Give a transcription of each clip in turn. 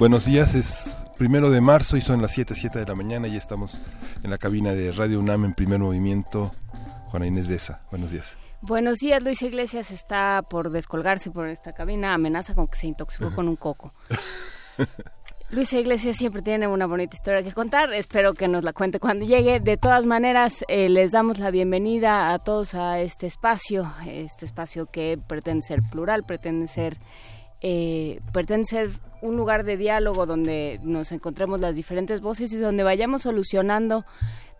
Buenos días, es primero de marzo y son las 7, 7 de la mañana y estamos en la cabina de Radio UNAM en primer movimiento. Juana Inés de esa, buenos días. Buenos días, Luis Iglesias está por descolgarse por esta cabina, amenaza con que se intoxicó con un coco. Luis Iglesias siempre tiene una bonita historia que contar, espero que nos la cuente cuando llegue. De todas maneras, eh, les damos la bienvenida a todos a este espacio, este espacio que pretende ser plural, pretende ser eh, pretende un lugar de diálogo donde nos encontremos las diferentes voces y donde vayamos solucionando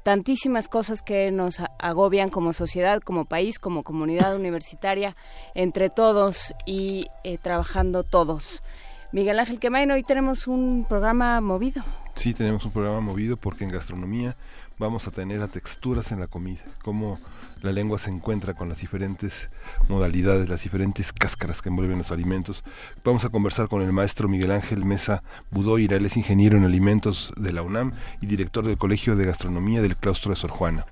tantísimas cosas que nos agobian como sociedad, como país, como comunidad universitaria, entre todos y eh, trabajando todos. Miguel Ángel Quemain, hoy tenemos un programa movido. Sí, tenemos un programa movido porque en gastronomía vamos a tener a texturas en la comida, la lengua se encuentra con las diferentes modalidades, las diferentes cáscaras que envuelven los alimentos. Vamos a conversar con el maestro Miguel Ángel Mesa Budoira, él es ingeniero en alimentos de la UNAM y director del Colegio de Gastronomía del Claustro de Sor Juana.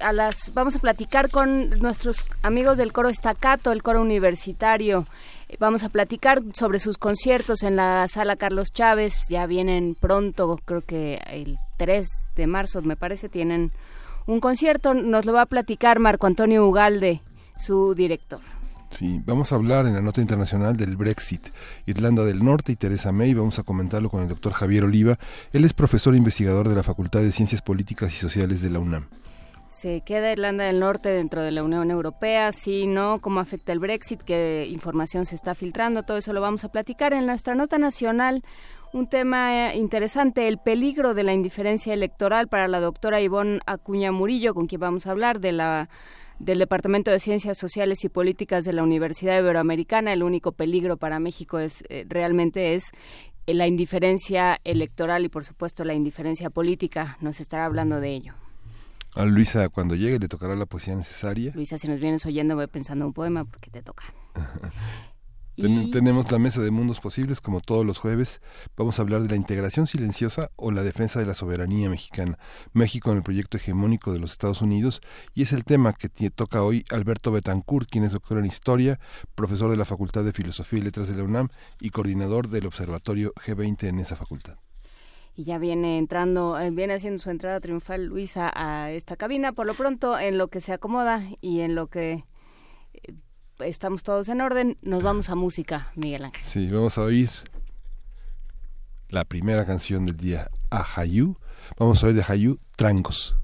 a las, vamos a platicar con nuestros amigos del coro estacato, el coro universitario. Vamos a platicar sobre sus conciertos en la sala Carlos Chávez. Ya vienen pronto, creo que el 3 de marzo, me parece, tienen un concierto. Nos lo va a platicar Marco Antonio Ugalde, su director. Sí, vamos a hablar en la nota internacional del Brexit, Irlanda del Norte y Teresa May. Vamos a comentarlo con el doctor Javier Oliva. Él es profesor e investigador de la Facultad de Ciencias Políticas y Sociales de la UNAM. ¿Se queda Irlanda del Norte dentro de la Unión Europea? Sí, no, cómo afecta el Brexit, qué información se está filtrando, todo eso lo vamos a platicar en nuestra nota nacional. Un tema eh, interesante, el peligro de la indiferencia electoral para la doctora Ivonne Acuña Murillo, con quien vamos a hablar de la del Departamento de Ciencias Sociales y Políticas de la Universidad Iberoamericana. El único peligro para México es eh, realmente es eh, la indiferencia electoral y por supuesto la indiferencia política. Nos estará hablando de ello. A Luisa, cuando llegue, le tocará la poesía necesaria. Luisa, si nos vienes oyendo, voy pensando un poema porque te toca. Tenemos la mesa de mundos posibles, como todos los jueves. Vamos a hablar de la integración silenciosa o la defensa de la soberanía mexicana. México en el proyecto hegemónico de los Estados Unidos. Y es el tema que toca hoy Alberto Betancourt, quien es doctor en Historia, profesor de la Facultad de Filosofía y Letras de la UNAM y coordinador del Observatorio G20 en esa facultad y ya viene entrando, eh, viene haciendo su entrada triunfal Luisa a esta cabina. Por lo pronto, en lo que se acomoda y en lo que eh, estamos todos en orden, nos vamos a música, Miguel Ángel. Sí, vamos a oír la primera canción del día, a Hayú. Vamos a oír de Hayú, Trancos.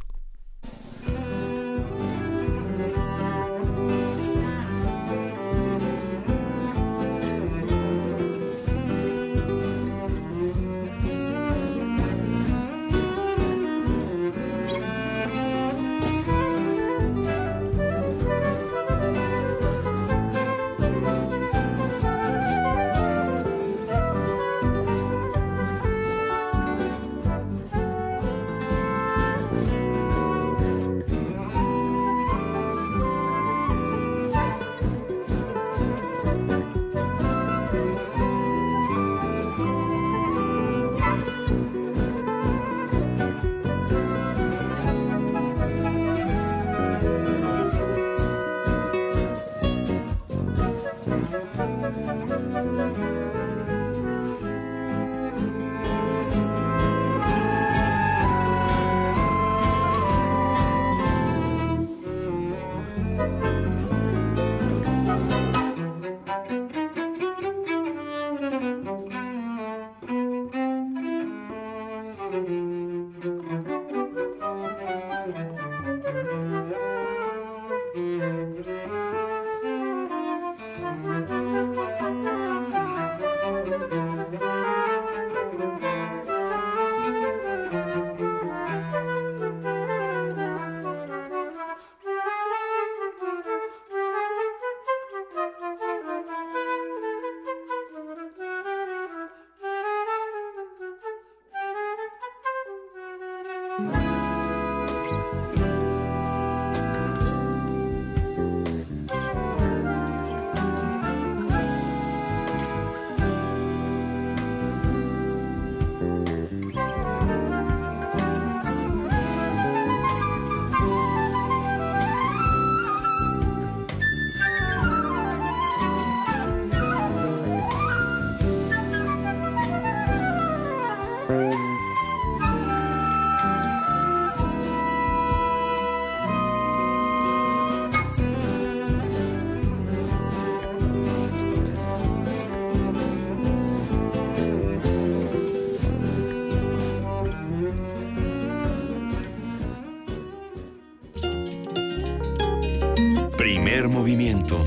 Movimiento.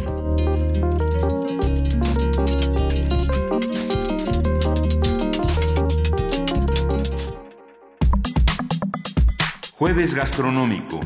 Jueves gastronómico.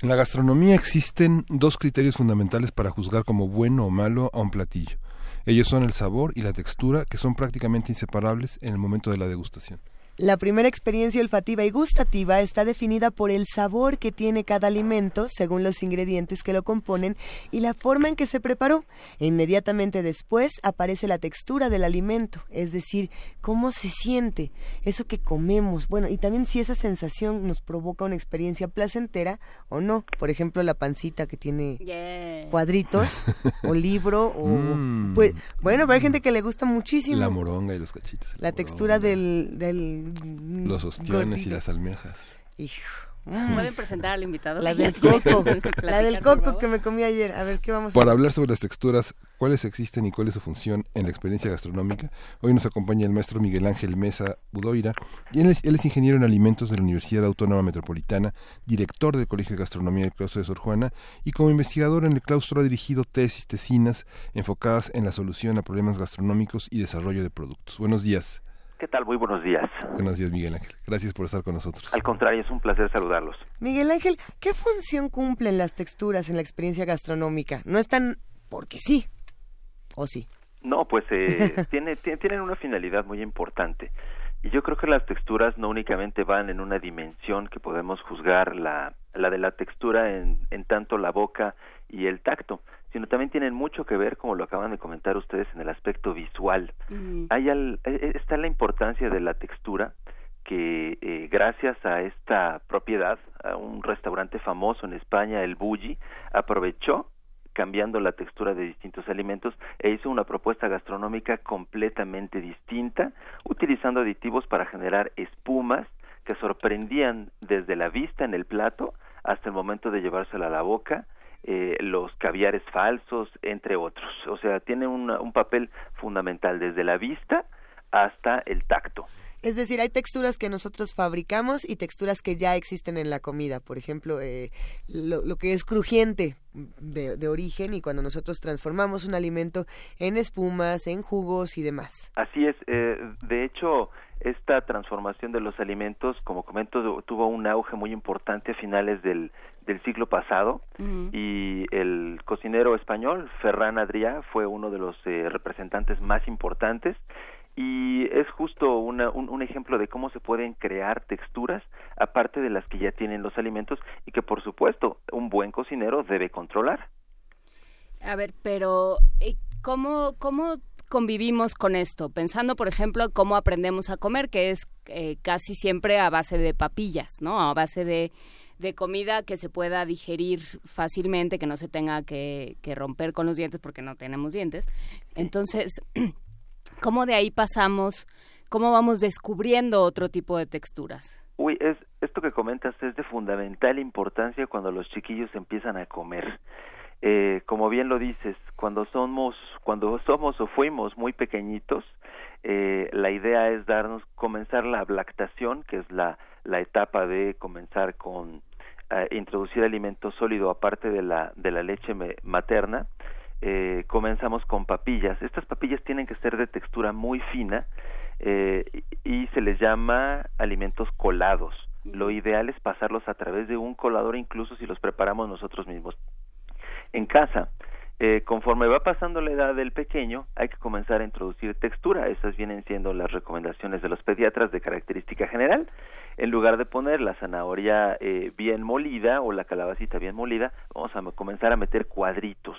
En la gastronomía existen dos criterios fundamentales para juzgar como bueno o malo a un platillo. Ellos son el sabor y la textura, que son prácticamente inseparables en el momento de la degustación. La primera experiencia olfativa y gustativa está definida por el sabor que tiene cada alimento según los ingredientes que lo componen y la forma en que se preparó. Inmediatamente después aparece la textura del alimento, es decir, cómo se siente, eso que comemos. Bueno, y también si esa sensación nos provoca una experiencia placentera o no. Por ejemplo, la pancita que tiene cuadritos o libro o... Mm. Pues, bueno, pero hay gente que le gusta muchísimo. La moronga y los cachitos. La textura del los ostiones y las almejas. Mm. ¿Pueden presentar al invitado? La del coco. la del coco que me comí ayer. A ver, ¿qué vamos a Para hablar sobre las texturas, cuáles existen y cuál es su función en la experiencia gastronómica, hoy nos acompaña el maestro Miguel Ángel Mesa Budoira. Y él, es, ingeniero en alimentos de la Universidad Autónoma Metropolitana, director del Colegio de Gastronomía del Claustro de Sor Juana y como investigador en el claustro ha dirigido tesis, tesinas enfocadas en la solución a problemas gastronómicos y desarrollo de productos. Buenos días. ¿Qué tal? Muy buenos días. Buenos días, Miguel Ángel. Gracias por estar con nosotros. Al contrario, es un placer saludarlos. Miguel Ángel, ¿qué función cumplen las texturas en la experiencia gastronómica? ¿No están porque sí? ¿O sí? No, pues eh, tiene, tienen una finalidad muy importante. Y yo creo que las texturas no únicamente van en una dimensión que podemos juzgar la, la de la textura en, en tanto la boca y el tacto, sino también tienen mucho que ver, como lo acaban de comentar ustedes, en el aspecto visual. Hay e, e, está la importancia de la textura, que eh, gracias a esta propiedad, a un restaurante famoso en España, el Bulli, aprovechó cambiando la textura de distintos alimentos e hizo una propuesta gastronómica completamente distinta, utilizando aditivos para generar espumas que sorprendían desde la vista en el plato hasta el momento de llevársela a la boca eh, los caviares falsos, entre otros. O sea, tiene un papel fundamental desde la vista hasta el tacto. Es decir, hay texturas que nosotros fabricamos y texturas que ya existen en la comida. Por ejemplo, eh, lo, que es crujiente de, origen y cuando nosotros transformamos un alimento en espumas, en jugos y demás. Así es. Eh, de hecho, esta transformación de los alimentos, como comento, tuvo un auge muy importante a finales del, del siglo pasado. Y el cocinero español Ferran Adrià fue uno de los eh, representantes más importantes. Y es justo una, un, un, ejemplo de cómo se pueden crear texturas aparte de las que ya tienen los alimentos y que por supuesto un buen cocinero debe controlar. A ver, pero eh, ¿cómo, cómo convivimos con esto? Pensando, por ejemplo, cómo aprendemos a comer, que es eh, casi siempre a base de papillas, ¿no? A base de, de, comida que se pueda digerir fácilmente, que no se tenga que, que romper con los dientes porque no tenemos dientes. Entonces, ¿cómo de ahí pasamos, cómo vamos descubriendo otro tipo de texturas? Uy, es, esto que comentas es de fundamental importancia cuando los chiquillos empiezan a comer eh, como bien lo dices, cuando somos, cuando somos o fuimos muy pequeñitos, eh, la idea es darnos, comenzar la lactación, que es la, la etapa de comenzar con eh, introducir alimento sólido aparte de la, de la leche materna, eh, comenzamos con papillas. Estas papillas tienen que ser de textura muy fina eh, y se les llama alimentos colados. Lo ideal es pasarlos a través de un colador incluso si los preparamos nosotros mismos en casa. Eh, conforme va pasando la edad del pequeño, hay que comenzar a introducir textura. Esas vienen siendo las recomendaciones de los pediatras de característica general. En lugar de poner la zanahoria eh, bien molida o la calabacita bien molida, vamos a comenzar a meter cuadritos,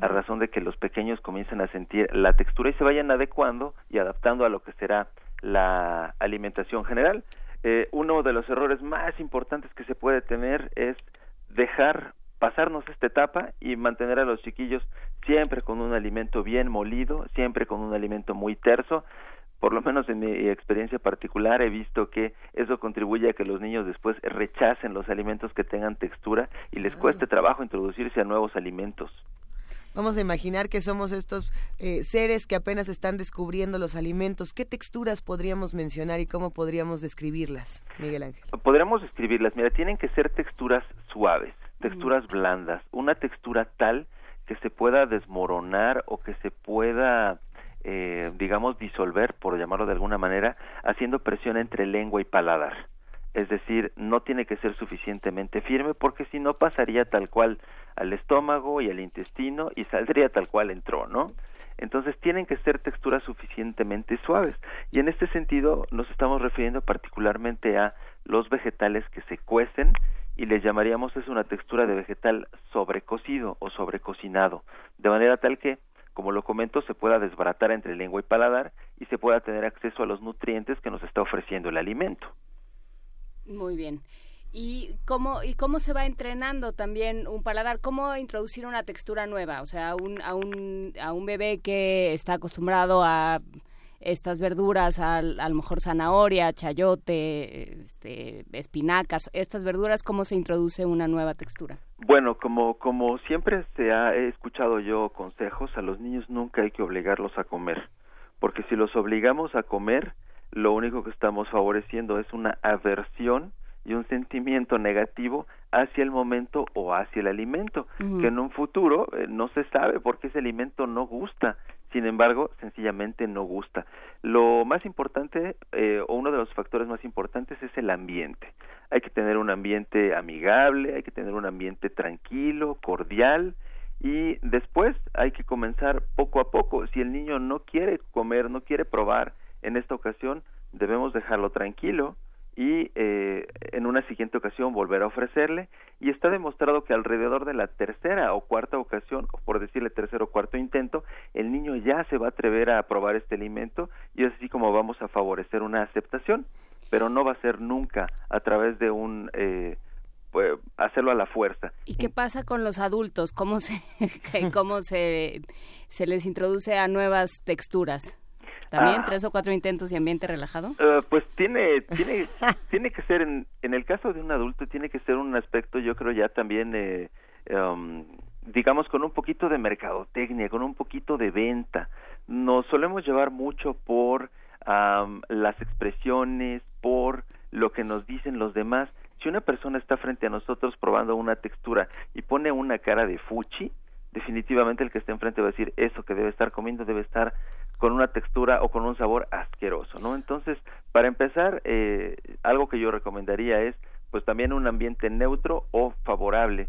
a razón de que los pequeños comiencen a sentir la textura y se vayan adecuando y adaptando a lo que será la alimentación general. Eh, uno de los errores más importantes que se puede tener es dejar pasarnos esta etapa y mantener a los chiquillos siempre con un alimento bien molido, siempre con un alimento muy terso. Por lo menos en mi experiencia particular he visto que eso contribuye a que los niños después rechacen los alimentos que tengan textura y les cueste trabajo introducirse a nuevos alimentos. Vamos a imaginar que somos estos eh, seres que apenas están descubriendo los alimentos. ¿Qué texturas podríamos mencionar y cómo podríamos describirlas, Miguel Ángel? Podríamos describirlas. Mira, tienen que ser texturas suaves, texturas blandas, una textura tal que se pueda desmoronar o que se pueda eh, digamos, disolver, por llamarlo de alguna manera, haciendo presión entre lengua y paladar. Es decir, no tiene que ser suficientemente firme porque si no pasaría tal cual al estómago y al intestino y saldría tal cual entró, ¿no? Entonces tienen que ser texturas suficientemente suaves. Y en este sentido nos estamos refiriendo particularmente a los vegetales que se cuecen y les llamaríamos es una textura de vegetal sobrecocido o sobrecocinado, de manera tal que como lo comento, se pueda desbaratar entre lengua y paladar y se pueda tener acceso a los nutrientes que nos está ofreciendo el alimento. Muy bien. ¿Y cómo, ¿Y cómo se va entrenando también un paladar? ¿Cómo introducir una textura nueva? O sea, un, a un, a un bebé que está acostumbrado a estas verduras, a, a lo mejor zanahoria, chayote, este, espinacas, estas verduras, ¿cómo se introduce una nueva textura? Bueno, como, como siempre se ha he escuchado yo consejos, a los niños nunca hay que obligarlos a comer, porque si los obligamos a comer, lo único que estamos favoreciendo es una aversión y un sentimiento negativo hacia el momento o hacia el alimento, que en un futuro eh, no se sabe por qué ese alimento no gusta sin embargo, sencillamente no gusta. Lo más importante, eh, o uno de los factores más importantes, es el ambiente. Hay que tener un ambiente amigable, hay que tener un ambiente tranquilo, cordial, y después hay que comenzar poco a poco. Si el niño no quiere comer, no quiere probar en esta ocasión, debemos dejarlo tranquilo, y eh, en una siguiente ocasión volver a ofrecerle y está demostrado que alrededor de la tercera o cuarta ocasión, o por decirle tercer o cuarto intento, el niño ya se va a atrever a probar este alimento y es así como vamos a favorecer una aceptación, pero no va a ser nunca a través de un eh, pues, hacerlo a la fuerza. ¿Y qué pasa con los adultos? ¿Cómo se cómo se se les introduce a nuevas texturas? ¿También ah. tres o cuatro intentos y ambiente relajado? Eh, pues tiene, tiene, tiene que ser, en, en el caso de un adulto, tiene que ser un aspecto, yo creo ya también, eh, um, digamos, con un poquito de mercadotecnia, con un poquito de venta. Nos solemos llevar mucho por las expresiones, por lo que nos dicen los demás. Si una persona está frente a nosotros probando una textura y pone una cara de fuchi, definitivamente el que esté enfrente va a decir eso que debe estar comiendo debe estar con una textura o con un sabor asqueroso, ¿no? Entonces, para empezar, eh, algo que yo recomendaría es, pues también un ambiente neutro o favorable.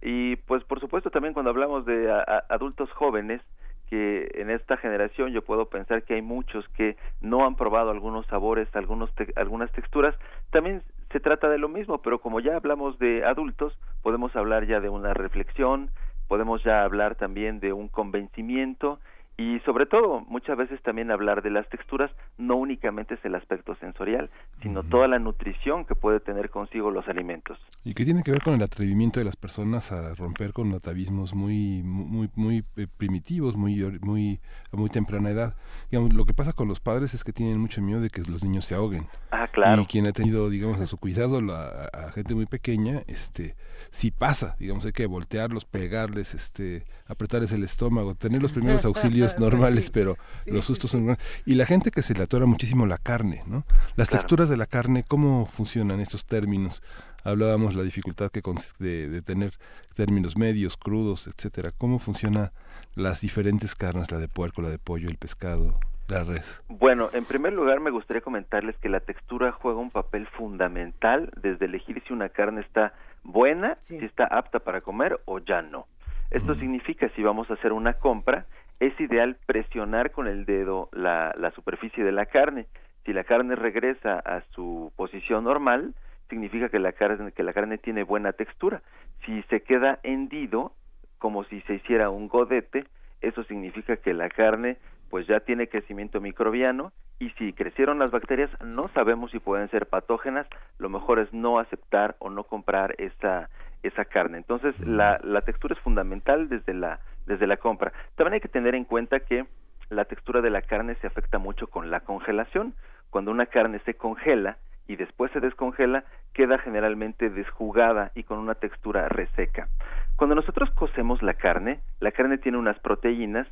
Y pues por supuesto también cuando hablamos de adultos jóvenes, que en esta generación yo puedo pensar que hay muchos que no han probado algunos sabores, algunos algunas texturas, también se trata de lo mismo, pero como ya hablamos de adultos, podemos hablar ya de una reflexión, podemos ya hablar también de un convencimiento y sobre todo muchas veces también hablar de las texturas no únicamente es el aspecto sensorial sino toda la nutrición que puede tener consigo los alimentos. Y que tiene que ver con el atrevimiento de las personas a romper con atavismos muy muy muy eh, primitivos muy muy a muy temprana edad digamos lo que pasa con los padres es que tienen mucho miedo de que los niños se ahoguen. Ah claro. Y quien ha tenido digamos a su cuidado la, a, gente muy pequeña este si pasa digamos hay que voltearlos pegarles este apretarles el estómago tener los primeros auxilios normales, pero los sustos son Y la gente que se le atora muchísimo la carne, ¿no? Las texturas de la carne, ¿cómo funcionan estos términos? Hablábamos la dificultad que de, de tener términos medios, crudos, etcétera. ¿Cómo funcionan las diferentes carnes, la de puerco, la de pollo, el pescado? La res. Bueno, en primer lugar me gustaría comentarles que la textura juega un papel fundamental desde elegir si una carne está buena, si está apta para comer o ya no. Esto significa si vamos a hacer una compra, es ideal presionar con el dedo la, la superficie de la carne. Si la carne regresa a su posición normal, significa que la carne, que la carne tiene buena textura. Si se queda hendido, como si se hiciera un godete, eso significa que la carne pues ya tiene crecimiento microbiano y si crecieron las bacterias no sabemos si pueden ser patógenas, lo mejor es no aceptar o no comprar esa esa carne. Entonces, la, textura es fundamental desde la, desde la compra. También hay que tener en cuenta que la textura de la carne se afecta mucho con la congelación. Cuando una carne se congela y después se descongela, queda generalmente desjugada y con una textura reseca. Cuando nosotros cocemos la carne, la carne tiene unas proteínas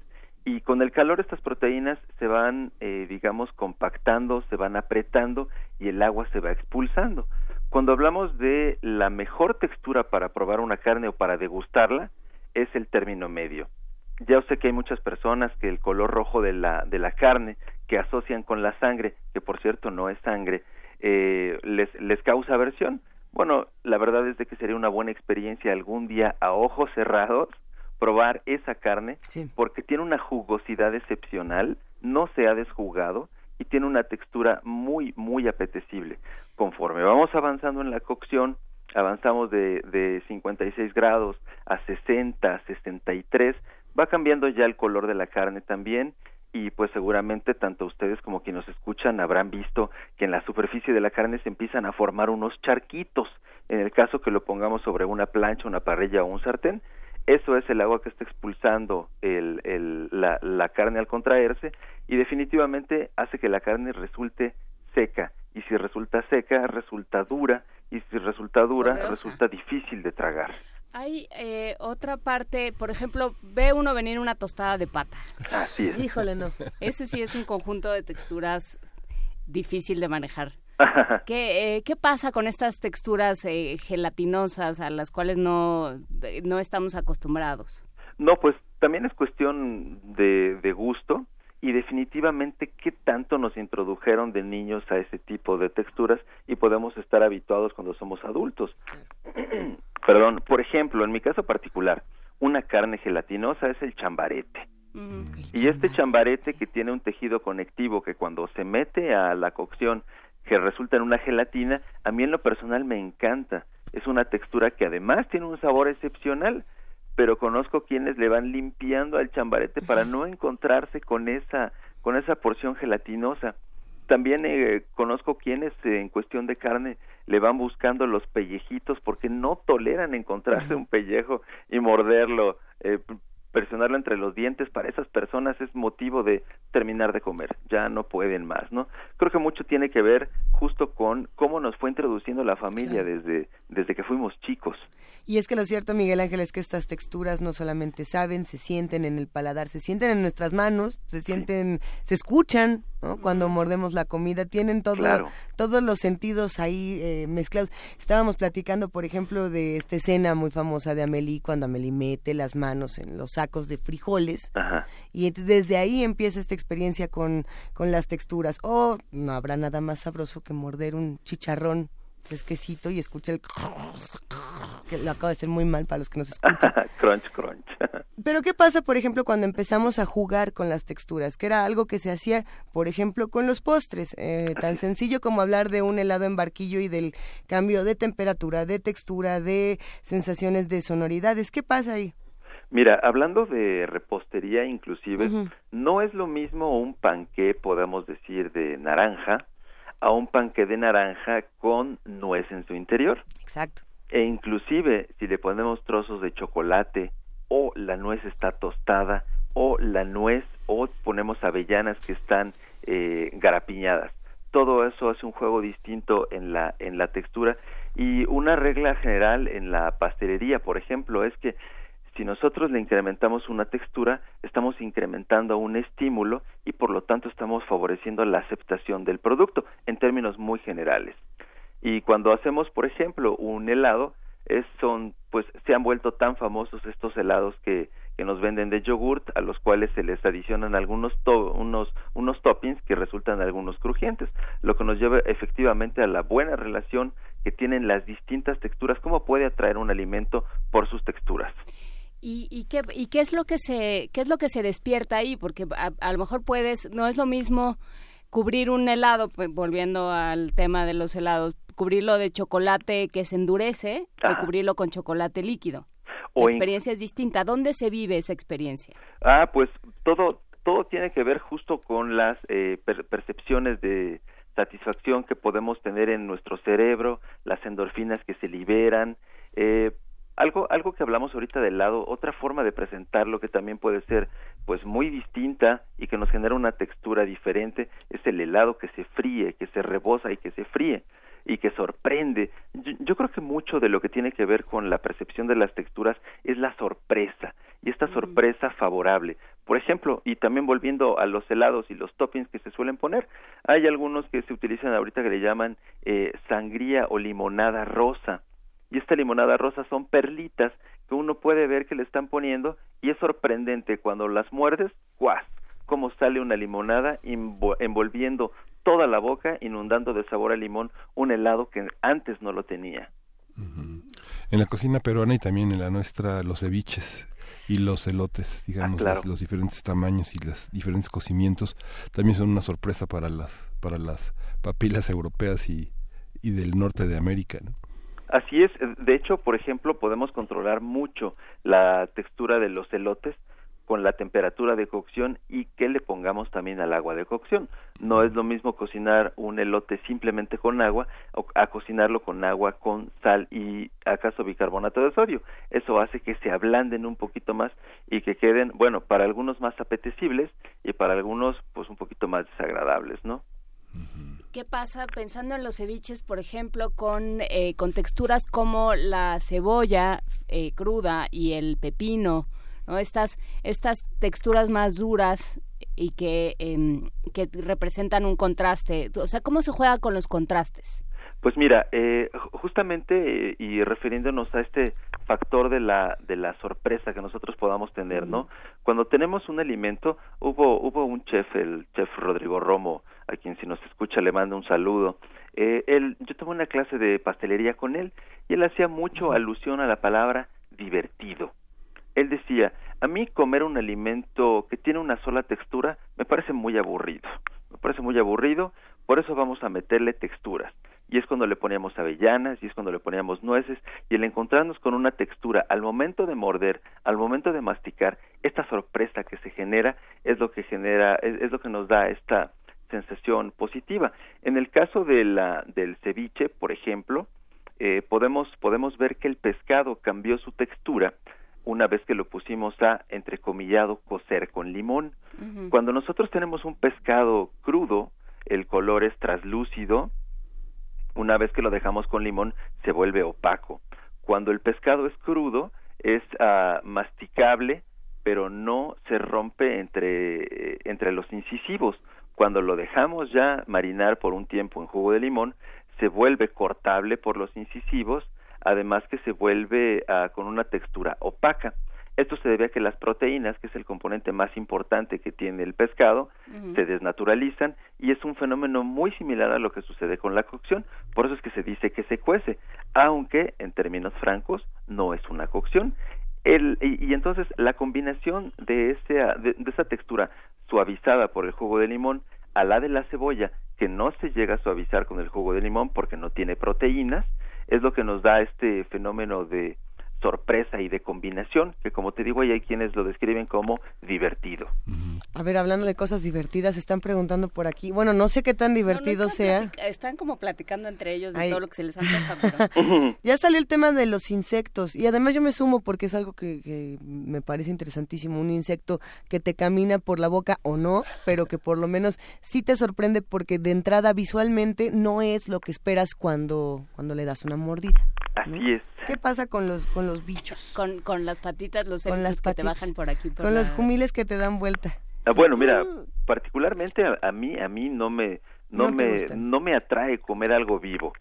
y con el calor estas proteínas se van, eh, digamos, compactando, se van apretando y el agua se va expulsando. Cuando hablamos de la mejor textura para probar una carne o para degustarla, es el término medio. Ya sé que hay muchas personas que el color rojo de la, de la carne que asocian con la sangre, que por cierto no es sangre, eh, les, les causa aversión. Bueno, la verdad es de que sería una buena experiencia algún día a ojos cerrados probar esa carne porque tiene una jugosidad excepcional, no se ha desjugado y tiene una textura muy, muy apetecible. Conforme vamos avanzando en la cocción, avanzamos de, de 56 grados a 60, 63, va cambiando ya el color de la carne también y pues seguramente tanto ustedes como quienes nos escuchan habrán visto que en la superficie de la carne se empiezan a formar unos charquitos. En el caso que lo pongamos sobre una plancha, una parrilla o un sartén, eso es el agua que está expulsando el, el, la, la carne al contraerse y definitivamente hace que la carne resulte seca y si resulta seca resulta dura y si resulta dura resulta difícil de tragar. Hay eh, otra parte, por ejemplo, ve uno venir una tostada de pata. Así es. Híjole, no. Ese sí es un conjunto de texturas difícil de manejar. ¿Qué, eh, ¿Qué pasa con estas texturas eh, gelatinosas a las cuales no, no estamos acostumbrados? No, pues también es cuestión de, de gusto y definitivamente qué tanto nos introdujeron de niños a ese tipo de texturas y podemos estar habituados cuando somos adultos. Perdón, por ejemplo, en mi caso particular, una carne gelatinosa es el chambarete. Y este chambarete que tiene un tejido conectivo que cuando se mete a la cocción que resulta en una gelatina, a mí en lo personal me encanta. Es una textura que además tiene un sabor excepcional, pero conozco quienes le van limpiando al chambarete para no encontrarse con esa con esa porción gelatinosa. También eh, conozco quienes eh, en cuestión de carne le van buscando los pellejitos porque no toleran encontrarse un pellejo y morderlo. Eh, presionarlo entre los dientes para esas personas es motivo de terminar de comer, ya no pueden más, ¿no? Creo que mucho tiene que ver justo con cómo nos fue introduciendo la familia desde, desde que fuimos chicos. Y es que lo cierto, Miguel Ángel, es que estas texturas no solamente saben, se sienten en el paladar, se sienten en nuestras manos, se sienten, se escuchan, ¿no? Cuando mordemos la comida, tienen todo, todos los sentidos ahí eh, mezclados. Estábamos platicando, por ejemplo, de esta escena muy famosa de Amelie, cuando Amelie mete las manos en los sacos de frijoles. Y desde ahí empieza esta experiencia con, con las texturas. O oh, no habrá nada más sabroso que morder un chicharrón fresquecito y escucha el que lo acaba de ser muy mal para los que nos escuchan. crunch, crunch. Pero ¿qué pasa, por ejemplo, cuando empezamos a jugar con las texturas? Que era algo que se hacía, por ejemplo, con los postres. Eh, tan sencillo como hablar de un helado en barquillo y del cambio de temperatura, de textura, de sensaciones de sonoridades. ¿Qué pasa ahí? Mira, hablando de repostería inclusive, no es lo mismo un panqué, podemos decir, de naranja, a un panque de naranja con nuez en su interior. Exacto. E inclusive si le ponemos trozos de chocolate o la nuez está tostada o la nuez o ponemos avellanas que están eh, garapiñadas. Todo eso hace un juego distinto en la en la textura y una regla general en la pastelería, por ejemplo, es que si nosotros le incrementamos una textura, estamos incrementando un estímulo y por lo tanto estamos favoreciendo la aceptación del producto en términos muy generales. Y cuando hacemos, por ejemplo, un helado, es, son, pues, se han vuelto tan famosos estos helados que, que nos venden de yogurt, a los cuales se les adicionan algunos unos, unos toppings que resultan algunos crujientes, lo que nos lleva efectivamente a la buena relación que tienen las distintas texturas, cómo puede atraer un alimento por sus texturas. ¿Y, y, qué, ¿Y qué es lo que se qué es lo que se despierta ahí? Porque a, lo mejor puedes, no es lo mismo cubrir un helado, pues, volviendo al tema de los helados, cubrirlo de chocolate que se endurece que cubrirlo con chocolate líquido. la experiencia es distinta. ¿Dónde se vive esa experiencia? Ah, pues todo todo tiene que ver justo con las eh, percepciones de satisfacción que podemos tener en nuestro cerebro, las endorfinas que se liberan. Eh, algo, algo que hablamos ahorita del lado, otra forma de presentarlo que también puede ser pues muy distinta y que nos genera una textura diferente es el helado que se fríe, que se rebosa y que se fríe. y que sorprende. Yo, creo que mucho de lo que tiene que ver con la percepción de las texturas es la sorpresa y esta sorpresa favorable. Por ejemplo, y también volviendo a los helados y los toppings que se suelen poner, hay algunos que se utilizan ahorita que le llaman eh, sangría o limonada rosa. Y esta limonada rosa son perlitas que uno puede ver que le están poniendo y es sorprendente cuando las muerdes, ¡guas! cómo sale una limonada envolviendo toda la boca, inundando de sabor a limón un helado que antes no lo tenía. En la cocina peruana y también en la nuestra, los ceviches y los elotes, digamos, ah, los, diferentes tamaños y los diferentes cocimientos también son una sorpresa para las para las papilas europeas y, y del norte de América. Así es, de hecho, por ejemplo, podemos controlar mucho la textura de los elotes con la temperatura de cocción y que le pongamos también al agua de cocción. No es lo mismo cocinar un elote simplemente con agua o a cocinarlo con agua con sal y acaso bicarbonato de sodio. Eso hace que se ablanden un poquito más y que queden, bueno, para algunos más apetecibles y para algunos pues un poquito más desagradables, ¿no? ¿Qué pasa pensando en los ceviches, por ejemplo, con, eh, con texturas como la cebolla eh, cruda y el pepino? ¿no? Estas, estas texturas más duras y que, em, que representan un contraste. O sea, ¿cómo se juega con los contrastes? Pues mira, eh, justamente eh, y refiriéndonos a este factor de la de la sorpresa que nosotros podamos tener, ¿no? Cuando tenemos un alimento, hubo hubo un chef, el chef Rodrigo Romo, a quien si nos escucha le mando un saludo. Eh, él, yo tuve una clase de pastelería con él y él hacía mucho alusión a la palabra divertido él decía, a mí comer un alimento que tiene una sola textura me parece muy aburrido, me parece muy aburrido, por eso vamos a meterle texturas. Y es cuando le poníamos avellanas, y es cuando le poníamos nueces, y el encontrarnos con una textura al momento de morder, al momento de masticar, esta sorpresa que se genera es lo que genera, es, lo que nos da esta sensación positiva. En el caso de la, del ceviche, por ejemplo, eh, podemos, podemos ver que el pescado cambió su textura una vez que lo pusimos a, entrecomillado, cocer con limón. Cuando nosotros tenemos un pescado crudo, el color es traslúcido, una vez que lo dejamos con limón, se vuelve opaco. Cuando el pescado es crudo, es uh, masticable, pero no se rompe entre, entre los incisivos. Cuando lo dejamos ya marinar por un tiempo en jugo de limón, se vuelve cortable por los incisivos además que se vuelve ah, con una textura opaca. Esto se debe a que las proteínas, que es el componente más importante que tiene el pescado, se desnaturalizan y es un fenómeno muy similar a lo que sucede con la cocción. Por eso es que se dice que se cuece, aunque en términos francos no es una cocción. El, y, entonces la combinación de, ese, de esa textura suavizada por el jugo de limón a la de la cebolla, que no se llega a suavizar con el jugo de limón porque no tiene proteínas, es lo que nos da este fenómeno de sorpresa y de combinación, que como te digo, hay quienes lo describen como divertido. A ver, hablando de cosas divertidas, están preguntando por aquí, bueno, no sé qué tan divertido sea. Están como platicando entre ellos de todo lo que se les antoja. Pero... ya salió el tema de los insectos, y además yo me sumo porque es algo que, que, me parece interesantísimo, un insecto que te camina por la boca o no, pero que por lo menos sí te sorprende porque de entrada visualmente no es lo que esperas cuando, cuando le das una mordida. Así es. ¿Qué pasa con los con los bichos? Con, con las patitas, los con las que te bajan por aquí. con los jumiles que te dan vuelta. Ah, bueno, mira, particularmente a, mí a mí no me no, me no me atrae comer algo vivo,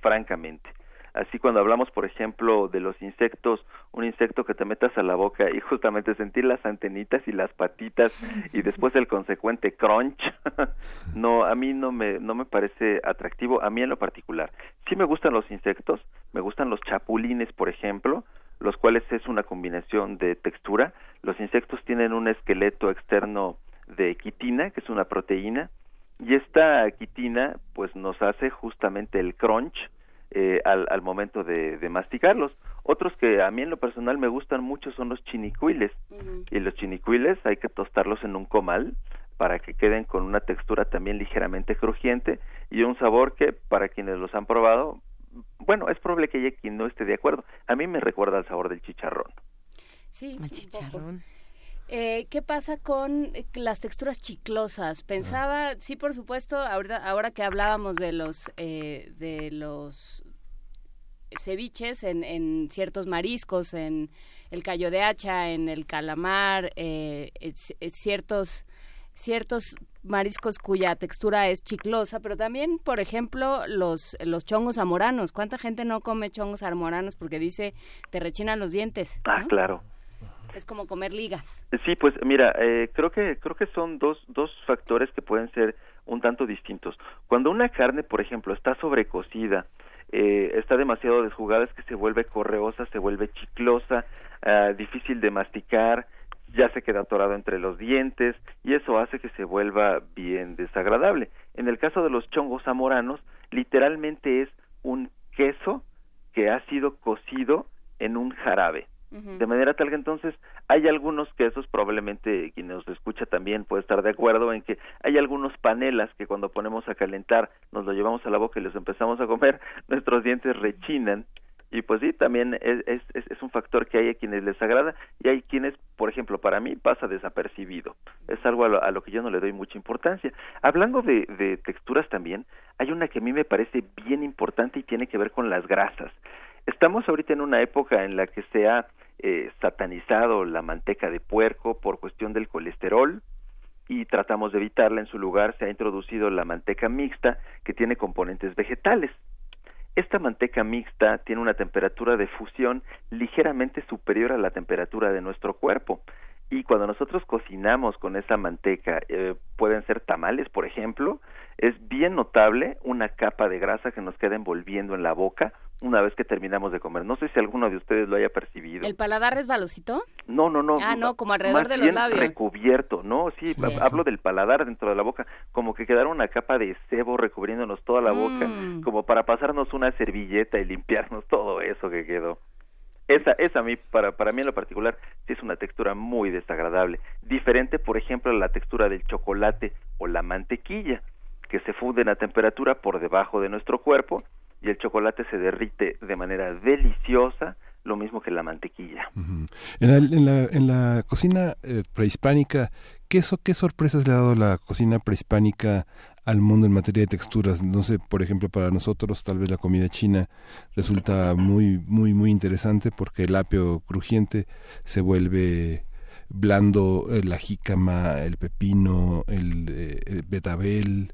francamente. Así cuando hablamos, por ejemplo, de los insectos, un insecto que te metas a la boca y justamente sentir las antenitas y las patitas y después el consecuente crunch, no, a mí no me, no me parece atractivo, a mí en lo particular. Sí me gustan los insectos, me gustan los chapulines, por ejemplo, los cuales es una combinación de textura. Los insectos tienen un esqueleto externo de quitina, que es una proteína, y esta quitina pues nos hace justamente el crunch, eh, al, al, momento de, de, masticarlos. Otros que a mí en lo personal me gustan mucho son los chinicuiles. Y los chinicuiles hay que tostarlos en un comal para que queden con una textura también ligeramente crujiente y un sabor que para quienes los han probado, bueno, es probable que haya quien no esté de acuerdo. A mí me recuerda al sabor del chicharrón. Sí, el chicharrón. Eh, ¿Qué pasa con eh, las texturas chiclosas? Pensaba, sí, por supuesto, ahora, ahora que hablábamos de los eh, de los ceviches en, en, ciertos mariscos, en el callo de hacha, en el calamar, ciertos ciertos mariscos cuya textura es chiclosa, pero también, por ejemplo, los, los chongos zamoranos. ¿Cuánta gente no come chongos zamoranos porque dice te rechinan los dientes? Ah, claro. Es como comer ligas. Sí, pues mira, eh, creo que creo que son dos dos factores que pueden ser un tanto distintos. Cuando una carne, por ejemplo, está sobrecocida, eh, está demasiado desjugada, es que se vuelve correosa, se vuelve chiclosa, ah, difícil de masticar, ya se queda atorado entre los dientes y eso hace que se vuelva bien desagradable. En el caso de los chongos zamoranos, literalmente es un queso que ha sido cocido en un jarabe. De manera tal que entonces hay algunos quesos, probablemente quien nos escucha también puede estar de acuerdo en que hay algunos panelas que cuando ponemos a calentar nos lo llevamos a la boca y los empezamos a comer, nuestros dientes rechinan y pues sí, también es, es, es, un factor que hay a quienes les agrada y hay quienes, por ejemplo, para mí pasa desapercibido. Es algo a lo, que yo no le doy mucha importancia. Hablando de, de texturas también, hay una que a mí me parece bien importante y tiene que ver con las grasas. Estamos ahorita en una época en la que se ha eh, satanizado la manteca de puerco por cuestión del colesterol y tratamos de evitarla. En su lugar se ha introducido la manteca mixta que tiene componentes vegetales. Esta manteca mixta tiene una temperatura de fusión ligeramente superior a la temperatura de nuestro cuerpo. Y cuando nosotros cocinamos con esa manteca, eh, pueden ser tamales, por ejemplo, es bien notable una capa de grasa que nos queda envolviendo en la boca una vez que terminamos de comer. No sé si alguno de ustedes lo haya percibido. ¿El paladar resbalosito? No, no, no. Ah, no, como alrededor de los labios. recubierto, ¿no? Sí, hablo del paladar dentro de la boca, como que quedara una capa de cebo recubriéndonos toda la boca, mm. como para pasarnos una servilleta y limpiarnos todo eso que quedó. Esa, esa a mí, para, para mí en lo particular, sí es una textura muy desagradable. Diferente, por ejemplo, a la textura del chocolate o la mantequilla, que se funden a temperatura por debajo de nuestro cuerpo y el chocolate se derrite de manera deliciosa, lo mismo que la mantequilla. en, la, en, la, cocina eh, prehispánica, ¿qué, ¿qué sorpresas le ha dado la cocina prehispánica al mundo en materia de texturas? No sé, por ejemplo, para nosotros tal vez la comida china resulta muy, muy, muy interesante porque el apio crujiente se vuelve blando, la jícama, el pepino, el, eh, el betabel,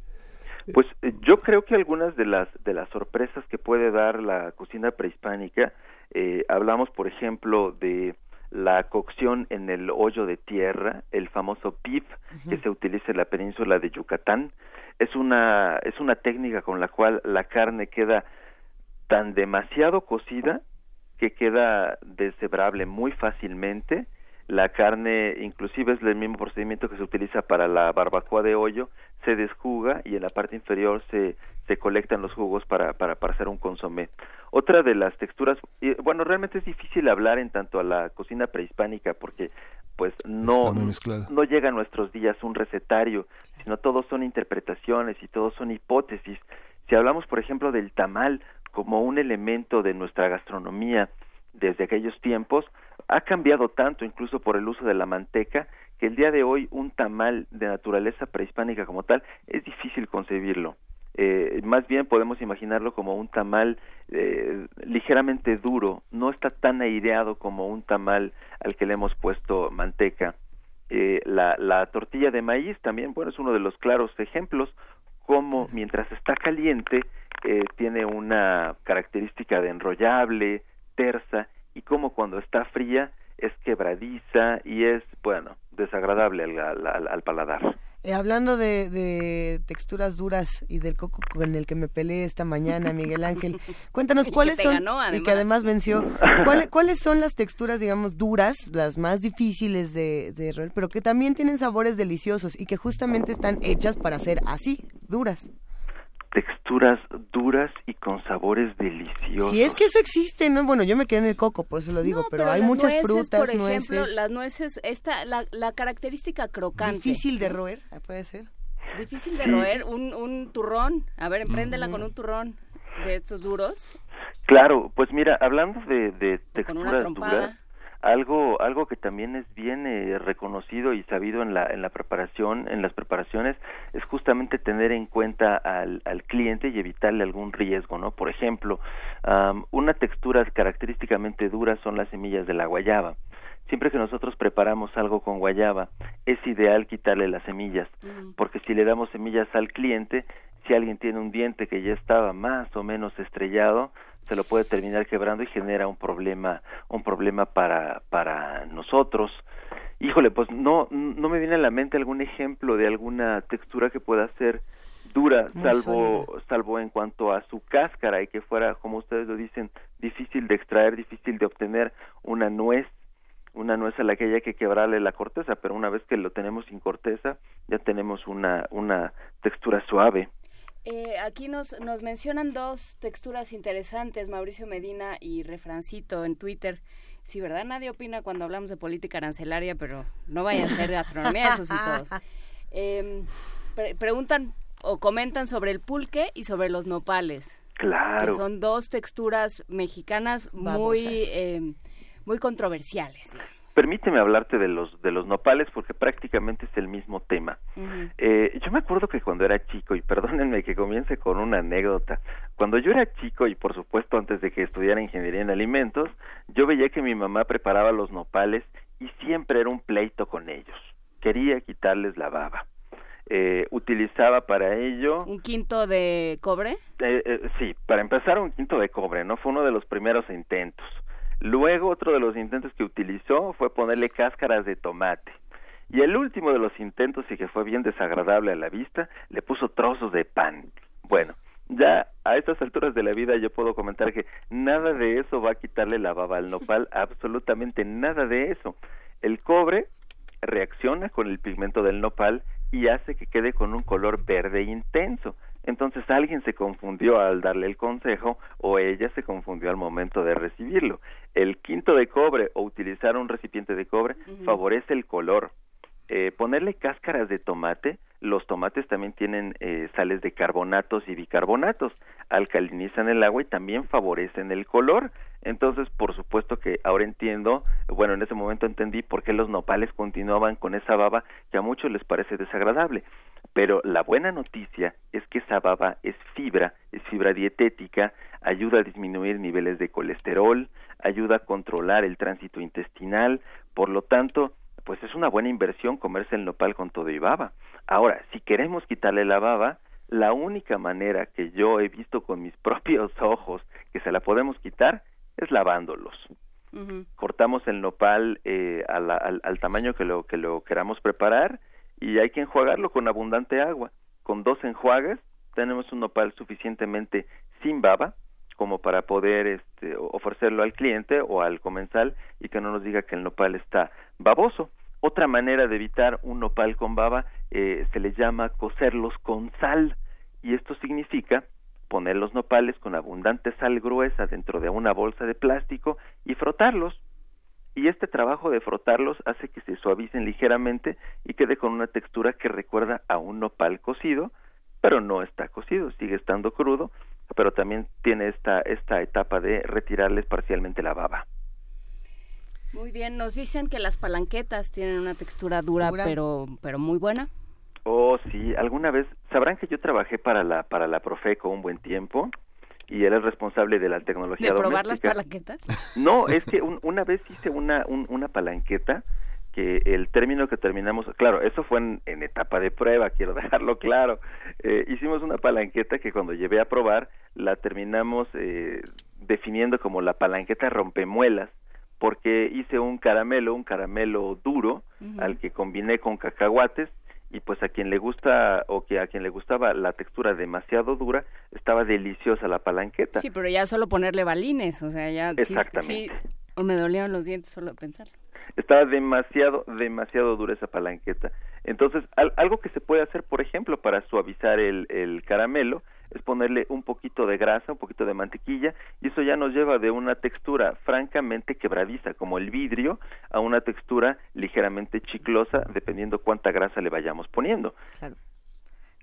pues eh, yo creo que algunas de las de las sorpresas que puede dar la cocina prehispánica, eh, hablamos por ejemplo de la cocción en el hoyo de tierra, el famoso pif que se utiliza en la península de Yucatán, es una es una técnica con la cual la carne queda tan demasiado cocida que queda deshebrable muy fácilmente la carne inclusive es el mismo procedimiento que se utiliza para la barbacoa de hoyo, se desjuga y en la parte inferior se, se colectan los jugos para, para, para hacer un consomé. Otra de las texturas, bueno, realmente es difícil hablar en tanto a la cocina prehispánica porque pues no, no llega a nuestros días un recetario, sino todos son interpretaciones y todos son hipótesis. Si hablamos, por ejemplo, del tamal como un elemento de nuestra gastronomía desde aquellos tiempos, ha cambiado tanto incluso por el uso de la manteca que el día de hoy un tamal de naturaleza prehispánica como tal es difícil concebirlo. Eh, más bien podemos imaginarlo como un tamal eh, ligeramente duro, no está tan aireado como un tamal al que le hemos puesto manteca. Eh, la, la tortilla de maíz también, bueno, es uno de los claros ejemplos, como mientras está caliente eh, tiene una característica de enrollable, tersa, y como cuando está fría es quebradiza y es, bueno, desagradable al, paladar. Eh, hablando de, texturas duras y del coco con el que me peleé esta mañana, Miguel Ángel, cuéntanos cuáles son y que además venció. ¿Cuáles son las texturas, digamos, duras, las más difíciles de, de roer, pero que también tienen sabores deliciosos y que justamente están hechas para ser así, duras? Texturas duras y con sabores deliciosos. Si es que eso existe, ¿no? Bueno, yo me quedé en el coco, por eso lo digo, pero, hay muchas frutas, por ejemplo, las nueces, esta, la, la característica crocante. Difícil de roer, ah, puede ser. Difícil de roer, un, un turrón. A ver, empréndela con un turrón de estos duros. Claro, pues mira, hablando de, de texturas duras, algo algo que también es bien eh, reconocido y sabido en la en la preparación en las preparaciones es justamente tener en cuenta al, al cliente y evitarle algún riesgo no por ejemplo una textura característicamente dura son las semillas de la guayaba. Siempre que nosotros preparamos algo con guayaba es ideal quitarle las semillas porque si le damos semillas al cliente si alguien tiene un diente que ya estaba más o menos estrellado se lo puede terminar quebrando y genera un problema un problema para para nosotros. Híjole pues no no me viene a la mente algún ejemplo de alguna textura que pueda ser dura salvo salvo en cuanto a su cáscara y que fuera como ustedes lo dicen difícil de extraer difícil de obtener una nuez una nuez a la que haya que quebrarle la corteza pero una vez que lo tenemos sin corteza ya tenemos una una textura suave eh, aquí nos, nos mencionan dos texturas interesantes, Mauricio Medina y Refrancito en Twitter. Sí, ¿verdad? Nadie opina cuando hablamos de política arancelaria, pero no vaya a ser gastronomía, eso sí todo. Em, preguntan o comentan sobre el pulque y sobre los nopales. Claro. Que son dos texturas mexicanas muy, em, muy controversiales. Permíteme hablarte de los de los nopales porque prácticamente es el mismo tema. eh, yo me acuerdo que cuando era chico y perdónenme que comience con una anécdota. Cuando yo era chico y por supuesto antes de que estudiara ingeniería en alimentos, yo veía que mi mamá preparaba los nopales y siempre era un pleito con ellos. Quería quitarles la baba. Eh, utilizaba para ello un quinto de cobre. Eh, eh, sí, para empezar un quinto de cobre, no fue uno de los primeros intentos. Luego otro de los intentos que utilizó fue ponerle cáscaras de tomate. Y el último de los intentos, y que fue bien desagradable a la vista, le puso trozos de pan. Bueno, ya a estas alturas de la vida yo puedo comentar que nada de eso va a quitarle la baba al nopal, absolutamente nada de eso. El cobre reacciona con el pigmento del nopal y hace que quede con un color verde intenso. Entonces alguien se confundió al darle el consejo o ella se confundió al momento de recibirlo. El quinto de cobre o utilizar un recipiente de cobre favorece el color. Eh, ponerle cáscaras de tomate, los tomates también tienen eh, sales de carbonatos y bicarbonatos, alcalinizan el agua y también favorecen el color. Entonces, por supuesto que ahora entiendo, bueno, en ese momento entendí por qué los nopales continuaban con esa baba que a muchos les parece desagradable. Pero la buena noticia es que esa baba es fibra, es fibra dietética, ayuda a disminuir niveles de colesterol, ayuda a controlar el tránsito intestinal, por lo tanto, pues es una buena inversión comerse el nopal con todo y baba. Ahora, si queremos quitarle la baba, la única manera que yo he visto con mis propios ojos que se la podemos quitar es lavándolos. Cortamos el nopal eh, al, al, tamaño que lo, que lo queramos preparar y hay que enjuagarlo con abundante agua. Con dos enjuagas tenemos un nopal suficientemente sin baba como para poder este, ofrecerlo al cliente o al comensal y que no nos diga que el nopal está baboso. Otra manera de evitar un nopal con baba eh, se le llama cocerlos con sal y esto significa poner los nopales con abundante sal gruesa dentro de una bolsa de plástico y frotarlos y este trabajo de frotarlos hace que se suavicen ligeramente y quede con una textura que recuerda a un nopal cocido, pero no está cocido, sigue estando crudo, pero también tiene esta, esta etapa de retirarles parcialmente la baba. Muy bien, nos dicen que las palanquetas tienen una textura dura, pero pero muy buena. Oh, sí, alguna vez sabrán que yo trabajé para la para la Profeco un buen tiempo y él es responsable de la tecnología ¿De probar las palanquetas? No, es que una vez hice una, una palanqueta que el término que terminamos, claro, eso fue en, etapa de prueba, quiero dejarlo claro. Eh, hicimos una palanqueta que cuando llevé a probar la terminamos eh, definiendo como la palanqueta rompemuelas, porque hice un caramelo, un caramelo duro, al que combiné con cacahuates y pues a quien le gusta o que a quien le gustaba la textura demasiado dura estaba deliciosa la palanqueta. Sí pero ya solo ponerle balines o sea ya exactamente. sí, o me dolieron los dientes solo pensarlo. Estaba demasiado demasiado dura esa palanqueta. Entonces algo que se puede hacer por ejemplo para suavizar el, el caramelo es ponerle un poquito de grasa, un poquito de mantequilla, y eso ya nos lleva de una textura francamente quebradiza, como el vidrio, a una textura ligeramente chiclosa, dependiendo cuánta grasa le vayamos poniendo.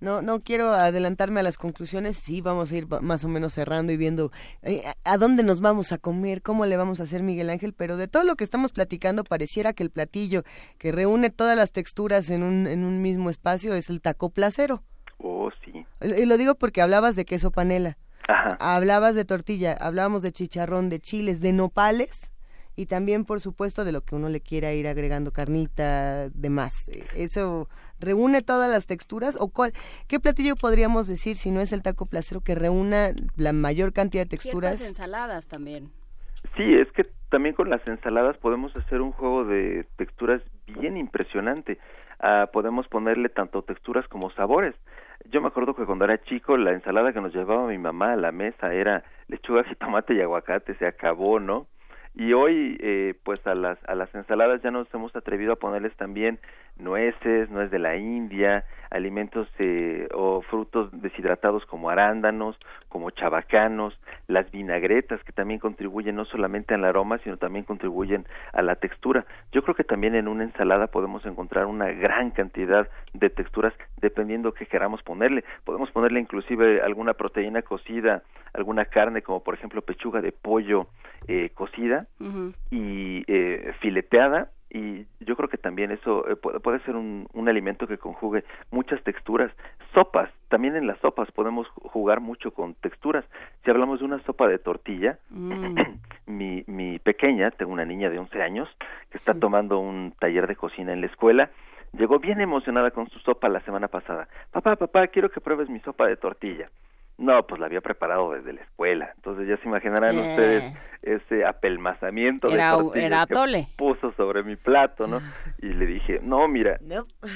No, no quiero adelantarme a las conclusiones. Sí, vamos a ir más o menos cerrando y viendo eh, a dónde nos vamos a comer, cómo le vamos a hacer Miguel Ángel. Pero de todo lo que estamos platicando, pareciera que el platillo que reúne todas las texturas en un, en un mismo espacio es el taco placero. Oh, sí. Y lo digo porque hablabas de queso panela. Ajá. Hablabas de tortilla, hablábamos de chicharrón, de chiles, de nopales y también, por supuesto, de lo que uno le quiera ir agregando carnita, demás. Eso reúne todas las texturas o cuál, qué platillo podríamos decir si no es el taco placero que reúna la mayor cantidad de texturas. Ciertas ensaladas también. Sí, es que también con las ensaladas podemos hacer un juego de texturas bien impresionante. Ah, podemos ponerle tanto texturas como sabores. Yo me acuerdo que cuando era chico la ensalada que nos llevaba mi mamá a la mesa era lechuga, jitomate y aguacate, se acabó, ¿no? y hoy eh, pues a las a las ensaladas ya nos hemos atrevido a ponerles también nueces nuez de la India alimentos eh, o frutos deshidratados como arándanos como chabacanos las vinagretas que también contribuyen no solamente al aroma sino también contribuyen a la textura. Yo creo que también en una ensalada podemos encontrar una gran cantidad de texturas dependiendo qué queramos ponerle. Podemos ponerle inclusive alguna proteína cocida alguna carne como por ejemplo pechuga de pollo eh, cocida y eh, fileteada y yo creo que también eso eh, puede, ser un, un, alimento que conjugue muchas texturas. Sopas, también en las sopas podemos jugar mucho con texturas. Si hablamos de una sopa de tortilla, mm. mi, mi pequeña, tengo una niña de 11 años que está tomando un taller de cocina en la escuela, llegó bien emocionada con su sopa la semana pasada. Papá, papá, quiero que pruebes mi sopa de tortilla. No, pues la había preparado desde la escuela. Entonces ya se imaginarán eh. ustedes ese apelmazamiento era, de era que puso sobre mi plato, ¿no? Y le dije, no, mira,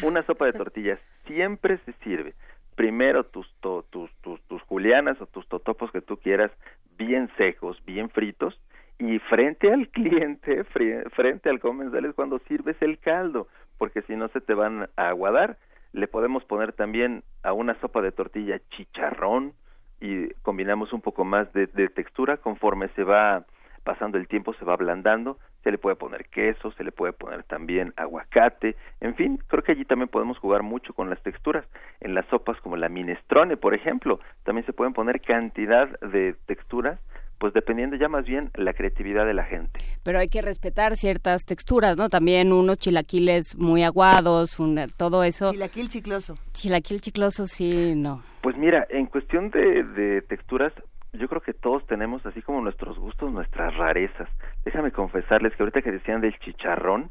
una sopa de tortillas siempre se sirve. Primero tus, tus, tus, tus julianas o tus totopos que tú quieras, bien secos, bien fritos, y frente al cliente, frente al comensal es cuando sirves el caldo, porque si no se te van a aguadar. Le podemos poner también a una sopa de tortilla chicharrón, y combinamos un poco más de, textura conforme se va pasando el tiempo se va ablandando se le puede poner queso se le puede poner también aguacate en fin creo que allí también podemos jugar mucho con las texturas. En las sopas como la minestrone por ejemplo también se pueden poner cantidad de texturas pues dependiendo ya más bien la creatividad de la gente. Pero hay que respetar ciertas texturas, ¿no? También unos chilaquiles muy aguados, todo eso. Chilaquil chicloso. Chilaquil chicloso, sí, no. Pues mira, en cuestión de, de texturas, yo creo que todos tenemos así como nuestros gustos, nuestras rarezas. Déjame confesarles que ahorita que decían del chicharrón,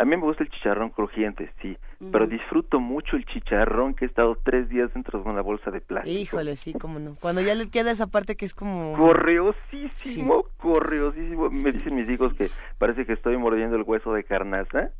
a mí me gusta el chicharrón crujiente, sí, pero disfruto mucho el chicharrón que he estado tres días dentro de una bolsa de plástico. Híjole, sí, cómo no. Cuando ya le queda esa parte que es como... Correosísimo, correosísimo. Me dicen mis hijos que parece que estoy mordiendo el hueso de carnaza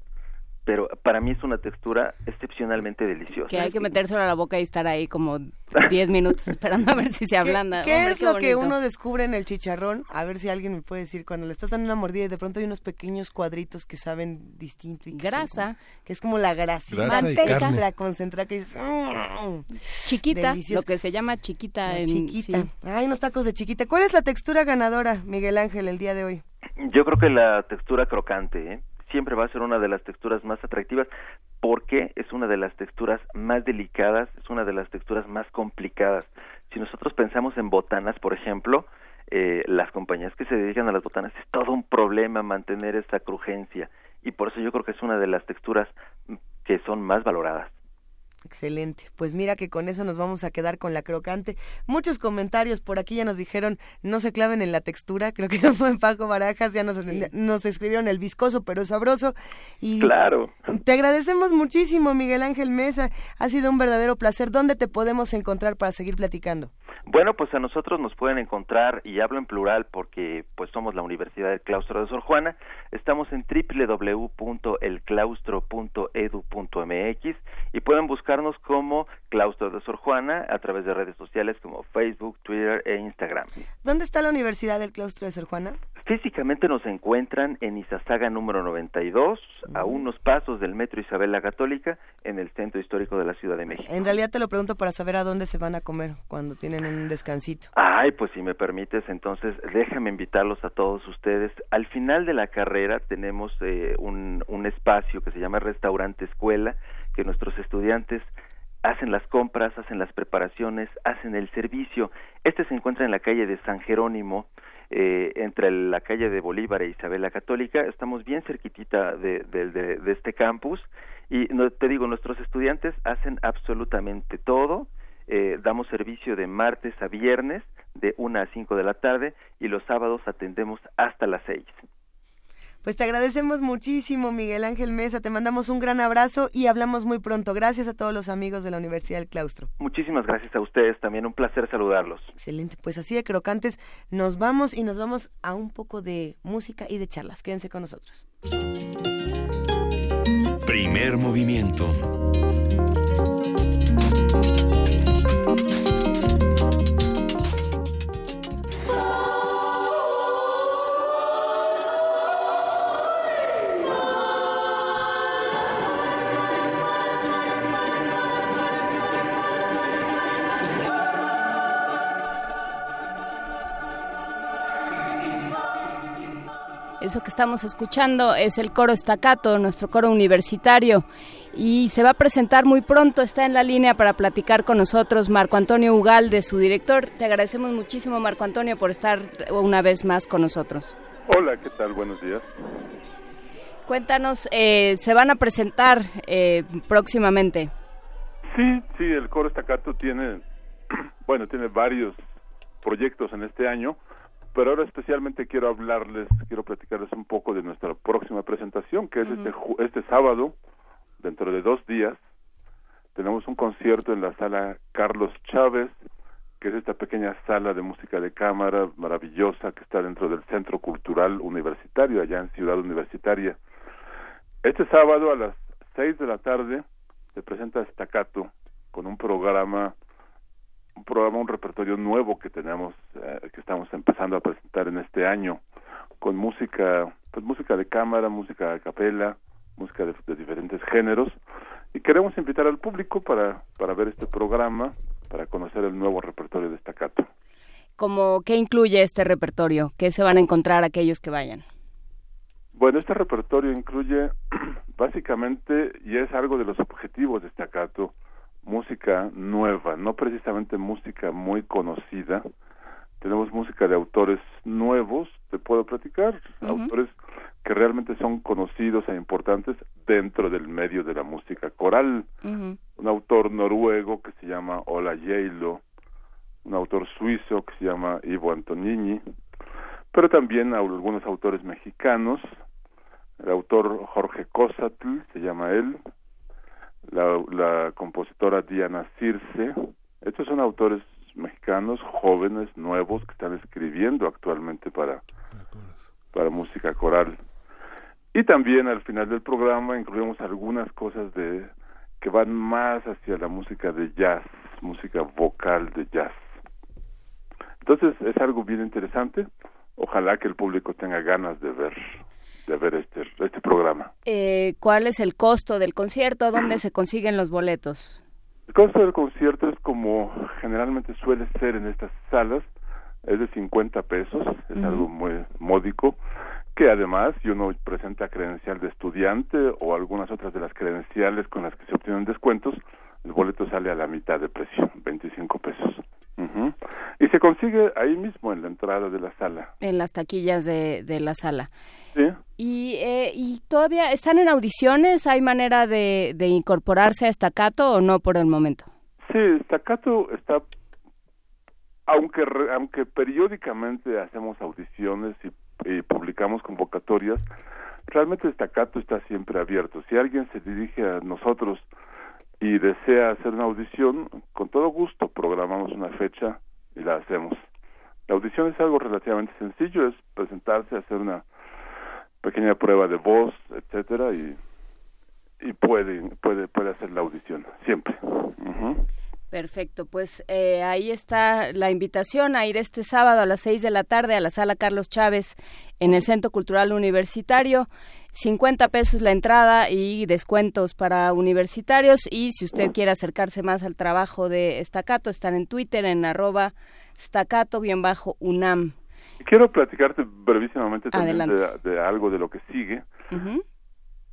pero para mí es una textura excepcionalmente deliciosa. Que hay que metérselo a la boca y estar ahí como 10 minutos esperando a ver si se ablanda. ¿Qué, es lo que uno descubre en el chicharrón? A ver si alguien me puede decir, cuando le estás dando una mordida y de pronto hay unos pequeños cuadritos que saben distinto. Y grasa. que es como la grasita. Manteca. La concentrada que es... Mm, chiquita, lo que se llama chiquita. En, chiquita. Ay, unos tacos de chiquita. ¿Cuál es la textura ganadora, Miguel Ángel, el día de hoy? Yo creo que la textura crocante, ¿eh? Siempre va a ser una de las texturas más atractivas porque es una de las texturas más delicadas, es una de las texturas más complicadas. Si nosotros pensamos en botanas, por ejemplo, eh, las compañías que se dedican a las botanas es todo un problema mantener esa crujencia y por eso yo creo que es una de las texturas que son más valoradas. Excelente. Pues mira que con eso nos vamos a quedar con la crocante. Muchos comentarios por aquí ya nos dijeron no se claven en la textura. Creo que fue Paco Barajas, ya nos, nos escribieron el viscoso pero sabroso. Y claro. Te agradecemos muchísimo, Miguel Ángel Mesa. Ha sido un verdadero placer. ¿Dónde te podemos encontrar para seguir platicando? Bueno, pues a nosotros nos pueden encontrar, y hablo en plural porque pues somos la Universidad del Claustro de Sor Juana, estamos en www.elclaustro.edu.mx y pueden buscarnos como Claustro de Sor Juana a través de redes sociales como Facebook, Twitter e Instagram. ¿Dónde está la Universidad del Claustro de Sor Juana? Físicamente nos encuentran en Izazaga número 92, a unos pasos del Metro Isabel la Católica, en el centro histórico de la Ciudad de México. En realidad te lo pregunto para saber a dónde se van a comer cuando tienen un descansito. Ay, pues si me permites, entonces déjame invitarlos a todos ustedes. Al final de la carrera tenemos eh, un, espacio que se llama Restaurante Escuela, que nuestros estudiantes hacen las compras, hacen las preparaciones, hacen el servicio. Este se encuentra en la calle de San Jerónimo, eh, entre la calle de Bolívar e Isabel la Católica. Estamos bien cerquitita de, de este campus y no, te digo, nuestros estudiantes hacen absolutamente todo. Eh, damos servicio de martes a viernes de 1 a 5 de la tarde y los sábados atendemos hasta las 6. Pues te agradecemos muchísimo, Miguel Ángel Mesa. Te mandamos un gran abrazo y hablamos muy pronto. Gracias a todos los amigos de la Universidad del Claustro. Muchísimas gracias a ustedes. También un placer saludarlos. Excelente. Pues así de crocantes nos vamos y nos vamos a un poco de música y de charlas. Quédense con nosotros. Primer movimiento. Eso que estamos escuchando es el coro estacato, nuestro coro universitario, y se va a presentar muy pronto. Está en la línea para platicar con nosotros Marco Antonio Ugalde, su director. Te agradecemos muchísimo, Marco Antonio, por estar una vez más con nosotros. Hola, ¿qué tal? Buenos días. Cuéntanos, eh, ¿se van a presentar eh, próximamente? Sí, sí, el coro estacato tiene, bueno, tiene varios proyectos en este año pero ahora especialmente quiero hablarles, quiero platicarles un poco de nuestra próxima presentación, que es este, este sábado, dentro de dos días, tenemos un concierto en la sala Carlos Chávez, que es esta pequeña sala de música de cámara maravillosa que está dentro del Centro Cultural Universitario, allá en Ciudad Universitaria. Este sábado a las seis de la tarde se presenta Staccato con un programa un programa, un repertorio nuevo que tenemos, eh, que estamos empezando a presentar en este año, con música, pues música de cámara, música a capela, música de, diferentes géneros, y queremos invitar al público para, para ver este programa, para conocer el nuevo repertorio de Staccato. ¿Cómo, ¿Qué incluye este repertorio? ¿Qué se van a encontrar aquellos que vayan? Bueno, este repertorio incluye básicamente, y es algo de los objetivos de Staccato, música nueva, no precisamente música muy conocida. Tenemos música de autores nuevos, te puedo platicar, autores que realmente son conocidos e importantes dentro del medio de la música coral. Un autor noruego que se llama Ola Yeilo, un autor suizo que se llama Ivo Antonini, pero también algunos autores mexicanos, el autor Jorge Cosatl, se llama él, la, la compositora Diana Circe. Estos son autores mexicanos jóvenes, nuevos, que están escribiendo actualmente para, para música coral. Y también al final del programa incluimos algunas cosas de que van más hacia la música de jazz, música vocal de jazz. Entonces es algo bien interesante. Ojalá que el público tenga ganas de ver de ver este, este programa. Eh, ¿Cuál es el costo del concierto? ¿Dónde se consiguen los boletos? El costo del concierto es como generalmente suele ser en estas salas, es de 50 pesos, es algo muy módico, que además si uno presenta credencial de estudiante o algunas otras de las credenciales con las que se obtienen descuentos, el boleto sale a la mitad de precio, 25 pesos. Y se consigue ahí mismo en la entrada de la sala. En las taquillas de, de la sala. Sí. Y, eh, ¿Y todavía están en audiciones? ¿Hay manera de, de incorporarse a Estacato o no por el momento? Sí, Estacato está, aunque, aunque periódicamente hacemos audiciones y, y publicamos convocatorias, realmente Estacato está siempre abierto. Si alguien se dirige a nosotros y desea hacer una audición, con todo gusto programamos una fecha y la hacemos. La audición es algo relativamente sencillo, es presentarse, hacer una pequeña prueba de voz, etcétera, y, y puede, puede, puede hacer la audición, siempre. Perfecto, pues eh, ahí está la invitación a ir este sábado a las seis de la tarde a la sala Carlos Chávez en el Centro Cultural Universitario. 50 pesos la entrada y descuentos para universitarios. Y si usted quiere acercarse más al trabajo de Estacato, están en Twitter en arroba staccato-unam. Quiero platicarte brevísimamente también de, algo de lo que sigue.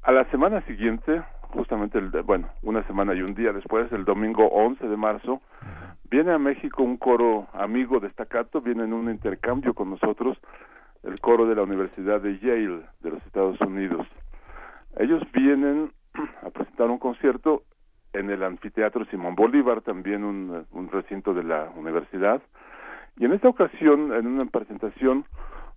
A la semana siguiente, justamente, el, bueno, una semana y un día después, el domingo 11 de marzo, viene a México un coro amigo de Staccato, viene en un intercambio con nosotros, el coro de la Universidad de Yale de los Estados Unidos. Ellos vienen a presentar un concierto en el anfiteatro Simón Bolívar, también un, un recinto de la universidad. Y en esta ocasión, en una presentación,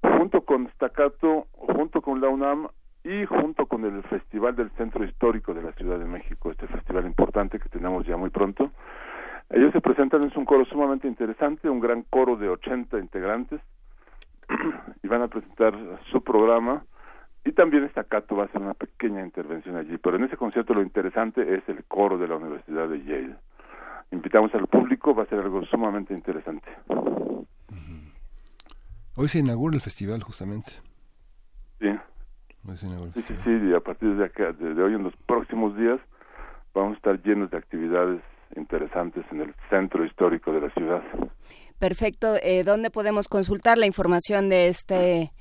junto con Staccato, junto con la UNAM y junto con el Festival del Centro Histórico de la Ciudad de México, este festival importante que tenemos ya muy pronto, ellos se presentan, es un coro sumamente interesante, un gran coro de 80 integrantes, y van a presentar su programa y también Staccato va a hacer una pequeña intervención allí, pero en ese concierto lo interesante es el coro de la Universidad de Yale. Invitamos al público, va a ser algo sumamente interesante. Hoy se inaugura el festival justamente. Sí. Hoy se inaugura el Sí, sí, festival. sí, y a partir de, acá, de, de hoy en los próximos días vamos a estar llenos de actividades interesantes en el centro histórico de la ciudad. Perfecto. Eh, ¿Dónde podemos consultar la información de este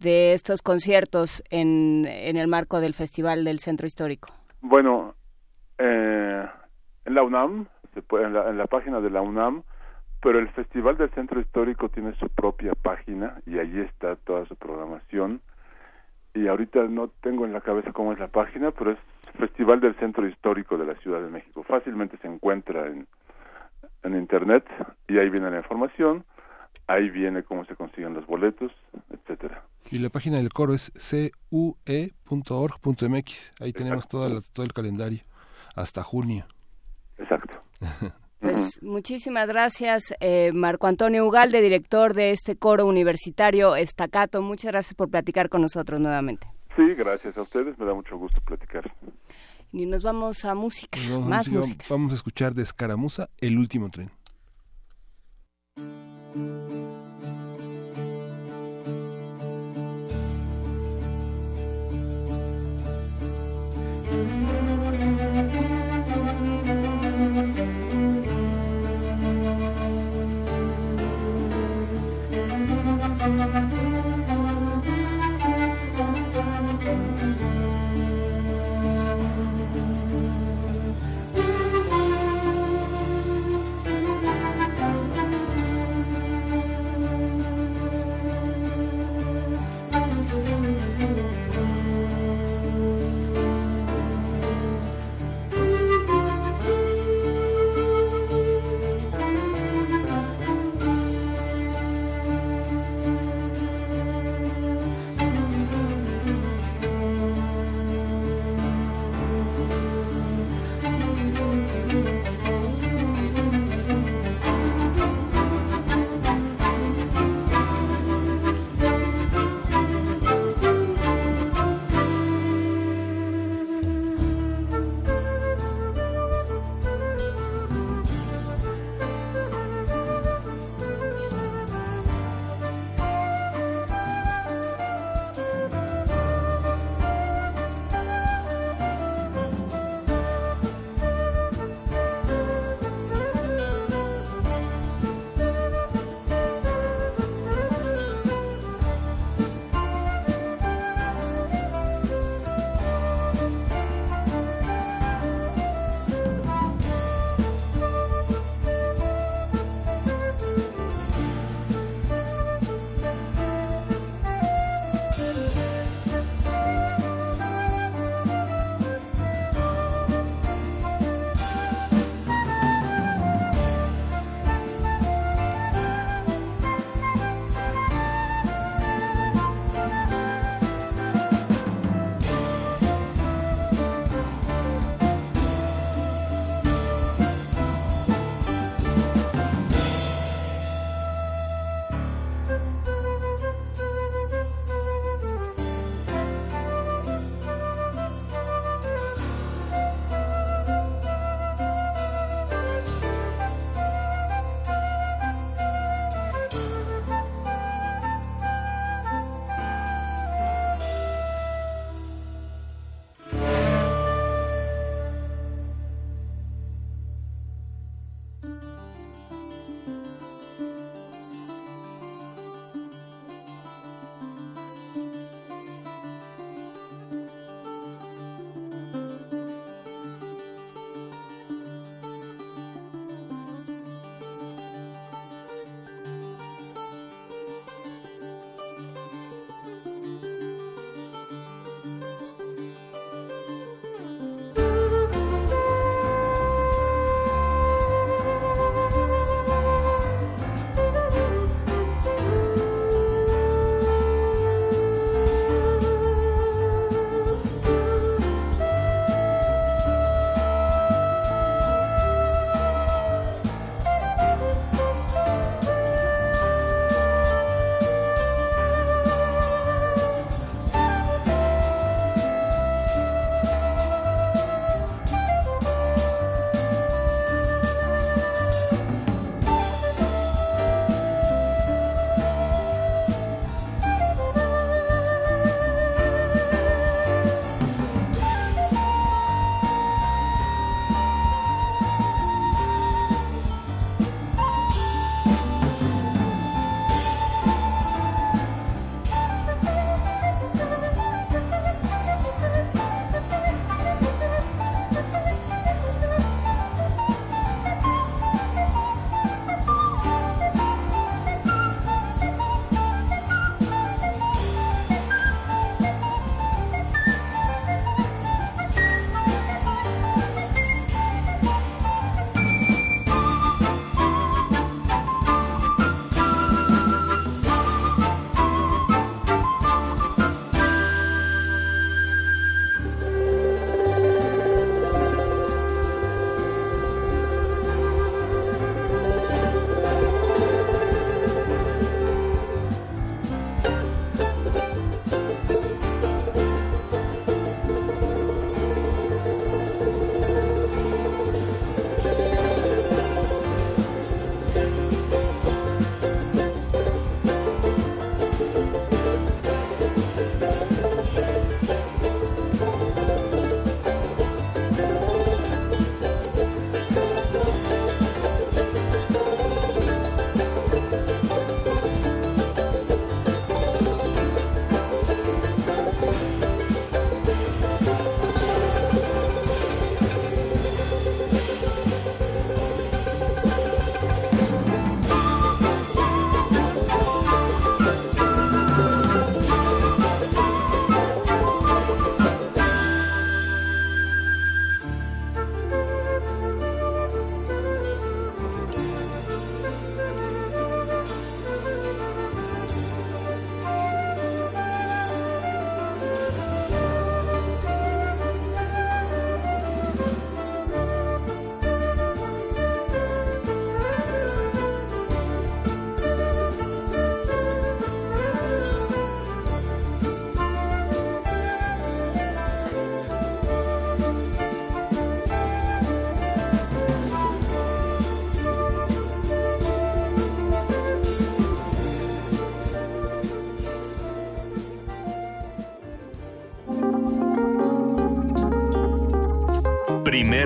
de estos conciertos en, en el marco del Festival del Centro Histórico? Bueno, eh, en la UNAM, se puede, en, la, en la página de la UNAM, pero el Festival del Centro Histórico tiene su propia página y allí está toda su programación. Y ahorita no tengo en la cabeza cómo es la página, pero es Festival del Centro Histórico de la Ciudad de México. Fácilmente se encuentra en, en Internet y ahí viene la información, ahí viene cómo se consiguen los boletos, etcétera. Y la página del coro es cue.org.mx. Ahí tenemos toda la- todo el calendario hasta junio. Exacto. Pues muchísimas gracias, eh, Marco Antonio Ugalde, director de este coro universitario Estacato. Muchas gracias por platicar con nosotros nuevamente. Sí, gracias a ustedes, me da mucho gusto platicar. Y nos vamos a música, más música. Vamos a escuchar de Escaramuza El último tren.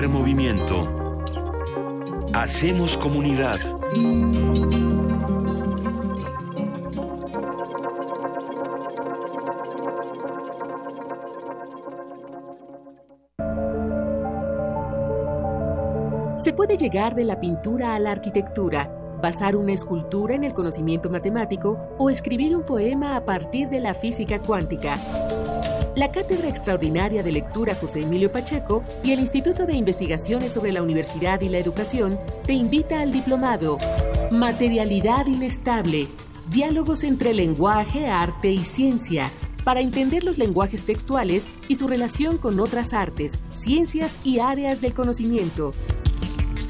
Movimiento. Hacemos comunidad. Se puede llegar de la pintura a la arquitectura, basar una escultura en el conocimiento matemático o escribir un poema a partir de la física cuántica. La Cátedra Extraordinaria de Lectura José Emilio Pacheco y el Instituto de Investigaciones sobre la Universidad y la Educación te invita al diplomado. Materialidad Inestable, Diálogos entre lenguaje, arte y ciencia, para entender los lenguajes textuales y su relación con otras artes, ciencias y áreas del conocimiento.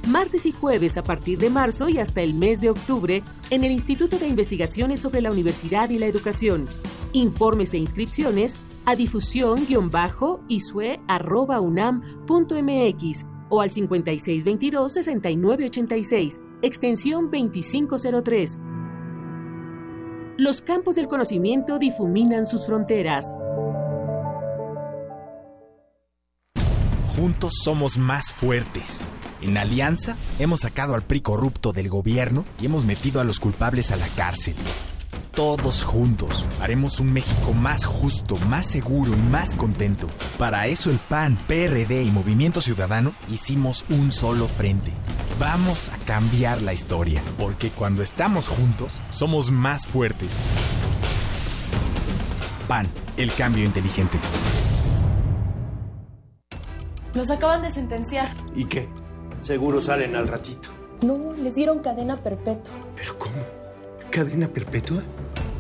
Martes y jueves a partir de marzo y hasta el mes de octubre en el Instituto de Investigaciones sobre la Universidad y la Educación. Informes e inscripciones a difusión-isue.unam.mx o al 5622-6986, extensión 2503. Los campos del conocimiento difuminan sus fronteras. Juntos somos más fuertes. En Alianza hemos sacado al PRI corrupto del gobierno y hemos metido a los culpables a la cárcel. Todos juntos haremos un México más justo, más seguro y más contento. Para eso el PAN, PRD y Movimiento Ciudadano hicimos un solo frente. Vamos a cambiar la historia, porque cuando estamos juntos somos más fuertes. PAN, el cambio inteligente. Los acaban de sentenciar. ¿Y qué? Seguro salen al ratito. No, les dieron cadena perpetua. ¿Pero cómo? ¿Cadena perpetua?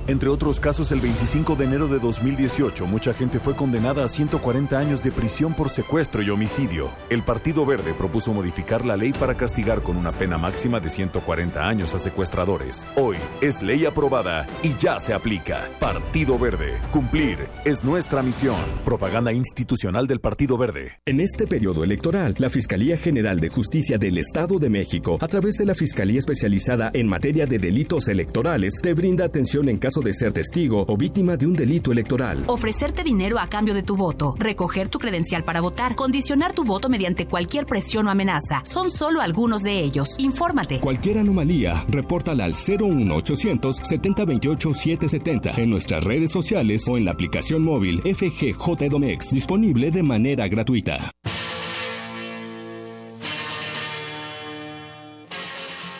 Entre otros casos, el 25 de enero de 2018, mucha gente fue condenada a 140 años de prisión por secuestro y homicidio. El Partido Verde propuso modificar la ley para castigar con una pena máxima de 140 años a secuestradores. Hoy es ley aprobada y ya se aplica. Partido Verde. Cumplir es nuestra misión. Propaganda institucional del Partido Verde. En este periodo electoral, la Fiscalía General de Justicia del Estado de México, a través de la Fiscalía Especializada en Materia de Delitos Electorales, te brinda atención en caso de ser testigo o víctima de un delito electoral. Ofrecerte dinero a cambio de tu voto, recoger tu credencial para votar, condicionar tu voto mediante cualquier presión o amenaza. Son solo algunos de ellos. Infórmate. Cualquier anomalía, repórtala al 01800 7028 770 en nuestras redes sociales o en la aplicación móvil FGJ Domex, disponible de manera gratuita.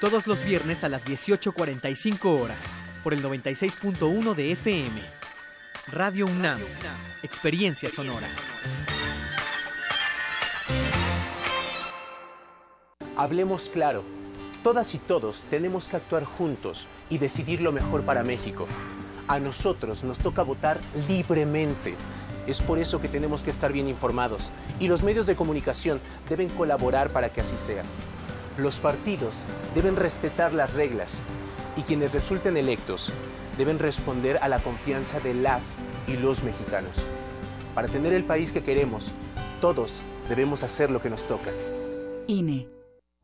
Todos los viernes a las 18.45 horas, por el 96.1 de FM. Radio UNAM, Experiencia Sonora. Hablemos claro. Todas y todos tenemos que actuar juntos y decidir lo mejor para México. A nosotros nos toca votar libremente. Es por eso que tenemos que estar bien informados y los medios de comunicación deben colaborar para que así sea. Los partidos deben respetar las reglas y quienes resulten electos deben responder a la confianza de las y los mexicanos. Para tener el país que queremos, todos debemos hacer lo que nos toca. INE.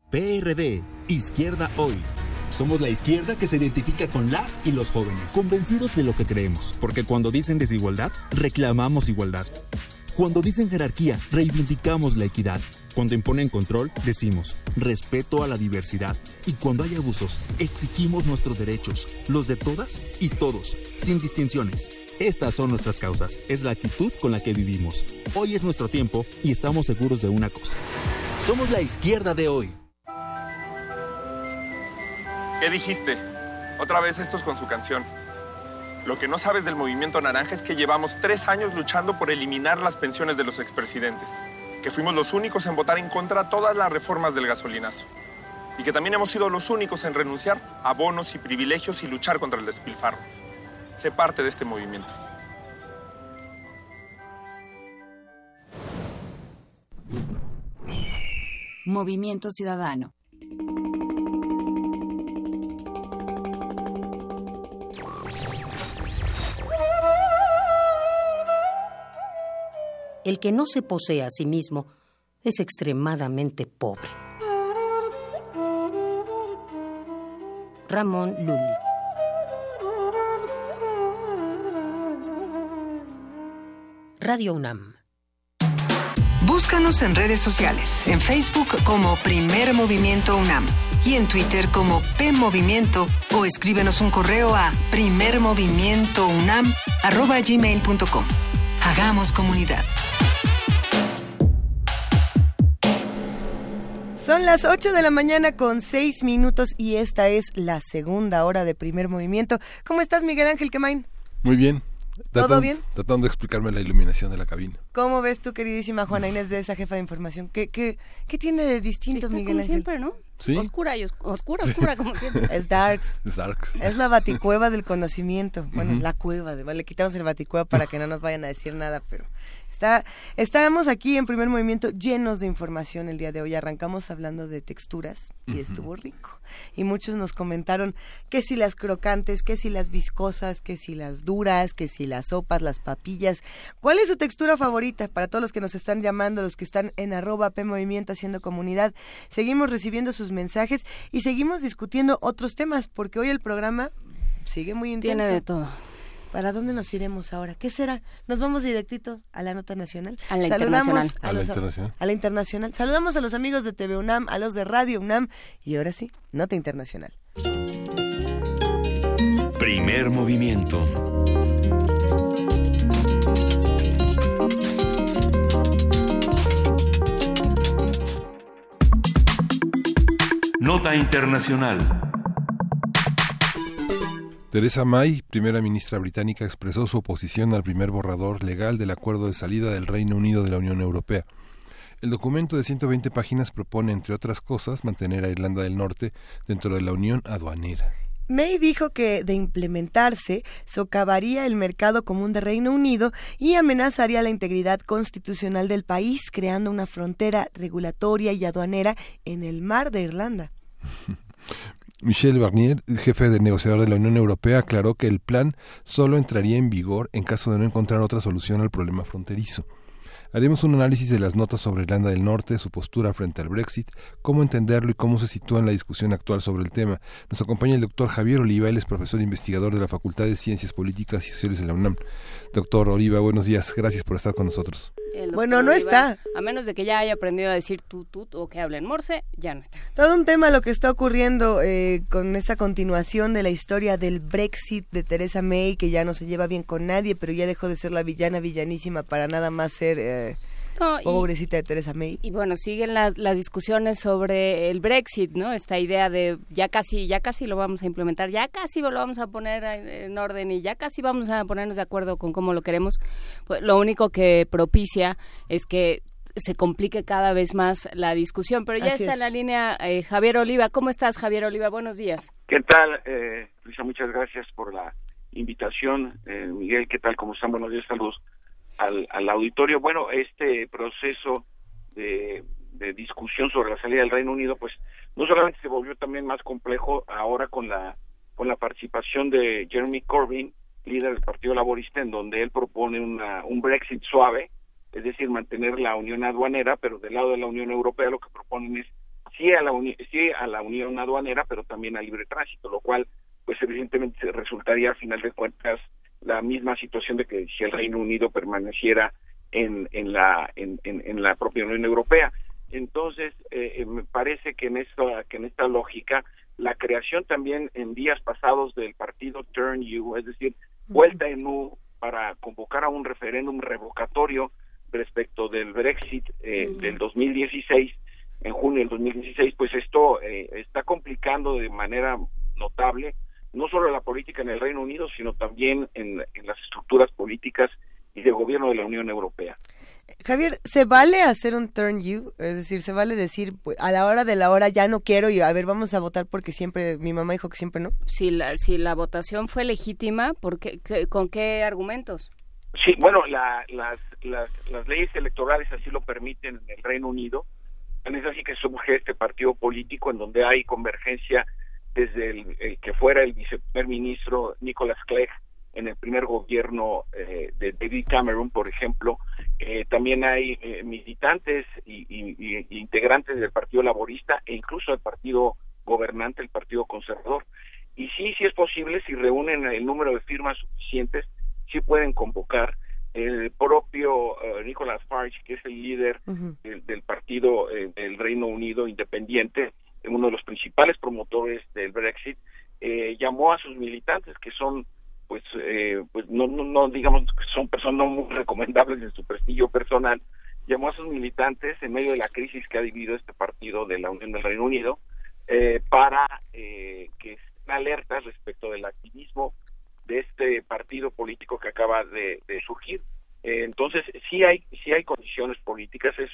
PRD, Izquierda Hoy. Somos la izquierda que se identifica con las y los jóvenes, convencidos de lo que creemos, porque cuando dicen desigualdad, reclamamos igualdad. Cuando dicen jerarquía, reivindicamos la equidad. Cuando imponen control, decimos respeto a la diversidad. Y cuando hay abusos, exigimos nuestros derechos, los de todas y todos, sin distinciones. Estas son nuestras causas, es la actitud con la que vivimos. Hoy es nuestro tiempo y estamos seguros de una cosa. Somos la izquierda de hoy. ¿Qué dijiste? Otra vez estos con su canción. Lo que no sabes del movimiento naranja es que llevamos tres años luchando por eliminar las pensiones de los expresidentes, que fuimos los únicos en votar en contra de todas las reformas del gasolinazo, y que también hemos sido los únicos en renunciar a bonos y privilegios y luchar contra el despilfarro. Sé parte de este movimiento. Movimiento Ciudadano. El que no se posee a sí mismo es extremadamente pobre. Ramón Lully. Radio UNAM. Búscanos en redes sociales, en Facebook como Primer Movimiento UNAM y en Twitter como P Movimiento o escríbenos un correo a primermovimientounam@gmail.com. Hagamos comunidad. Son las 8 de la mañana con 6 minutos y esta es la segunda hora de primer movimiento. ¿Cómo estás, Miguel Ángel Quemain? Muy bien. ¿Todo Tratando- bien? Tratando de explicarme la iluminación de la cabina. ¿Cómo ves tú, queridísima Juana Inés de esa jefa de información? ¿Qué, qué, qué tiene de distinto, Miguel como Ángel? siempre, ¿no? Sí. Oscura y os- oscura, oscura, como siempre. Es Darks. Es Darks. Es la baticueva del conocimiento. Bueno, la cueva. De, le quitamos el baticueva para que no nos vayan a decir nada, pero está, estábamos aquí en primer movimiento llenos de información el día de hoy. Arrancamos hablando de texturas y estuvo rico. Y muchos nos comentaron que si las crocantes, que si las viscosas, que si las duras, que si las sopas, las papillas. ¿Cuál es su textura favorita? Para todos los que nos están llamando, los que están en arroba P Movimiento haciendo comunidad, seguimos recibiendo sus mensajes y seguimos discutiendo otros temas, porque hoy el programa sigue muy intenso. Tiene de todo. ¿Para dónde nos iremos ahora? ¿Qué será? ¿Nos vamos directito a la nota nacional? A la Saludamos internacional. a, A la los, internacional. a la internacional. Saludamos a los amigos de TV UNAM, a los de Radio UNAM y ahora sí, nota internacional. Primer movimiento. Nota internacional. Teresa May, primera ministra británica, expresó su oposición al primer borrador legal del acuerdo de salida del Reino Unido de la Unión Europea. El documento de 120 páginas propone, entre otras cosas, mantener a Irlanda del Norte dentro de la Unión aduanera. May dijo que de implementarse socavaría el mercado común de Reino Unido y amenazaría la integridad constitucional del país, creando una frontera regulatoria y aduanera en el mar de Irlanda. Michel Barnier, jefe de negociador de la Unión Europea, aclaró que el plan solo entraría en vigor en caso de no encontrar otra solución al problema fronterizo. Haremos un análisis de las notas sobre Irlanda del Norte, su postura frente al Brexit, cómo entenderlo y cómo se sitúa en la discusión actual sobre el tema. Nos acompaña el doctor Javier Oliva, él es profesor investigador de la Facultad de Ciencias Políticas y Sociales de la UNAM. Doctor Oliva, buenos días, gracias por estar con nosotros. El Bueno, no Oliva, está. A menos de que ya haya aprendido a decir tú, tú, o que hable en morse, ya no está. Todo un tema lo que está ocurriendo eh, con esta continuación de la historia del Brexit de Theresa May, que ya no se lleva bien con nadie, pero ya dejó de ser la villana villanísima para nada más ser eh, No, y- pobrecita de Theresa May. Y bueno, siguen las, las discusiones sobre el Brexit, ¿no? Esta idea de ya casi, ya casi lo vamos a implementar, ya casi lo vamos a poner en, en orden y ya casi vamos a ponernos de acuerdo con cómo lo queremos. Pues lo único que propicia es que se complique cada vez más la discusión. Pero ya Así está es. en la línea eh, Javier Oliva. ¿Cómo estás, Javier Oliva? Buenos días. ¿Qué tal, eh, Luisa? Muchas gracias por la invitación. Eh, Miguel, ¿qué tal? ¿Cómo están? Buenos días, saludos al, al auditorio. Bueno, este proceso de, de discusión sobre la salida del Reino Unido, pues no solamente se volvió también más complejo ahora con la con la participación de Jeremy Corbyn, líder del Partido Laborista, en donde él propone una, un Brexit suave, es decir, mantener la unión aduanera, pero del lado de la Unión Europea lo que proponen es sí a la, uni- sí a la unión aduanera, pero también a libre tránsito, lo cual, pues evidentemente resultaría a final de cuentas la misma situación de que si el Reino Unido permaneciera en, en la en, en- en la propia Unión Europea. Entonces, eh, eh, me parece que en esta que en esta lógica la creación también en días pasados del partido Turn You, es decir, vuelta en U para convocar a un referéndum revocatorio respecto del Brexit eh, del 2016 en junio del 2016, pues esto eh, está complicando de manera notable no solo la política en el Reino Unido, sino también en, en las estructuras políticas y de gobierno de la Unión Europea. Javier, ¿se vale hacer un turn you? Es decir, ¿se vale decir pues, a la hora de la hora ya no quiero y a ver, vamos a votar porque siempre, mi mamá dijo que siempre no? Si la, si la votación fue legítima, ¿por qué, qué- ¿con qué argumentos? Sí, bueno, la- las, las, las leyes electorales así lo permiten en el Reino Unido Es así que surge este partido político en donde hay convergencia desde el, que fuera el viceprimer ministro Nicholas Clegg en el primer gobierno eh, de David Cameron, por ejemplo, eh, también hay eh, militantes y, integrantes del Partido Laborista e incluso del Partido Gobernante, el Partido Conservador. Y sí, sí es posible, si reúnen el número de firmas suficientes, sí pueden convocar el propio Nicholas Farage, que es el líder del, partido del Reino Unido independiente, uno de los principales promotores del Brexit, llamó a sus militantes, que son pues eh, pues no, no, digamos que son personas muy recomendables en su prestigio personal llamó a sus militantes en medio de la crisis que ha vivido este partido de la Unión del Reino Unido eh, para eh, que estén alertas respecto del activismo de este partido político que acaba de, surgir. Entonces sí hay sí hay condiciones políticas es,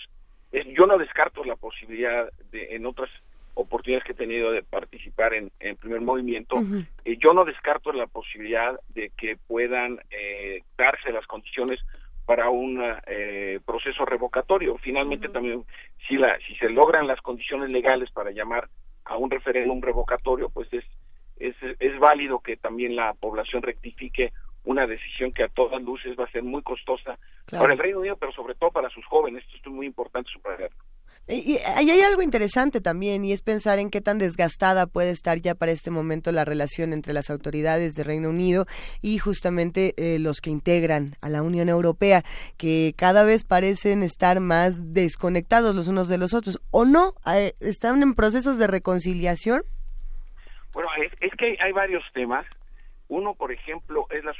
es yo no descarto la posibilidad de en otras oportunidades que he tenido de participar en, en primer movimiento, eh, yo no descarto la posibilidad de que puedan eh, darse las condiciones para un eh, proceso revocatorio. Finalmente también, si, la, si se logran las condiciones legales para llamar a un referéndum revocatorio, pues es, es, es válido que también la población rectifique una decisión que a todas luces va a ser muy costosa para el Reino Unido, pero sobre todo para sus jóvenes. Esto es muy importante subrayarlo. Y, ahí hay algo interesante también y es pensar en qué tan desgastada puede estar ya para este momento la relación entre las autoridades de Reino Unido y justamente eh, los que integran a la Unión Europea, que cada vez parecen estar más desconectados los unos de los otros. ¿O no? Eh, ¿Están en procesos de reconciliación? Bueno, es, que hay varios temas. Uno, por ejemplo, es la,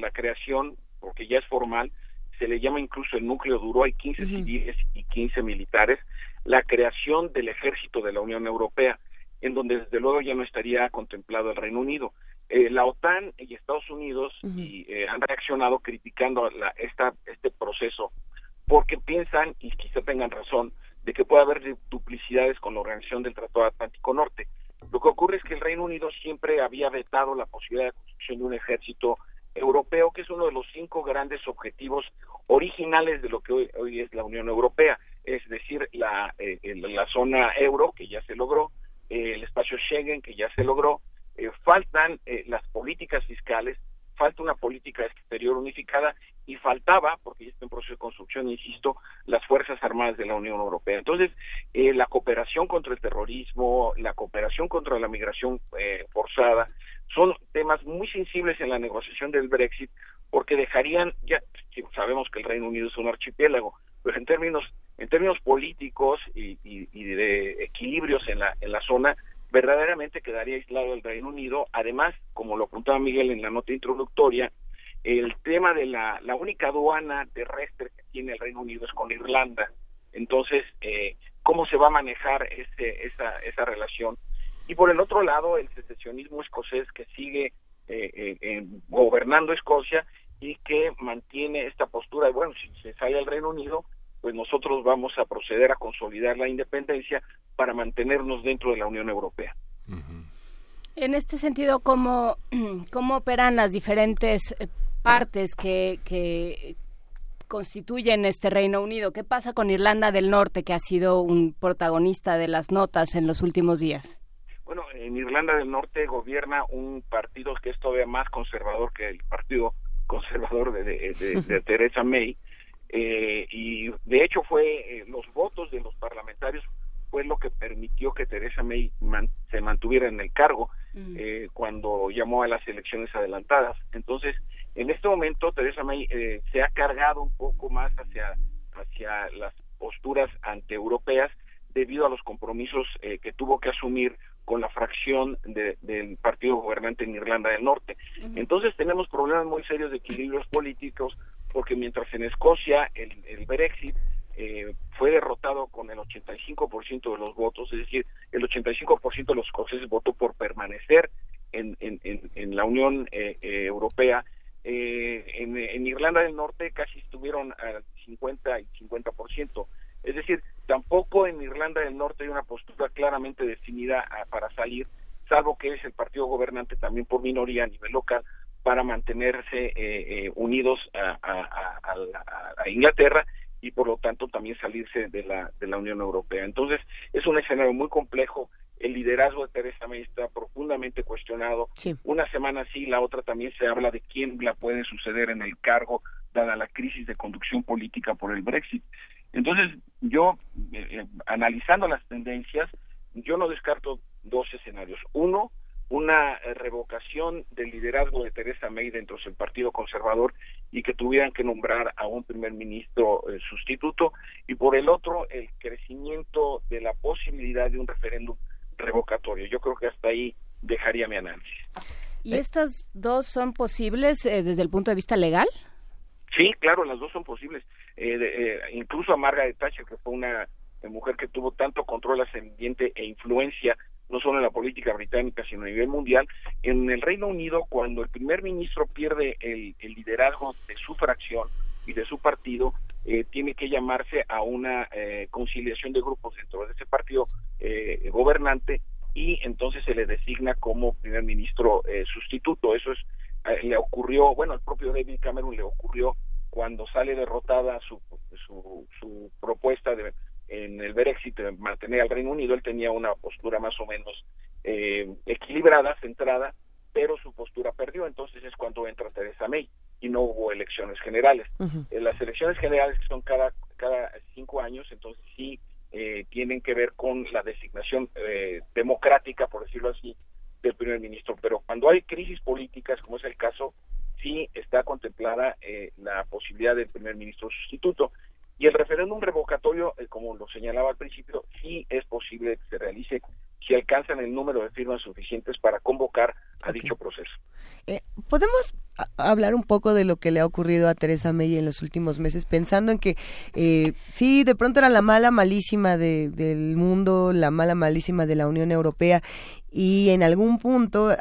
la creación, porque ya es formal, se le llama incluso el núcleo duro, hay 15 civiles y 15 militares, la creación del ejército de la Unión Europea, en donde desde luego ya no estaría contemplado el Reino Unido. Eh, la OTAN y Estados Unidos y, eh, han reaccionado criticando la, esta, este proceso porque piensan, y quizá tengan razón, de que puede haber duplicidades con la Organización del Tratado Atlántico Norte. Lo que ocurre es que el Reino Unido siempre había vetado la posibilidad de construcción de un ejército europeo, que es uno de los cinco grandes objetivos originales de lo que hoy, es la Unión Europea, es decir, la, eh, la zona euro, que ya se logró, eh, el espacio Schengen, que ya se logró, eh, faltan las políticas fiscales, falta una política exterior unificada y faltaba, porque ya está en proceso de construcción, insisto, las Fuerzas Armadas de la Unión Europea. Entonces, la cooperación contra el terrorismo, la cooperación contra la migración forzada, son temas muy sensibles en la negociación del Brexit porque dejarían ya sabemos que el Reino Unido es un archipiélago pero en términos en términos políticos y, de equilibrios en la en la zona verdaderamente quedaría aislado el Reino Unido. Además como lo apuntaba Miguel en la nota introductoria el tema de la la única aduana terrestre que tiene el Reino Unido es con Irlanda. Entonces eh, cómo se va a manejar ese, esa esa relación y por el otro lado el secesionismo escocés que sigue eh, eh, gobernando Escocia y que mantiene esta postura. De bueno si se sale al Reino Unido pues nosotros vamos a proceder a consolidar la independencia para mantenernos dentro de la Unión Europea. En este sentido, ¿cómo, cómo operan las diferentes eh, partes que, que constituyen este Reino Unido? ¿Qué pasa con Irlanda del Norte, que ha sido un protagonista de las notas en los últimos días? Bueno, en Irlanda del Norte gobierna un partido que es todavía más conservador que el partido conservador de, de, Theresa May. Eh, y de hecho fue eh, los votos de los parlamentarios fue lo que permitió que Theresa May se mantuviera en el cargo mm. eh, cuando llamó a las elecciones adelantadas. Entonces, en este momento Theresa May se ha cargado un poco más hacia hacia las posturas antieuropeas debido a los compromisos que tuvo que asumir con la fracción del partido gobernante en Irlanda del Norte. Entonces tenemos problemas muy serios de equilibrios políticos porque mientras en Escocia el, el Brexit eh, fue derrotado con el 85% de los votos, es decir, el 85% de los escoceses votó por permanecer en, en, en, la Unión eh, eh, Europea. en, en Irlanda del Norte casi estuvieron al 50 y 50%. Es decir, tampoco en Irlanda del Norte hay una postura claramente definida ah, para salir, salvo que es el partido gobernante también por minoría a nivel local para mantenerse eh, eh, unidos a, Inglaterra y por lo tanto también salirse de la, de la Unión Europea. Entonces es un escenario muy complejo, el liderazgo de Teresa May está profundamente cuestionado, una semana sí, la otra también se habla de quién la puede suceder en el cargo, dada la crisis de conducción política por el Brexit. Entonces yo, eh, eh, analizando las tendencias, yo no descarto dos escenarios. Uno, una eh, revocación del liderazgo de Teresa May dentro del Partido Conservador y que tuvieran que nombrar a un primer ministro eh, sustituto y por el otro el crecimiento de la posibilidad de un referéndum revocatorio. Yo creo que hasta ahí dejaría mi análisis. ¿Y estas dos son posibles eh, desde el punto de vista legal? Sí, claro, las dos son posibles. incluso a Margaret Thatcher, que fue una mujer que tuvo tanto control ascendiente e influencia no solo en la política británica, sino a nivel mundial. En el Reino Unido, cuando el primer ministro pierde el, liderazgo de su fracción y de su partido, eh, tiene que llamarse a una eh, conciliación de grupos dentro de ese partido eh, gobernante y entonces se le designa como primer ministro sustituto. Eso es le ocurrió, bueno, al propio David Cameron le ocurrió cuando sale derrotada su, su, su propuesta de en el Brexit de mantener al Reino Unido, él tenía una postura más o menos eh, equilibrada, centrada, pero su postura perdió, entonces es cuando entra Teresa May y no hubo elecciones generales. Eh, las elecciones generales que son cada, cada cinco años, entonces sí eh, tienen que ver con la designación democrática, por decirlo así, del primer ministro. Pero cuando hay crisis políticas, como es el caso, sí está contemplada la posibilidad del primer ministro sustituto. Y el referéndum revocatorio, eh, como lo señalaba al principio, sí es posible que se realice si alcanzan el número de firmas suficientes para convocar a dicho proceso. Eh, ¿Podemos hablar un poco de lo que le ha ocurrido a Teresa May en los últimos meses, pensando en que eh, sí, de pronto era la mala malísima del mundo, la mala malísima de la Unión Europea, y en algún punto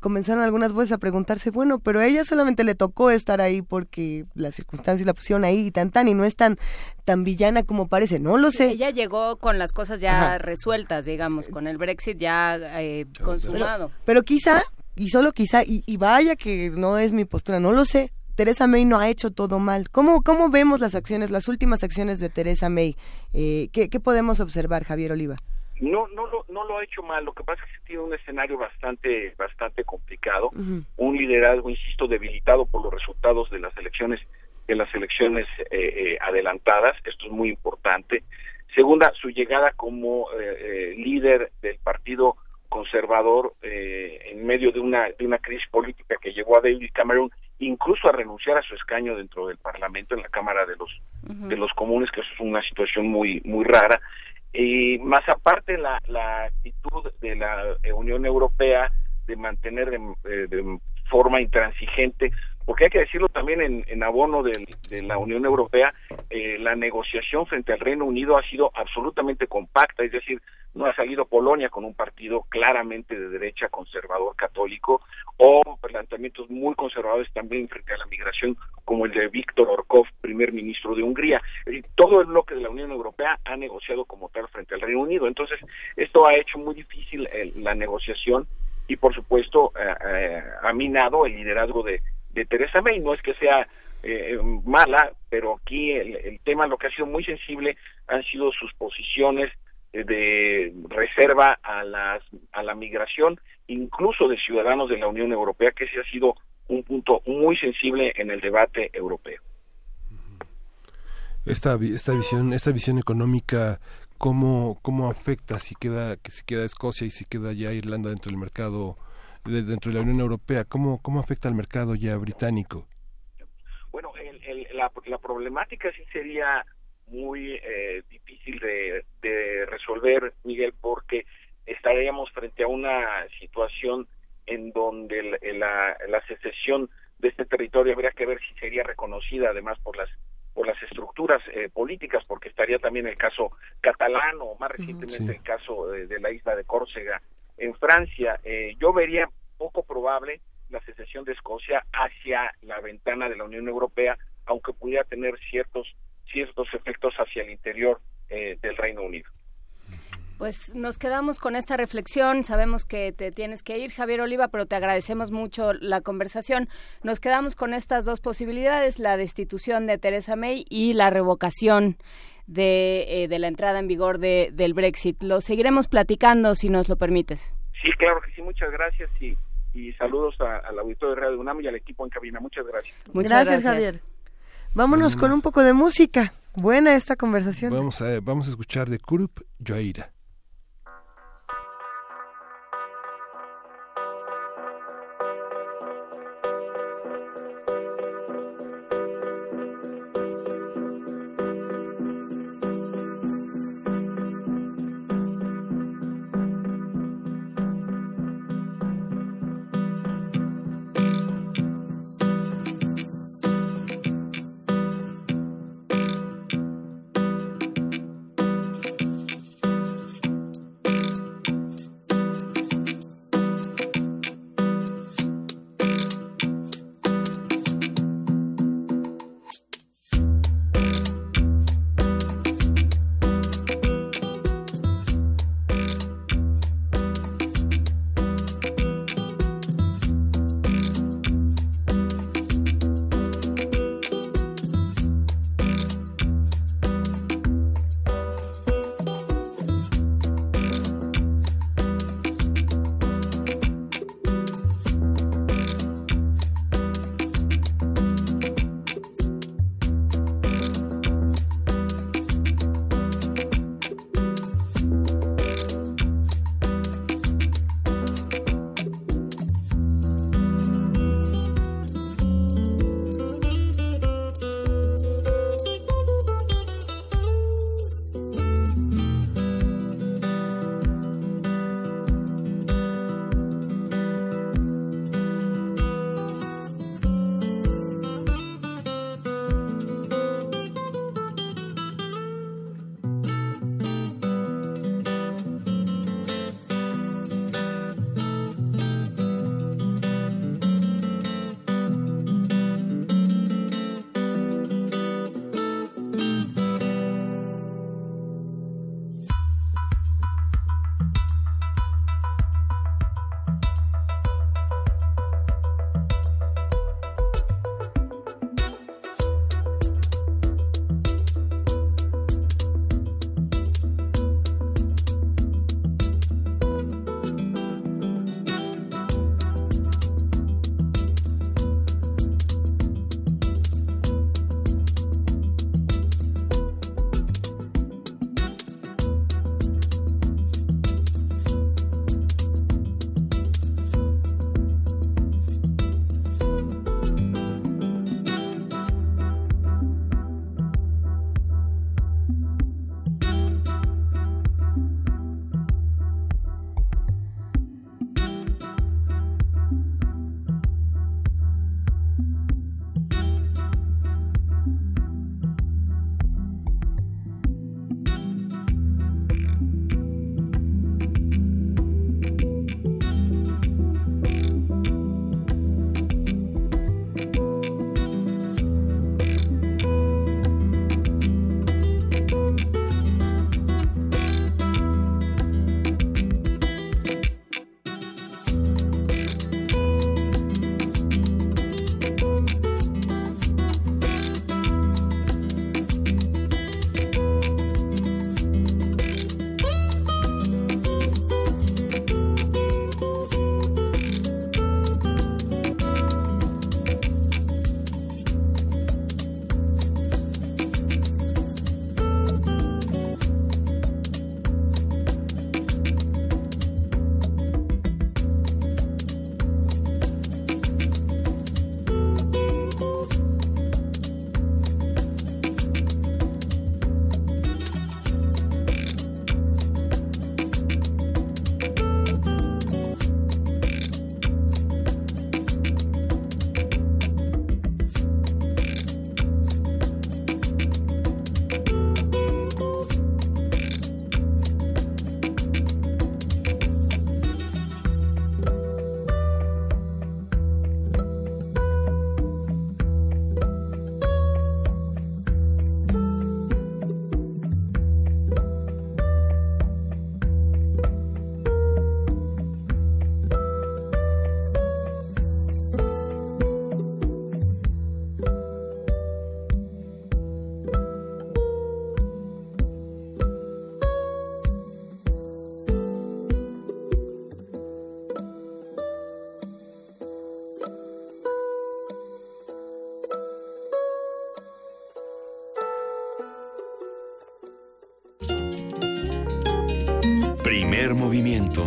comenzaron algunas voces a preguntarse, bueno, pero a ella solamente le tocó estar ahí porque las circunstancias la pusieron ahí y tan tan, y no es tan, tan villana como parece, no lo sé. Ella llegó con las cosas ya resueltas, digamos, con el Brexit ya eh, consumado. pero quizá y solo quizá, y, vaya que no es mi postura, no lo sé, Teresa May no ha hecho todo mal. ¿Cómo, cómo vemos las acciones, las últimas acciones de Teresa May? Eh, ¿qué, podemos observar, Javier Oliva? No, no, lo, no lo ha hecho mal. Lo que pasa es que tiene un escenario bastante, bastante complicado. Un liderazgo, insisto, debilitado por los resultados de las elecciones, de las elecciones eh, eh, adelantadas. Esto es muy importante. Segunda, su llegada como líder del partido conservador eh, en medio de una, de una crisis política que llevó a David Cameron incluso a renunciar a su escaño dentro del Parlamento en la Cámara de los de los Comunes que eso es una situación muy muy rara. Y más aparte la, la actitud de la Unión Europea de mantener de, eh, de forma intransigente porque hay que decirlo también en, abono de, la Unión Europea, eh, la negociación frente al Reino Unido ha sido absolutamente compacta, es decir, no ha salido Polonia con un partido claramente de derecha conservador católico o planteamientos muy conservadores también frente a la migración como el de Víctor Orkov, primer ministro de Hungría. todo el bloque de la Unión Europea ha negociado como tal frente al Reino Unido. Entonces, esto ha hecho muy difícil eh, la negociación y, por supuesto, eh, ha minado el liderazgo de de Teresa May. No es que sea eh, mala, pero aquí el, tema, lo que ha sido muy sensible, han sido sus posiciones eh, de reserva a, las, a la migración, incluso de ciudadanos de la Unión Europea, que ese ha sido un punto muy sensible en el debate europeo. Esta, esta visión, esta visión económica cómo, cómo afecta si queda, si queda Escocia y si queda ya Irlanda dentro del mercado dentro de la Unión Europea? ¿Cómo, cómo afecta al mercado ya británico? Bueno, la, la, problemática sí sería muy eh, difícil de, de resolver, Miguel, porque estaríamos frente a una situación en donde la, la, secesión de este territorio habría que ver si sería reconocida además por las por las estructuras eh, políticas porque estaría también el caso catalán o más recientemente el caso de, la isla de Córcega en Francia. Eh, yo vería poco probable la secesión de Escocia hacia la ventana de la Unión Europea, aunque pudiera tener ciertos ciertos efectos hacia el interior eh, del Reino Unido. Pues nos quedamos con esta reflexión. Sabemos que te tienes que ir, Javier Oliva, pero te agradecemos mucho la conversación. Nos quedamos con estas dos posibilidades, la destitución de Teresa May y la revocación de, eh, la entrada en vigor de, del Brexit. Lo seguiremos platicando si nos lo permites. Sí, claro que sí. Muchas gracias y, y saludos al auditorio de Radio UNAM y al equipo en cabina. Muchas gracias. Muchas gracias, Javier. Vámonos con un poco de música. Buena esta conversación. Vamos a, vamos a escuchar de Kurup Joaira. Movimiento.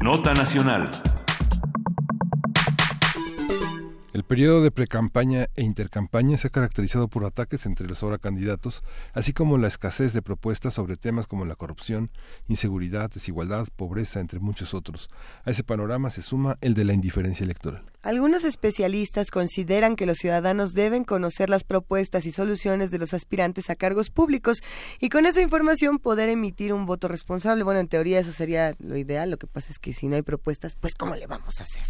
Nota Nacional. Periodo de precampaña e intercampaña se ha caracterizado por ataques entre los ahora candidatos, así como la escasez de propuestas sobre temas como la corrupción, inseguridad, desigualdad, pobreza, entre muchos otros. A ese panorama se suma el de la indiferencia electoral. Algunos especialistas consideran que los ciudadanos deben conocer las propuestas y soluciones de los aspirantes a cargos públicos y con esa información poder emitir un voto responsable. Bueno, en teoría eso sería lo ideal, lo que pasa es que si no hay propuestas, pues ¿cómo le vamos a hacer?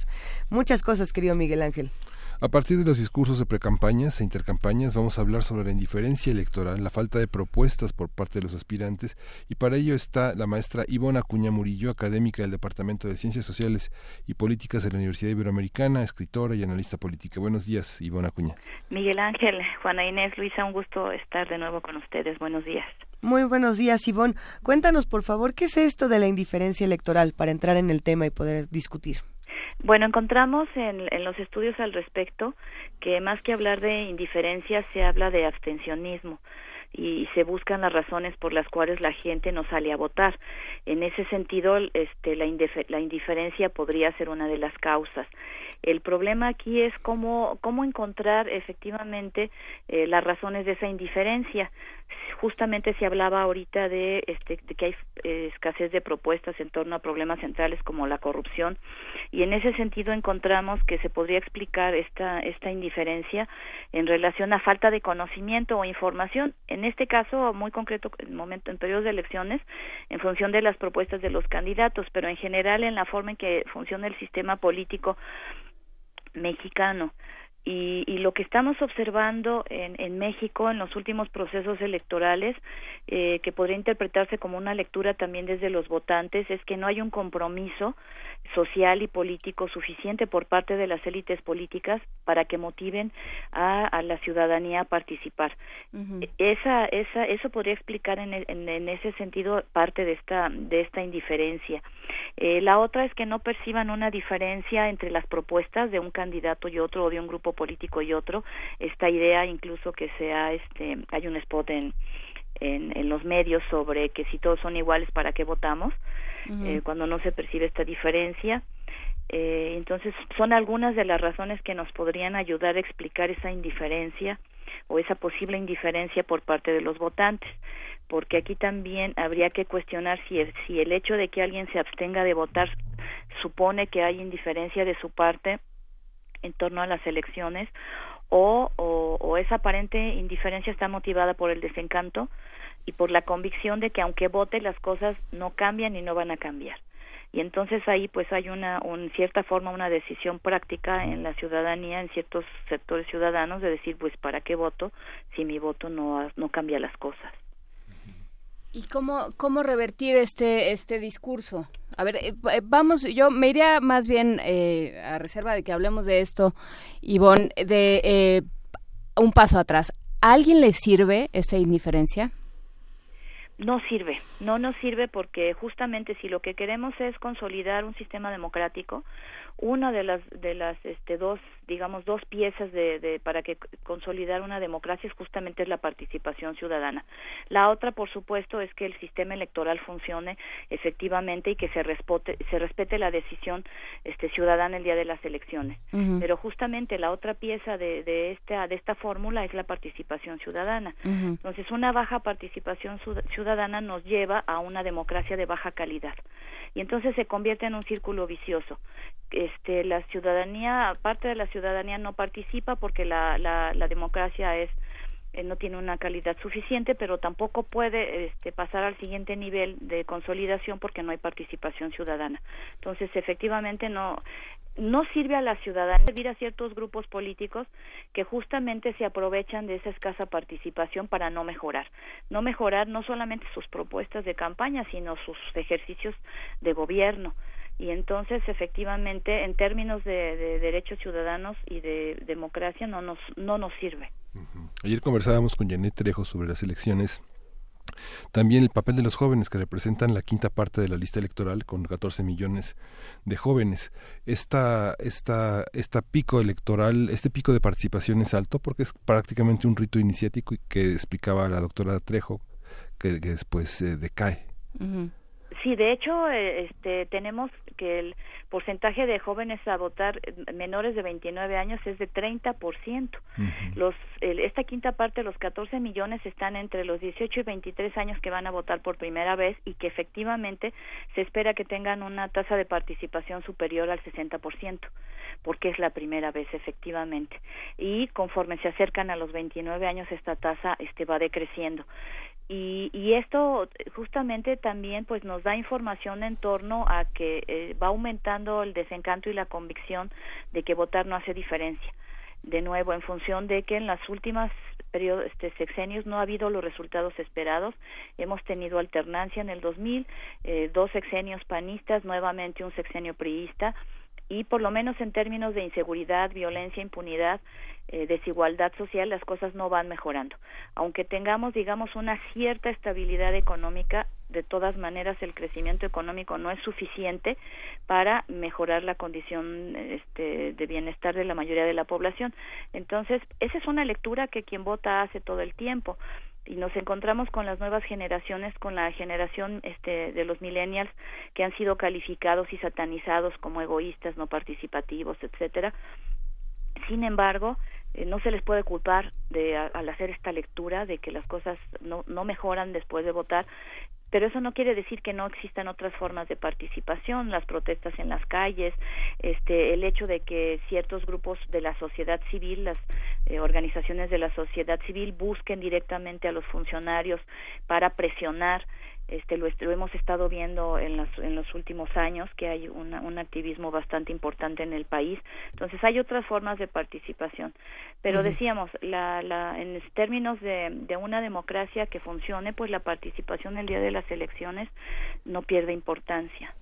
Muchas cosas, querido Miguel Ángel. A partir de los discursos de precampañas e intercampañas vamos a hablar sobre la indiferencia electoral, la falta de propuestas por parte de los aspirantes y para ello está la maestra Ivona Acuña Murillo, académica del Departamento de Ciencias Sociales y Políticas de la Universidad Iberoamericana, escritora y analista política. Buenos días, Ivona Acuña. Miguel Ángel, Juana Inés, Luisa, un gusto estar de nuevo con ustedes. Buenos días. Muy buenos días, Ivonne. Cuéntanos, por favor, ¿qué es esto de la indiferencia electoral para entrar en el tema y poder discutir? Bueno, encontramos en, en, los estudios al respecto que más que hablar de indiferencia se habla de abstencionismo y se buscan las razones por las cuales la gente no sale a votar. En ese sentido, este, la, la indiferencia podría ser una de las causas. El problema aquí es cómo, cómo encontrar efectivamente eh, las razones de esa indiferencia. Justamente se hablaba ahorita de, este, de que hay eh, escasez de propuestas en torno a problemas centrales como la corrupción y en ese sentido encontramos que se podría explicar esta, esta indiferencia en relación a falta de conocimiento o información. En este caso, muy concreto, en, momento, en periodos de elecciones, en función de las propuestas de los candidatos, pero en general en la forma en que funciona el sistema político mexicano. Y, y, lo que estamos observando en, en, México en los últimos procesos electorales, eh, que podría interpretarse como una lectura también desde los votantes, es que no hay un compromiso social y político suficiente por parte de las élites políticas para que motiven a, a la ciudadanía a participar. Uh -huh. Esa, esa, eso podría explicar en, en, en, ese sentido parte de esta, de esta indiferencia. Eh, la otra es que no perciban una diferencia entre las propuestas de un candidato y otro o de un grupo político y otro. Esta idea incluso que sea, este, hay un spot en, en, en los medios sobre que si todos son iguales, ¿para qué votamos? Uh -huh. eh, cuando no se percibe esta diferencia. Eh, entonces, son algunas de las razones que nos podrían ayudar a explicar esa indiferencia o esa posible indiferencia por parte de los votantes porque aquí también habría que cuestionar si el, si el hecho de que alguien se abstenga de votar supone que hay indiferencia de su parte en torno a las elecciones o, o, o esa aparente indiferencia está motivada por el desencanto y por la convicción de que aunque vote las cosas no cambian y no van a cambiar. Y entonces ahí pues hay una en cierta forma una decisión práctica en la ciudadanía en ciertos sectores ciudadanos de decir pues para qué voto si mi voto no no cambia las cosas ¿Y cómo, cómo revertir este, este discurso? A ver, eh, vamos, yo me iría más bien eh, a reserva de que hablemos de esto, Ivonne, de eh, un paso atrás. ¿A alguien le sirve esta indiferencia? No sirve, no nos sirve porque justamente si lo que queremos es consolidar un sistema democrático, una de las de las este dos digamos dos piezas de, de para que consolidar una democracia es justamente es la participación ciudadana la otra por supuesto es que el sistema electoral funcione efectivamente y que se respete se respete la decisión este ciudadana el día de las elecciones uh -huh. pero justamente la otra pieza de, de esta de esta fórmula es la participación ciudadana uh -huh. entonces una baja participación ciudadana nos lleva a una democracia de baja calidad y entonces se convierte en un círculo vicioso este la ciudadanía parte de la ciudadanía no participa porque la la, la democracia es eh, no tiene una calidad suficiente, pero tampoco puede este, pasar al siguiente nivel de consolidación porque no hay participación ciudadana. Entonces, efectivamente, no no sirve a la ciudadanía servir a ciertos grupos políticos que justamente se aprovechan de esa escasa participación para no mejorar. No mejorar no solamente sus propuestas de campaña, sino sus ejercicios de gobierno y entonces efectivamente en términos de, de, derechos ciudadanos y de democracia no nos no nos sirve. Ayer conversábamos con Janet Trejo sobre las elecciones También el papel de los jóvenes que representan la quinta parte de la lista electoral con 14 millones de jóvenes. Esta, esta, esta pico electoral, este pico de participación es alto porque es prácticamente un rito iniciático y que explicaba la doctora Trejo que, después eh, decae. Sí, de hecho, eh, este, tenemos que el porcentaje de jóvenes a votar eh, menores de 29 años es de 30%. Los, esta quinta parte, los 14 millones, están entre los 18 y 23 años que van a votar por primera vez y que efectivamente se espera que tengan una tasa de participación superior al 60%, porque es la primera vez efectivamente. Y conforme se acercan a los 29 años, esta tasa este, va decreciendo. Y, y, esto justamente también pues nos da información en torno a que eh, va aumentando el desencanto y la convicción de que votar no hace diferencia. De nuevo en función de que en las últimas periodos este sexenios no ha habido los resultados esperados hemos tenido alternancia en el 2000 eh, dos sexenios panistas nuevamente un sexenio priista y por lo menos en términos de inseguridad, violencia, impunidad, eh, desigualdad social, las cosas no van mejorando. Aunque tengamos, digamos, una cierta estabilidad económica, de todas maneras el crecimiento económico no es suficiente para mejorar la condición este, de bienestar de la mayoría de la población. Entonces, esa es una lectura que quien vota hace todo el tiempo y nos encontramos con las nuevas generaciones, con la generación este, de los millennials que han sido calificados y satanizados como egoístas, no participativos, etcétera. Sin embargo, eh, no se les puede culpar de al hacer esta lectura de que las cosas no, no mejoran después de votar pero eso no quiere decir que no existan otras formas de participación, las protestas en las calles, este, el hecho de que ciertos grupos de la sociedad civil, las eh, organizaciones de la sociedad civil busquen directamente a los funcionarios para presionar este lo, hemos estado viendo en los, en los últimos años que hay un activismo bastante importante en el país. Entonces hay otras formas de participación. Pero decíamos la, la en términos de, de una democracia que funcione pues la participación el día de las elecciones no pierde importancia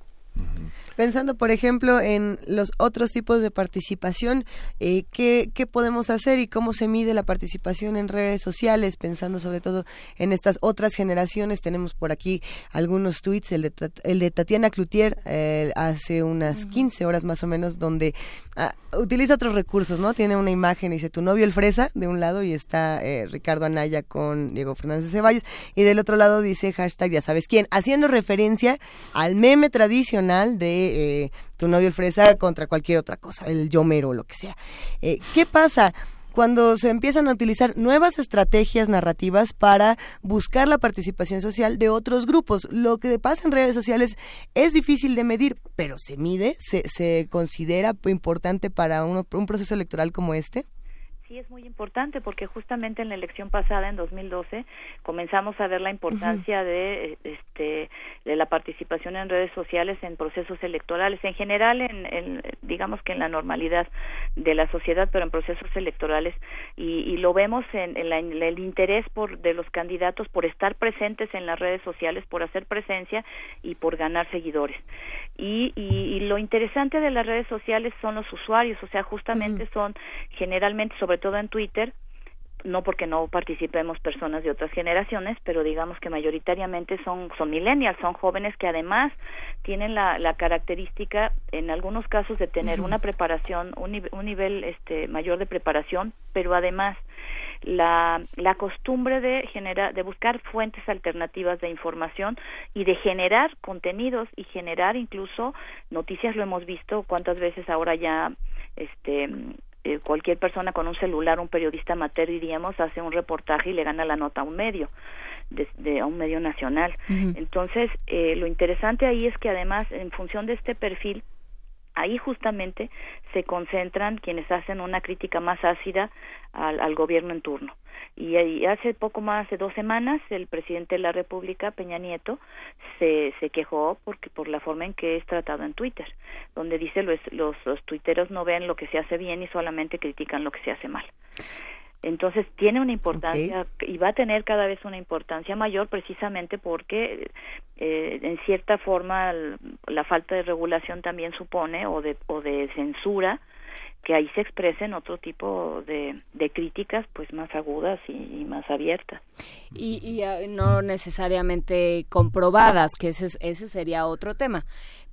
Pensando, por ejemplo, en los otros tipos de participación, eh, ¿qué, podemos hacer y cómo se mide la participación en redes sociales? Pensando sobre todo en estas otras generaciones, tenemos por aquí algunos tweets, el de, el de Tatiana Cloutier eh, hace unas 15 horas más o menos, donde ah, utiliza otros recursos, ¿no? Tiene una imagen, dice tu novio el fresa de un lado y está eh, Ricardo Anaya con Diego Fernández de Ceballos y del otro lado dice hashtag ya sabes quién, haciendo referencia al meme tradicional de eh, tu novio el fresa contra cualquier otra cosa, el yomero o lo que sea. Eh, ¿Qué pasa? cuando se empiezan a utilizar nuevas estrategias narrativas para buscar la participación social de otros grupos. Lo que pasa en redes sociales es difícil de medir, pero se mide, se, se considera importante para un proceso electoral como este sí es muy importante porque justamente en la elección pasada en 2012 comenzamos a ver la importancia de este de la participación en redes sociales en procesos electorales en general en, digamos que en la normalidad de la sociedad pero en procesos electorales. Y, lo vemos en, el interés por de los candidatos por estar presentes en las redes sociales por hacer presencia y por ganar seguidores. Y, y, lo interesante de las redes sociales son los usuarios o sea justamente son generalmente sobre todo en Twitter, no porque no participemos personas de otras generaciones, pero digamos que mayoritariamente son, son millennials, son jóvenes que además tienen la, la característica, en algunos casos, de tener una preparación, un, un nivel este, mayor de preparación, pero además la, la costumbre de generar, de buscar fuentes alternativas de información y de generar contenidos y generar incluso noticias, lo hemos visto cuántas veces ahora ya este eh, cualquier persona con un celular, un periodista amateur, diríamos, hace un reportaje y le gana la nota a un medio, de, a un medio nacional. Entonces, eh, lo interesante ahí es que además, en función de este perfil, ahí justamente se concentran quienes hacen una crítica más ácida al, al gobierno en turno. Y, hace poco más de dos semanas el presidente de la República, Peña Nieto, se, se quejó porque, por la forma en que es tratado en Twitter, donde dice los, los, los tuiteros no ven lo que se hace bien y solamente critican lo que se hace mal. Entonces tiene una importancia y va a tener cada vez una importancia mayor precisamente porque eh, en cierta forma la falta de regulación también supone o de, o de censura que ahí se expresen otro tipo de, de críticas pues más agudas y, más abiertas. Y, y, ah, no necesariamente comprobadas, que ese, ese sería otro tema.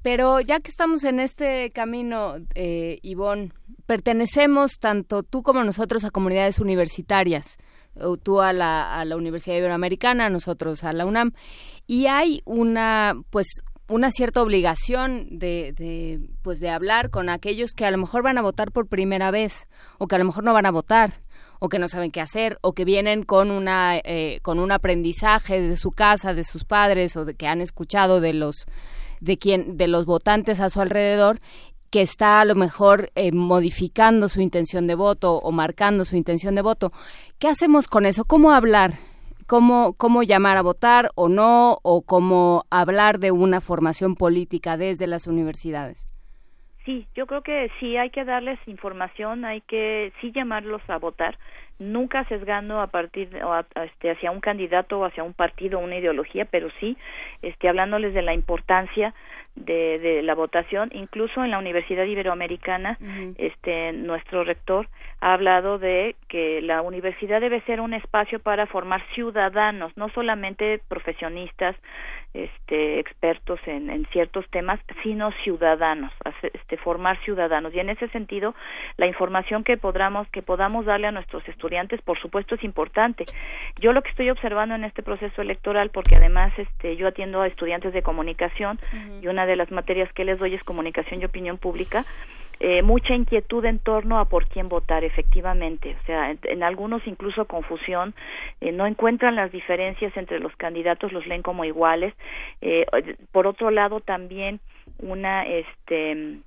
Pero ya que estamos en este camino, eh, Ivonne, pertenecemos tanto tú como nosotros a comunidades universitarias, tú a la, a la Universidad Iberoamericana, nosotros a la UNAM, y hay una, pues, una cierta obligación de, de, pues de hablar con aquellos que a lo mejor van a votar por primera vez o que a lo mejor no van a votar o que no saben qué hacer o que vienen con una eh, con un aprendizaje de su casa de sus padres o de que han escuchado de los de quien de los votantes a su alrededor que está a lo mejor eh, modificando su intención de voto o marcando su intención de voto. ¿Qué hacemos con eso? ¿Cómo hablar? ¿Cómo, cómo llamar a votar o no? ¿O cómo hablar de una formación política desde las universidades? Sí, yo creo que sí hay que darles información, hay que sí llamarlos a votar, nunca sesgando a partir o este, hacia un candidato o hacia un partido o una ideología, pero sí este, hablándoles de la importancia de, de la votación. Incluso en la Universidad Iberoamericana, este, nuestro rector ha hablado de que la universidad debe ser un espacio para formar ciudadanos, no solamente profesionistas, este, expertos en, en ciertos temas, sino ciudadanos, este, formar ciudadanos. Y en ese sentido, la información que podamos, que podamos darle a nuestros estudiantes, por supuesto, es importante. Yo lo que estoy observando en este proceso electoral, porque además este, yo atiendo a estudiantes de comunicación y una de las materias que les doy es comunicación y opinión pública, eh, mucha inquietud en torno a por quién votar efectivamente. O sea en, algunos incluso confusión eh, no encuentran las diferencias entre los candidatos los leen como iguales. Eh, por otro lado también una este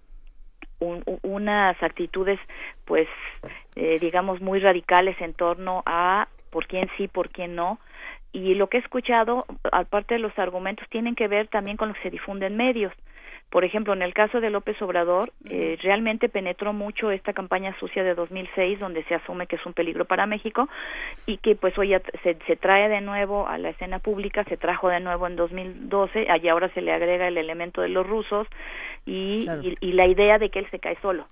unas actitudes pues digamos muy radicales en torno a por quién sí por quién no. Y lo que he escuchado aparte de los argumentos tienen que ver también con lo que se difunde en medios por ejemplo, en el caso de López Obrador, eh, realmente penetró mucho esta campaña sucia de 2006, donde se asume que es un peligro para México y que pues hoy se, se trae de nuevo a la escena pública, se trajo de nuevo en 2012, y ahora se le agrega el elemento de los rusos y, y la idea de que él se cae solo.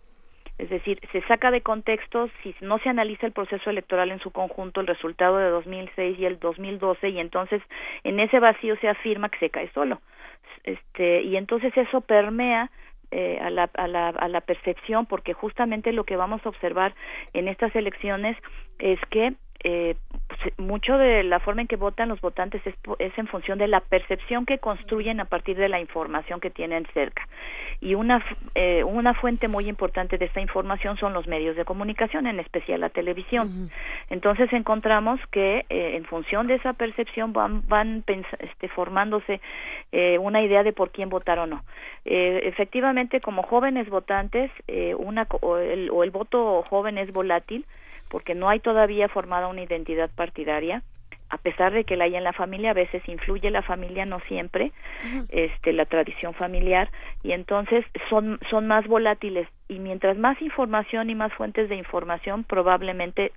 Es decir, se saca de contexto si no se analiza el proceso electoral en su conjunto, el resultado de 2006 y el 2012, y entonces en ese vacío se afirma que se cae solo este y entonces eso permea eh, a, la, a, la, a la percepción porque justamente lo que vamos a observar en estas elecciones es que eh, mucho de la forma en que votan los votantes es, es, en función de la percepción que construyen a partir de la información que tienen cerca. Y una, eh, una fuente muy importante de esta información son los medios de comunicación, en especial la televisión. Entonces encontramos que eh, en función de esa percepción van, van este, formándose eh, una idea de por quién votar o no. Eh, efectivamente, como jóvenes votantes, eh, una, o el, o el voto joven es volátil, porque no hay todavía formada una identidad partidaria a pesar de que la hay en la familia a veces influye la familia no siempre este la tradición familiar y entonces son son más volátiles y mientras más información y más fuentes de información probablemente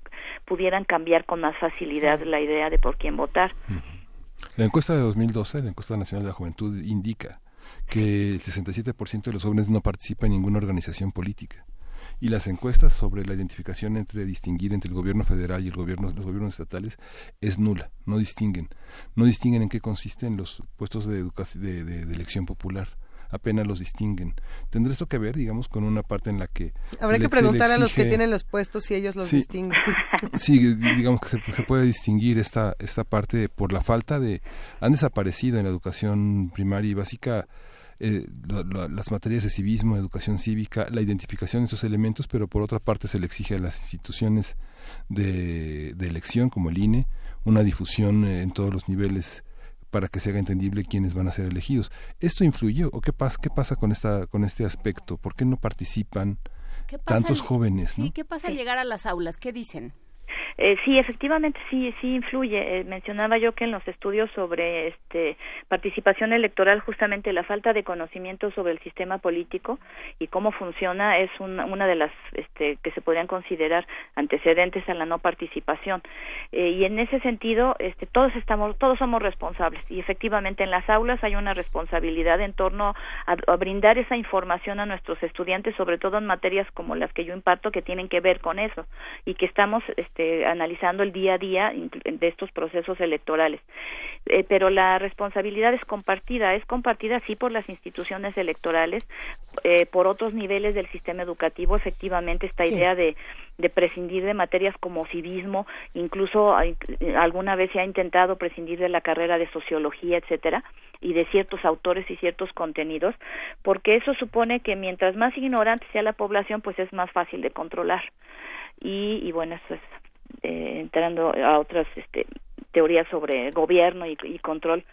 pudieran cambiar con más facilidad la idea de por quién votar. La encuesta de 2012 la encuesta nacional de la juventud indica que el 67% de los jóvenes no participa en ninguna organización política y las encuestas sobre la identificación entre distinguir entre el gobierno federal y el gobierno los gobiernos estatales es nula no distinguen no distinguen en qué consisten los puestos de educación de, de, elección popular apenas los distinguen. ¿Tendrá esto que ver, digamos, con una parte en la que... Habrá que preguntar a los que tienen los puestos si ellos los distinguen. Sí, digamos que se, se, puede distinguir esta, esta parte por la falta de... Han desaparecido en la educación primaria y básica eh, las materias de civismo, educación cívica, la identificación de esos elementos, pero por otra parte se le exige a las instituciones de, de elección como el INE una difusión en todos los niveles para que se haga entendible quiénes van a ser elegidos. ¿Esto influye o qué pasa, qué pasa con, esta, con este aspecto? ¿Por qué no participan tantos jóvenes? ¿Qué pasa al llegar a las aulas? ¿Qué dicen? Eh, sí, efectivamente, sí, sí influye. Eh, mencionaba yo que en los estudios sobre este, participación electoral, justamente la falta de conocimiento sobre el sistema político y cómo funciona es una de las este, que se podrían considerar antecedentes a la no participación. Eh, y en ese sentido, este, todos estamos, todos somos responsables. Y efectivamente, en las aulas hay una responsabilidad en torno a, a brindar esa información a nuestros estudiantes, sobre todo en materias como las que yo imparto, que tienen que ver con eso y que estamos este, analizando el día a día de estos procesos electorales. Eh, pero la responsabilidad es compartida, es compartida sí por las instituciones electorales, eh, por otros niveles del sistema educativo, efectivamente esta idea de, de prescindir de materias como civismo, incluso alguna vez se ha intentado prescindir de la carrera de sociología, etcétera, y de ciertos autores y ciertos contenidos, porque eso supone que mientras más ignorante sea la población, pues es más fácil de controlar. Y, y bueno, eso es entrando a otras este, teorías sobre gobierno y, y control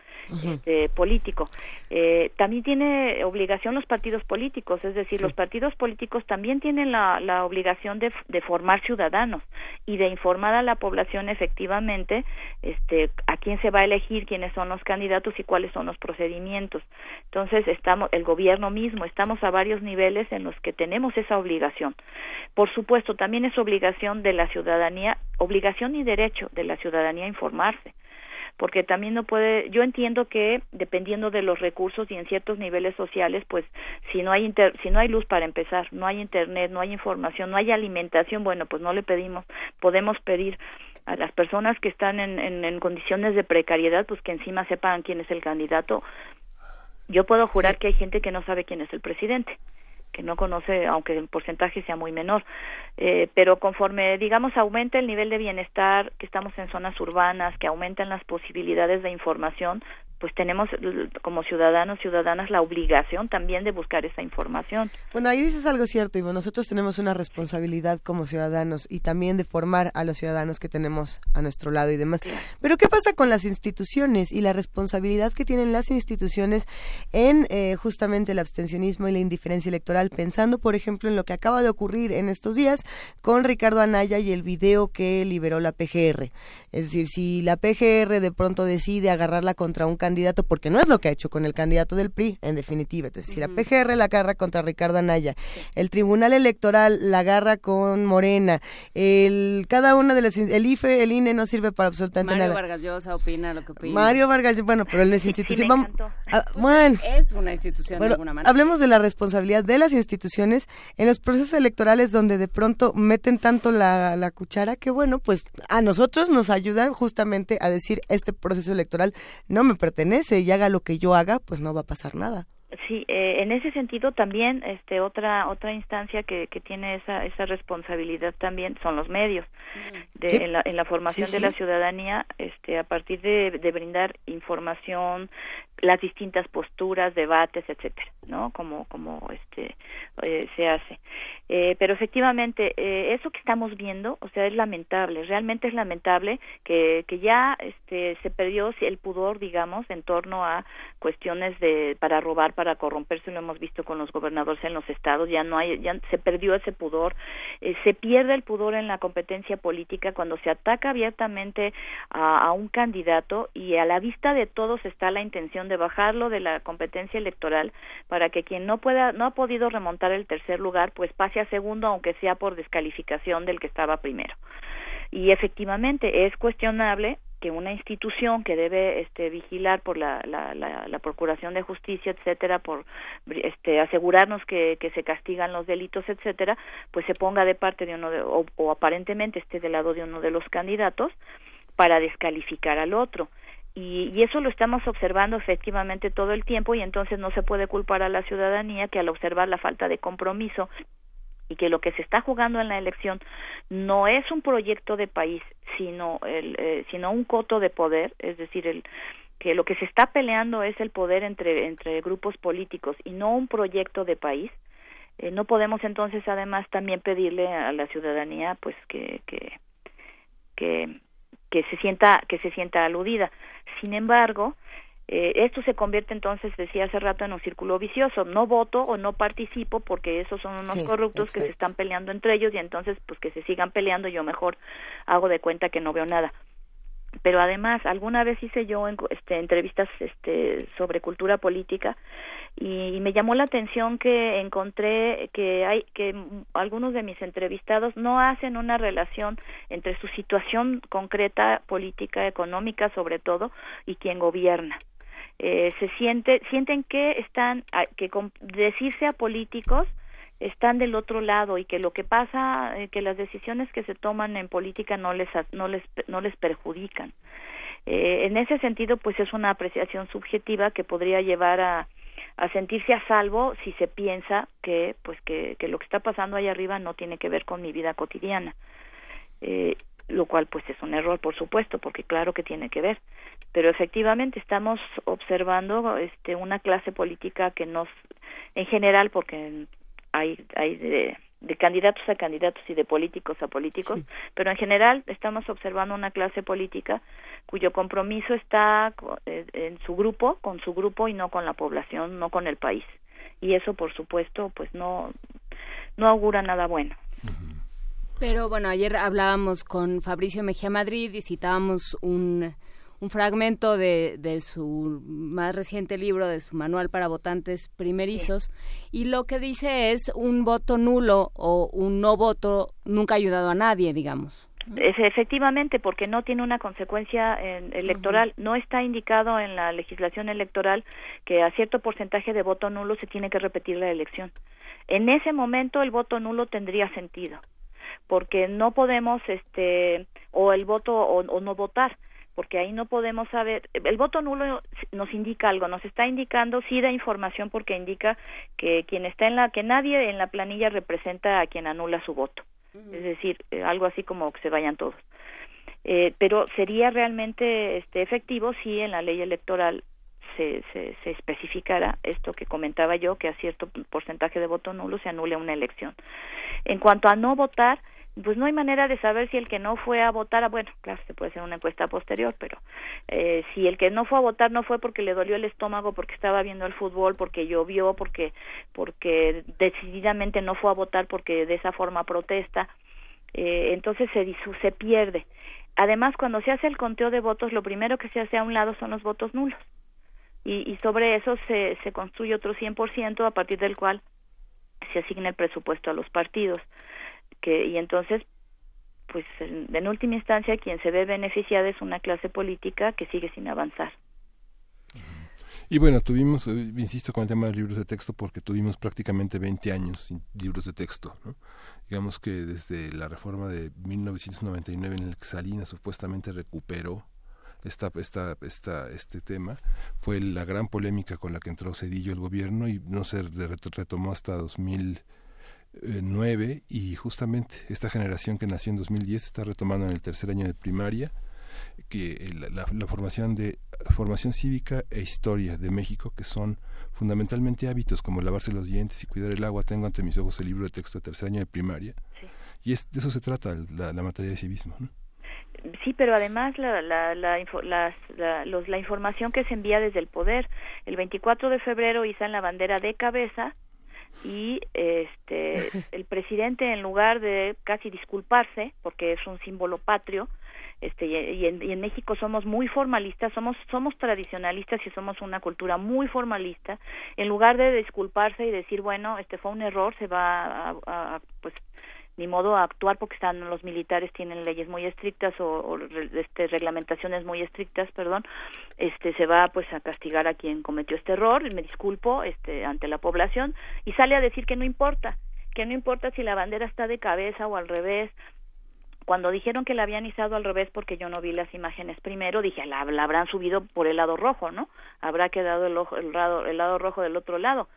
este, político. Eh, también tiene obligación los partidos políticos, es decir, los partidos políticos también tienen la, la obligación de, de, formar ciudadanos y de informar a la población efectivamente este, a quién se va a elegir, quiénes son los candidatos y cuáles son los procedimientos. Entonces, estamos, el gobierno mismo, estamos a varios niveles en los que tenemos esa obligación. Por supuesto, también es obligación de la ciudadanía, obligación y derecho de la ciudadanía a informarse porque también no puede yo entiendo que dependiendo de los recursos y en ciertos niveles sociales pues si no hay inter, si no hay luz para empezar no hay internet no hay información no hay alimentación bueno pues no le pedimos podemos pedir a las personas que están en, en, en condiciones de precariedad pues que encima sepan quién es el candidato yo puedo jurar que hay gente que no sabe quién es el presidente que no conoce, aunque el porcentaje sea muy menor. Eh, pero conforme, digamos, aumenta el nivel de bienestar, que estamos en zonas urbanas, que aumentan las posibilidades de información, pues tenemos como ciudadanos, ciudadanas, la obligación también de buscar esa información. Bueno, ahí dices algo cierto, y Nosotros tenemos una responsabilidad como ciudadanos y también de formar a los ciudadanos que tenemos a nuestro lado y demás. Pero ¿qué pasa con las instituciones y la responsabilidad que tienen las instituciones en eh, justamente el abstencionismo y la indiferencia electoral? Pensando, por ejemplo, en lo que acaba de ocurrir en estos días con Ricardo Anaya y el video que liberó la PGR. Es decir, si la PGR de pronto decide agarrarla contra un candidato, porque no es lo que ha hecho con el candidato del PRI, en definitiva. Entonces, si la PGR la agarra contra Ricardo Anaya, el Tribunal Electoral la agarra con Morena, el cada una de las el IFE, el INE no sirve para absolutamente nada. Mario Vargas Llosa opina lo que opina. Mario Vargas, bueno, pero él es institución. Ah, bueno, es una institución de alguna manera. Hablemos de la responsabilidad de las instituciones en los procesos electorales donde de pronto meten tanto la, la cuchara que bueno, pues a nosotros nos ayudan justamente a decir este proceso electoral no me pertenece y haga lo que yo haga, pues no va a pasar nada. Sí, eh, en ese sentido también, este, otra otra instancia que, que tiene esa esa responsabilidad también son los medios de, en, la, en la formación de la ciudadanía, este, a partir de, de brindar información, las distintas posturas, debates, etcétera, ¿no? Como como este eh, se hace. Eh, pero efectivamente eh, eso que estamos viendo, o sea, es lamentable. Realmente es lamentable que que ya este se perdió el pudor, digamos, en torno a cuestiones de para robar, para corromperse. Lo hemos visto con los gobernadores en los estados. Ya no hay, ya se perdió ese pudor. Eh, se pierde el pudor en la competencia política cuando se ataca abiertamente a, a un candidato y a la vista de todos está la intención de bajarlo de la competencia electoral para que quien no pueda no ha podido remontar el tercer lugar pues pase a segundo aunque sea por descalificación del que estaba primero. Y efectivamente es cuestionable que una institución que debe este, vigilar por la, la, la, la, procuración de justicia etcétera por este, asegurarnos que, que, se castigan los delitos etcétera pues se ponga de parte de uno de, o, o aparentemente esté del lado de uno de los candidatos para descalificar al otro y, y, eso lo estamos observando efectivamente todo el tiempo y entonces no se puede culpar a la ciudadanía que al observar la falta de compromiso y que lo que se está jugando en la elección no es un proyecto de país sino el eh, sino un coto de poder es decir el que lo que se está peleando es el poder entre entre grupos políticos y no un proyecto de país eh, no podemos entonces además también pedirle a la ciudadanía pues que que que que se sienta que se sienta aludida sin embargo Eh, esto se convierte entonces, decía hace rato, en un círculo vicioso. No voto o no participo porque esos son unos Sí, corruptos que se están peleando entre ellos y entonces pues que se sigan peleando yo mejor hago de cuenta que no veo nada. Pero además, alguna vez hice yo este, entrevistas este, sobre cultura política y, me llamó la atención que encontré que hay que algunos de mis entrevistados no hacen una relación entre su situación concreta política económica sobre todo y quien gobierna. Eh, se siente sienten que están que con decirse a políticos están del otro lado y que lo que pasa eh, que las decisiones que se toman en política no les no les no les perjudican. Eh, en ese sentido pues es una apreciación subjetiva que podría llevar a a sentirse a salvo si se piensa que pues que, que lo que está pasando ahí arriba no tiene que ver con mi vida cotidiana. Eh, lo cual pues es un error por supuesto porque claro que tiene que ver. Pero efectivamente estamos observando este una clase política que nos en general porque hay hay de, de candidatos a candidatos y de políticos a políticos pero en general estamos observando una clase política cuyo compromiso está co- eh, en su grupo con su grupo y no con la población no con el país. Y eso por supuesto pues no no augura nada bueno. Pero bueno, ayer hablábamos con Fabricio Mejía Madrid y citábamos un, un fragmento de, de su más reciente libro, de su manual para votantes primerizos, y lo que dice es un voto nulo o un no voto nunca ha ayudado a nadie, digamos. Es efectivamente porque no tiene una consecuencia en- electoral. No está indicado en la legislación electoral que a cierto porcentaje de voto nulo se tiene que repetir la elección. En ese momento el voto nulo tendría sentido porque no podemos este o el voto o, o no votar porque ahí no podemos saber. El voto nulo nos indica algo nos está indicando sí da información porque indica que quien está en la que nadie en la planilla representa a quien anula su voto. Es decir eh, algo así como que se vayan todos. Eh, pero sería realmente este efectivo si en la ley electoral se, se, se especificara esto que comentaba yo que a cierto porcentaje de voto nulo se anule una elección. En cuanto a no votar pues no hay manera de saber si el que no fue a votar, ah, bueno, claro, se puede hacer una encuesta posterior, pero eh, si el que no fue a votar no fue porque le dolió el estómago, porque estaba viendo el fútbol, porque llovió, porque porque decididamente no fue a votar porque de esa forma protesta, eh, entonces se se pierde. Además, cuando se hace el conteo de votos, lo primero que se hace a un lado son los votos nulos. Y, y sobre eso se, se construye otro 100% a partir del cual se asigna el presupuesto a los partidos que y entonces pues en, última instancia quien se ve beneficiada es una clase política que sigue sin avanzar Y bueno, tuvimos, eh, insisto con el tema de libros de texto, porque tuvimos prácticamente 20 años sin libros de texto. Digamos que desde la reforma de 1999 en el que Salinas supuestamente recuperó esta, esta, esta, este tema, fue la gran polémica con la que entró Cedillo el gobierno y no se re- retomó hasta 2009 y justamente esta generación que nació en 2010 está retomando en el tercer año de primaria que eh, la, la- la formación de formación cívica e historia de México que son fundamentalmente hábitos como lavarse los dientes y cuidar el agua tengo ante mis ojos el libro de texto de tercer año de primaria y es, de eso se trata la, la materia de civismo ¿no? Sí, pero además la, la, la, la- los- la información que se envía desde el poder. El 24 de febrero izan la bandera de cabeza y este el presidente en lugar de casi disculparse porque es un símbolo patrio este y, en, y en México somos muy formalistas somos somos tradicionalistas y somos una cultura muy formalista en lugar de disculparse y decir bueno este fue un error se va a, a- a, pues ni modo a actuar porque están los militares tienen leyes muy estrictas o, o este reglamentaciones muy estrictas perdón este se va pues a castigar a quien cometió este error y me disculpo este ante la población y sale a decir que no importa que no importa si la bandera está de cabeza o al revés cuando dijeron que la habían izado al revés porque yo no vi las imágenes primero dije la, la habrán subido por el lado rojo no habrá quedado el, ojo, el, lado, el lado rojo del otro lado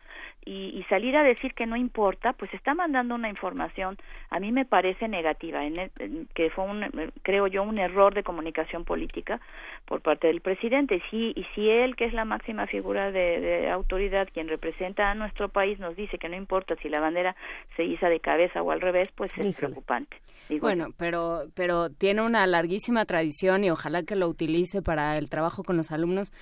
y, y salir a decir que no importa pues está mandando una información a mí me parece negativa en el- en que fue un creo yo un error de comunicación política por parte del presidente. Y si y si él que es la máxima figura de, de autoridad quien representa a nuestro país nos dice que no importa si la bandera se iza de cabeza o al revés pues es preocupante. Y Bueno, pero, pero tiene una larguísima tradición y ojalá que lo utilice para el trabajo con los alumnos.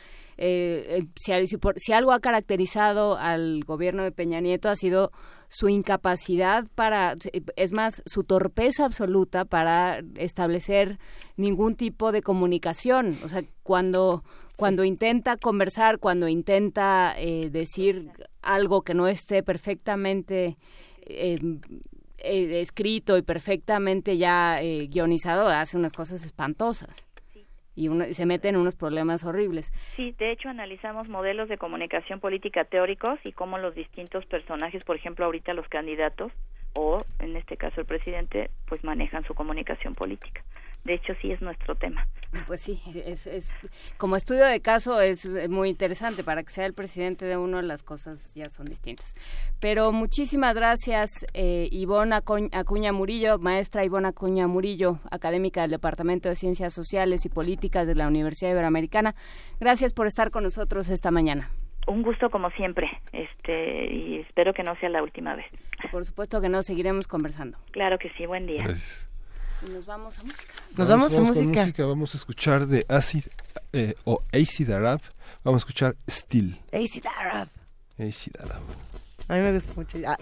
eh, si, si, por- si algo ha caracterizado al gobierno de Peña Nieto ha sido su incapacidad para, es más, su torpeza absoluta para establecer ningún tipo de comunicación. O sea, cuando, cuando intenta conversar, cuando intenta eh, decir algo que no esté perfectamente eh, escrito y perfectamente ya eh, guionizado, hace unas cosas espantosas. Y, uno, y se mete en unos problemas horribles. Sí, de hecho analizamos modelos de comunicación política teóricos y cómo los distintos personajes, por ejemplo, ahorita los candidatos o en este caso el presidente, pues manejan su comunicación política. De hecho, sí es nuestro tema. Pues sí, es, es como estudio de caso es muy interesante. Para que sea el presidente de uno, las cosas ya son distintas. Pero muchísimas gracias, eh, Ivonne Acu- Acuña Murillo, maestra Ivonne Acuña Murillo, académica del Departamento de Ciencias Sociales y Políticas de la Universidad Iberoamericana. Gracias por estar con nosotros esta mañana. Un gusto como siempre, este y espero que no sea la última vez. Por supuesto que no, seguiremos conversando. Claro que sí, buen día. Gracias. Y nos vamos a música. Nos vamos a con música. Vamos a escuchar de Acid eh, o Acid Arab. Vamos a escuchar Still. Acid Arab. Acid Arab. A mí me gusta mucho. Ah.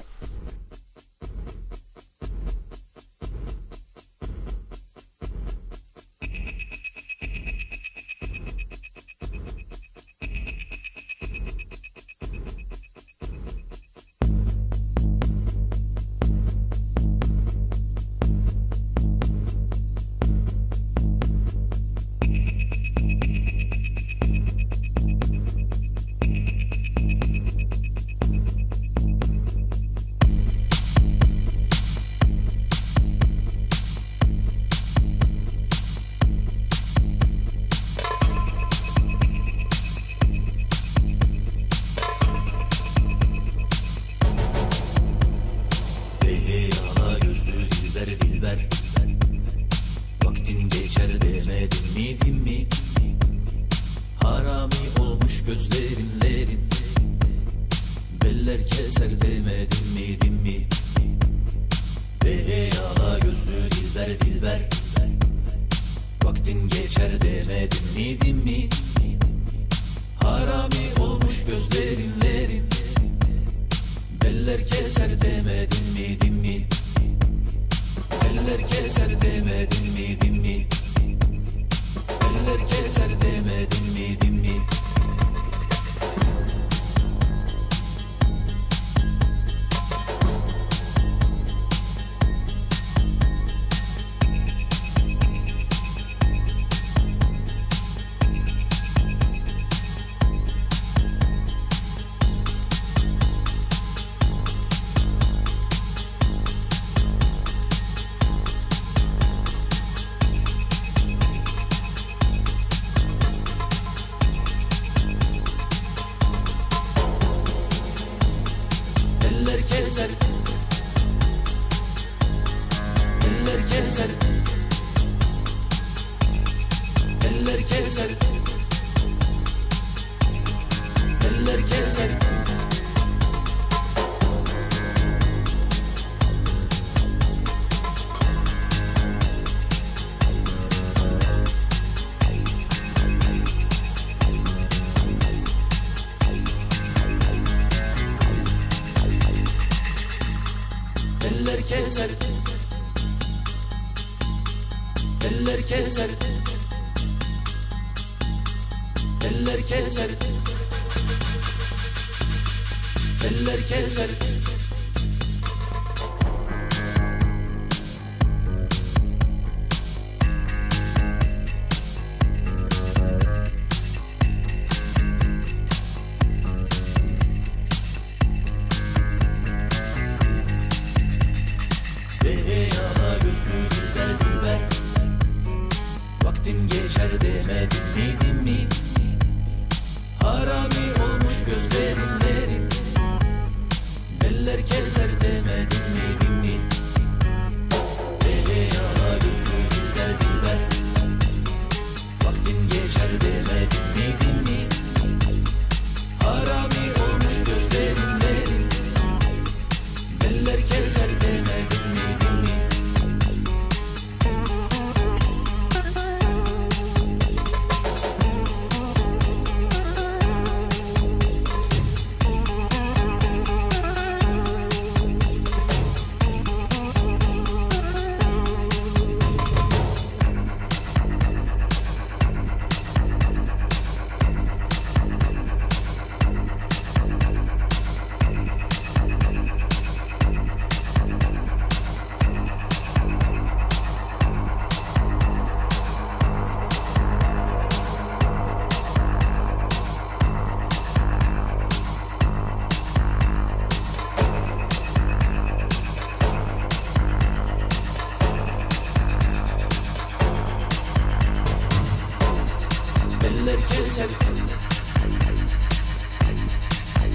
الكوثر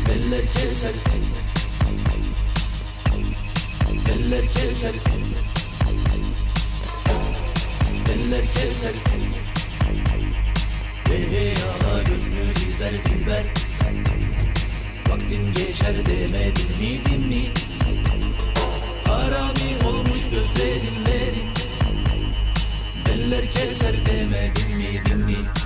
بل الكوثر بل الكوثر بل الكوثر Hey hey ala gözünü derdin ben Vaktin geçer demedin mi dinli Harami olmuş gözlerin benim Eller keser demedin mi dinli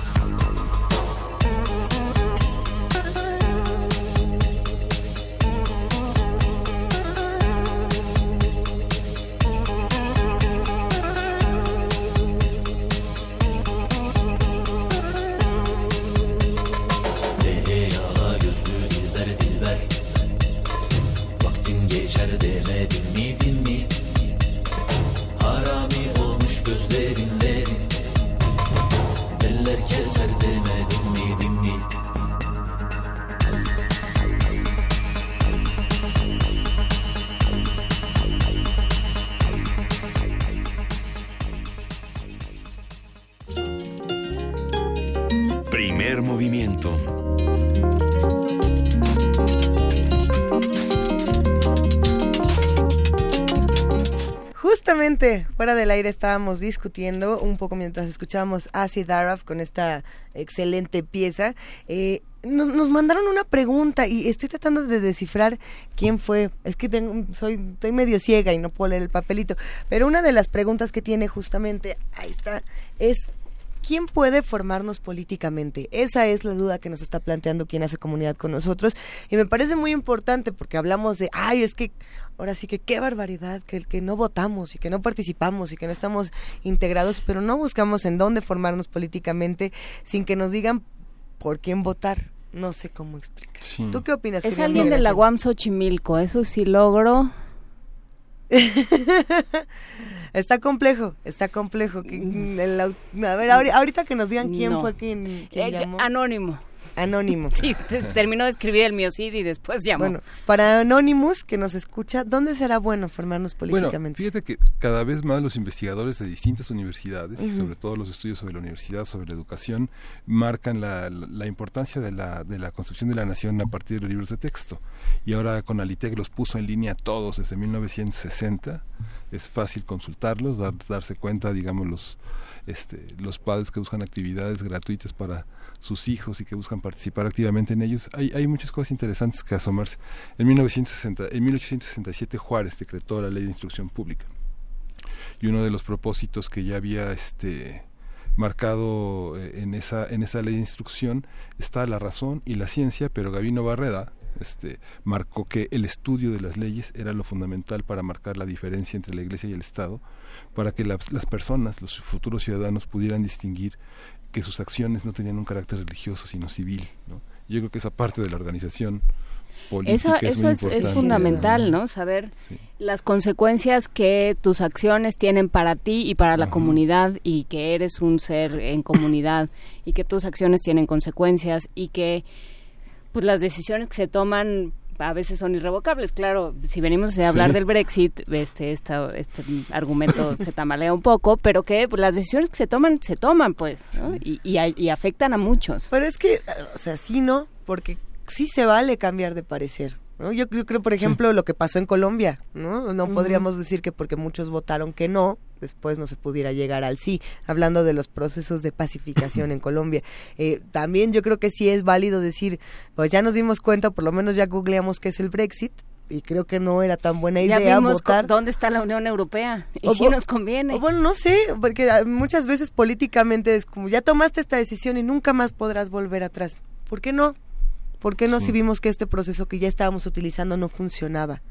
Fuera del aire estábamos discutiendo un poco mientras escuchábamos Arab con esta excelente pieza. Eh, nos, nos mandaron una pregunta y estoy tratando de descifrar quién fue. Es que tengo, soy, estoy medio ciega y no puedo leer el papelito. Pero una de las preguntas que tiene justamente, ahí está, es ¿Quién puede formarnos políticamente? Esa es la duda que nos está planteando quien hace comunidad con nosotros. Y me parece muy importante porque hablamos de, ay, es que ahora sí que qué barbaridad, que, que no votamos y que no participamos y que no estamos integrados, pero no buscamos en dónde formarnos políticamente sin que nos digan por quién votar. No sé cómo explicar. ¿Tú qué opinas? Es alguien de la? UAM Xochimilco, eso sí logro. Está complejo, está complejo. que- el au- a ver, ahori- ahorita que nos digan quién No. fue quien, quien llamó. Anónimo. Anónimo. Sí, te- terminó de escribir el miocid y después llamó. Bueno, para Anonymous, que nos escucha, ¿dónde será bueno formarnos Bueno, políticamente? fíjate que cada vez más los investigadores de distintas universidades, Ujú. sobre todo los estudios sobre la universidad, sobre la educación, marcan la, la- la importancia de la, de la construcción de la nación a partir de los libros de texto. Y ahora con Alitec los puso en línea todos desde 1960. Es fácil consultarlos, dar- darse cuenta, digamos, los, este, los padres que buscan actividades gratuitas para sus hijos y que buscan participar activamente en ellos. Hay, hay muchas cosas interesantes que asomarse. En, 1960, en 1867 Juárez decretó la ley de instrucción pública y uno de los propósitos que ya había este marcado eh, en esa en esa ley de instrucción está la razón y la ciencia pero Gavino Barreda este marcó que el estudio de las leyes era lo fundamental para marcar la diferencia entre la Iglesia y el Estado para que las, las personas los futuros ciudadanos pudieran distinguir que sus acciones no tenían un carácter religioso sino civil ¿no? yo creo que esa parte de la organización política Eso, es eso muy es, es importante. fundamental, ¿no? Saber las consecuencias que tus acciones tienen para ti y para la comunidad y que eres un ser en comunidad y que tus acciones tienen consecuencias y que pues las decisiones que se toman a veces son irrevocables. Claro, si venimos a hablar Sí. del Brexit, este, esta, este argumento se tamalea un poco, pero que pues, las decisiones que se toman, se toman, pues, ¿no? y, y, a- y afectan a muchos. Pero es que, eh, o sea, sí, ¿no? Porque sí se vale cambiar de parecer. ¿No? Yo, yo creo, por ejemplo, lo que pasó en Colombia, ¿no? No podríamos decir que porque muchos votaron que no, después no se pudiera llegar al sí, hablando de los procesos de pacificación en Colombia. Eh, también yo creo que sí es válido decir, pues ya nos dimos cuenta, por lo menos ya googleamos qué es el Brexit, y creo que no era tan buena Ya idea vimos co- votar. dónde está la Unión Europea y O si nos conviene. o bueno, no sé, porque ah, muchas veces políticamente es como ya tomaste esta decisión y nunca más podrás volver atrás. ¿Por qué no? ¿Por qué no si vimos que este proceso que ya estábamos utilizando no funcionaba?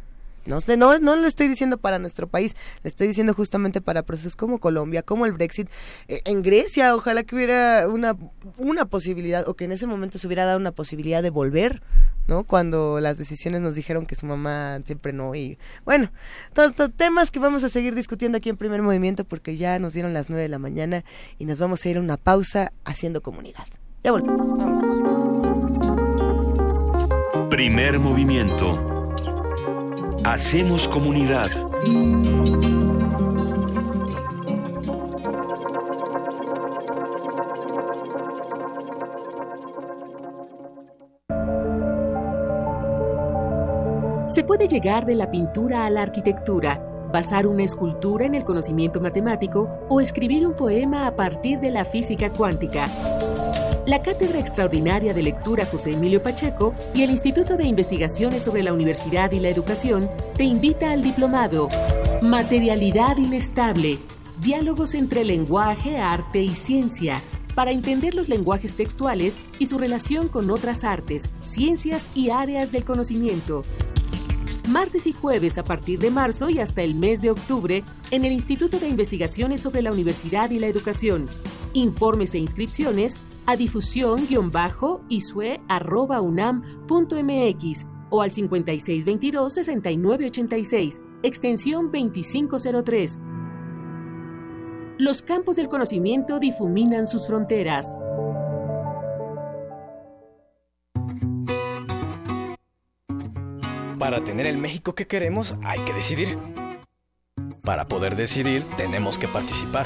No, sé, no, no lo estoy diciendo para nuestro país, lo estoy diciendo justamente para procesos como Colombia, como el Brexit. Eh, en Grecia, ojalá que hubiera una, una posibilidad, o que en ese momento se hubiera dado una posibilidad de volver, ¿no? Cuando las decisiones nos dijeron que su mamá siempre no. Y bueno, to- to- temas que vamos a seguir discutiendo aquí en Primer Movimiento porque ya nos dieron las nueve de la mañana y nos vamos a ir a una pausa haciendo comunidad. Ya volvemos. Primer movimiento. Hacemos comunidad. Se puede llegar de la pintura a la arquitectura, basar una escultura en el conocimiento matemático o escribir un poema a partir de la física cuántica. La Cátedra Extraordinaria de Lectura José Emilio Pacheco y el Instituto de Investigaciones sobre la Universidad y la Educación te invita al diplomado. Materialidad Inestable, Diálogos entre lenguaje, arte y ciencia, para entender los lenguajes textuales y su relación con otras artes, ciencias y áreas del conocimiento. Martes y jueves a partir de marzo y hasta el mes de octubre en el Instituto de Investigaciones sobre la Universidad y la Educación. Informes e inscripciones a difusión-isue.unam.mx o al 5622-6986, extensión 2503. Los campos del conocimiento difuminan sus fronteras. Para tener el México que queremos hay que decidir. Para poder decidir tenemos que participar.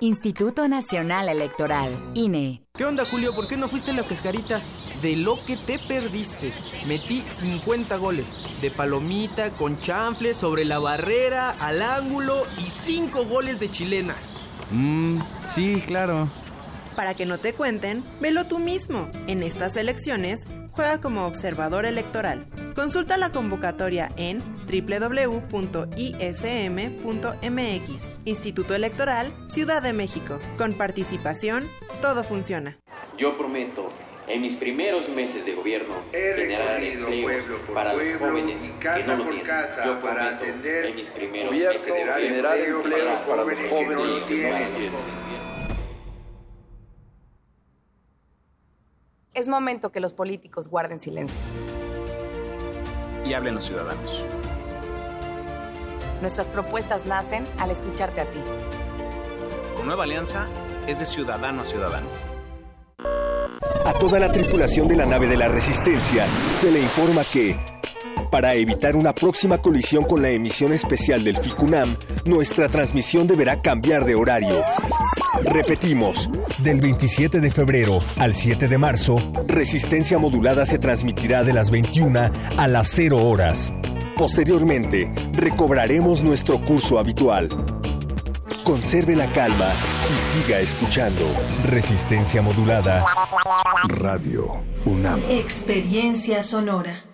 Instituto Nacional Electoral, INE. ¿Qué onda, Julio? ¿Por qué no fuiste en la cascarita? De lo que te perdiste. Metí 50 goles. De palomita, con chanfle, sobre la barrera, al ángulo y 5 goles de chilena. Mmm, sí, claro. Para que no te cuenten, velo tú mismo. En estas elecciones, juega como observador electoral. Consulta la convocatoria en www.ism.mx. Instituto Electoral, Ciudad de México. Con participación, todo funciona. Yo prometo en mis primeros meses de gobierno generar empleos para los jóvenes que no lo tienen. Yo prometo en mis primeros meses de gobierno generar empleos para los jóvenes que no lo tienen. Es momento que los políticos guarden silencio. Y hablen los ciudadanos. Nuestras propuestas nacen al escucharte a ti. Con Nueva Alianza es de ciudadano a ciudadano. A toda la tripulación de la nave de la Resistencia se le informa que, para evitar una próxima colisión con la emisión especial del FICUNAM, nuestra transmisión deberá cambiar de horario. Repetimos, del 27 de febrero al 7 de marzo, Resistencia Modulada se transmitirá de las 21 a las 0 horas. Posteriormente, recobraremos nuestro curso habitual. Conserve la calma y siga escuchando Resistencia Modulada. Radio UNAM. Experiencia sonora.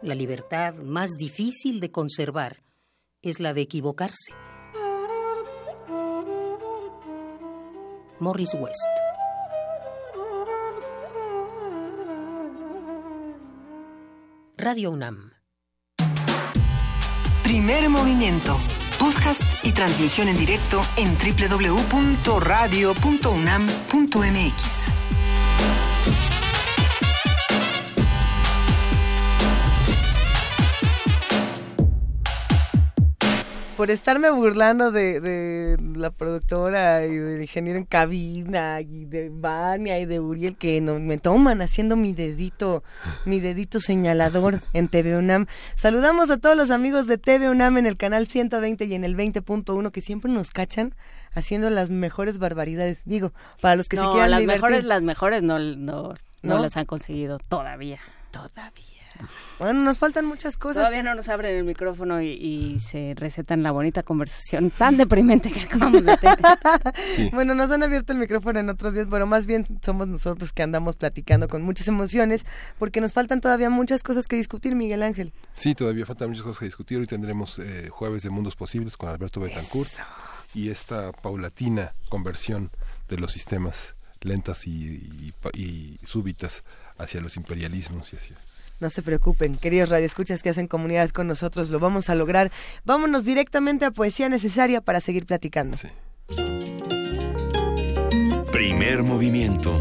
La libertad más difícil de conservar es la de equivocarse. Morris West. Radio UNAM. Primer movimiento. podcast y transmisión en directo en www.radio.unam.mx. por estarme burlando de, la productora y del ingeniero en cabina y de Vania y de Uriel que no, me toman haciendo mi dedito, mi dedito señalador en TV UNAM. Saludamos a todos los amigos de TV UNAM en el canal 120 y en el 20.1 que siempre nos cachan haciendo las mejores barbaridades. Digo, para los que se quieran las divertir. mejores, las mejores no, no, no las han conseguido todavía. Todavía. Bueno, nos faltan muchas cosas. Todavía no nos abren el micrófono y, se recetan la bonita conversación tan deprimente que acabamos de tener. Bueno, nos han abierto el micrófono en otros días, pero más bien somos nosotros que andamos platicando con muchas emociones, porque nos faltan todavía muchas cosas que discutir, Miguel Ángel. Sí, todavía faltan muchas cosas que discutir. Hoy tendremos eh, Jueves de Mundos Posibles con Alberto Betancourt y esta paulatina conversión de los sistemas lentas y, y súbitas hacia los imperialismos y hacia no se preocupen, queridos radioescuchas que hacen comunidad con nosotros, lo vamos a lograr. Vámonos directamente a Poesía Necesaria para seguir platicando. Primer movimiento.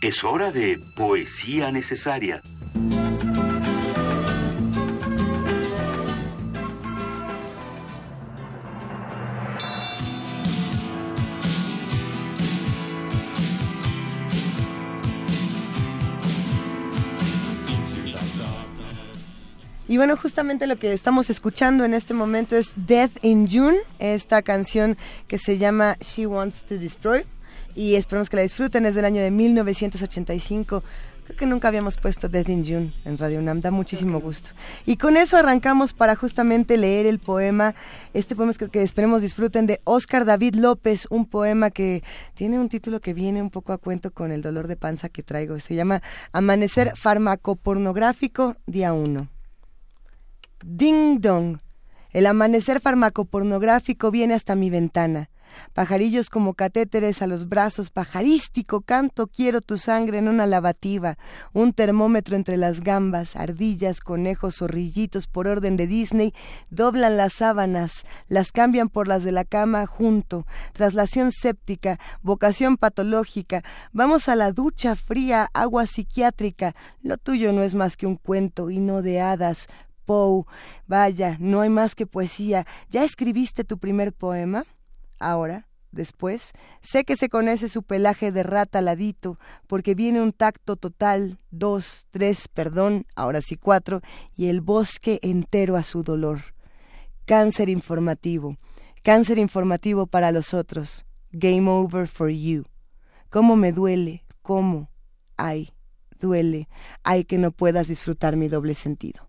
Es hora de Poesía Necesaria. Y bueno, justamente lo que estamos escuchando en este momento es Death in June, esta canción que se llama She Wants to Destroy. Y esperemos que la disfruten, es del año de 1985. Creo que nunca habíamos puesto Death in June en Radio UNAM, da muchísimo gusto. Y con eso arrancamos para justamente leer el poema, este poema es que, que esperemos disfruten de Oscar David López, un poema que tiene un título que viene un poco a cuento con el dolor de panza que traigo. Se llama Amanecer farmacopornográfico, día 1. Ding dong. El amanecer farmacopornográfico viene hasta mi ventana. Pajarillos como catéteres a los brazos, pajarístico canto, quiero tu sangre en una lavativa, un termómetro entre las gambas, ardillas, conejos, zorrillitos por orden de Disney, doblan las sábanas, las cambian por las de la cama junto, traslación séptica, vocación patológica, vamos a la ducha fría, agua psiquiátrica, lo tuyo no es más que un cuento y no de hadas, Poe. Vaya, no hay más que poesía. ¿Ya escribiste tu primer poema? Ahora, después, sé que se conoce su pelaje de rata ladito, porque viene un tacto total, dos, tres, perdón, ahora sí cuatro, y el bosque entero a su dolor. Cáncer informativo, cáncer informativo para los otros. Game over for you. ¿Cómo me duele? ¿Cómo? Ay, duele. Ay que no puedas disfrutar mi doble sentido.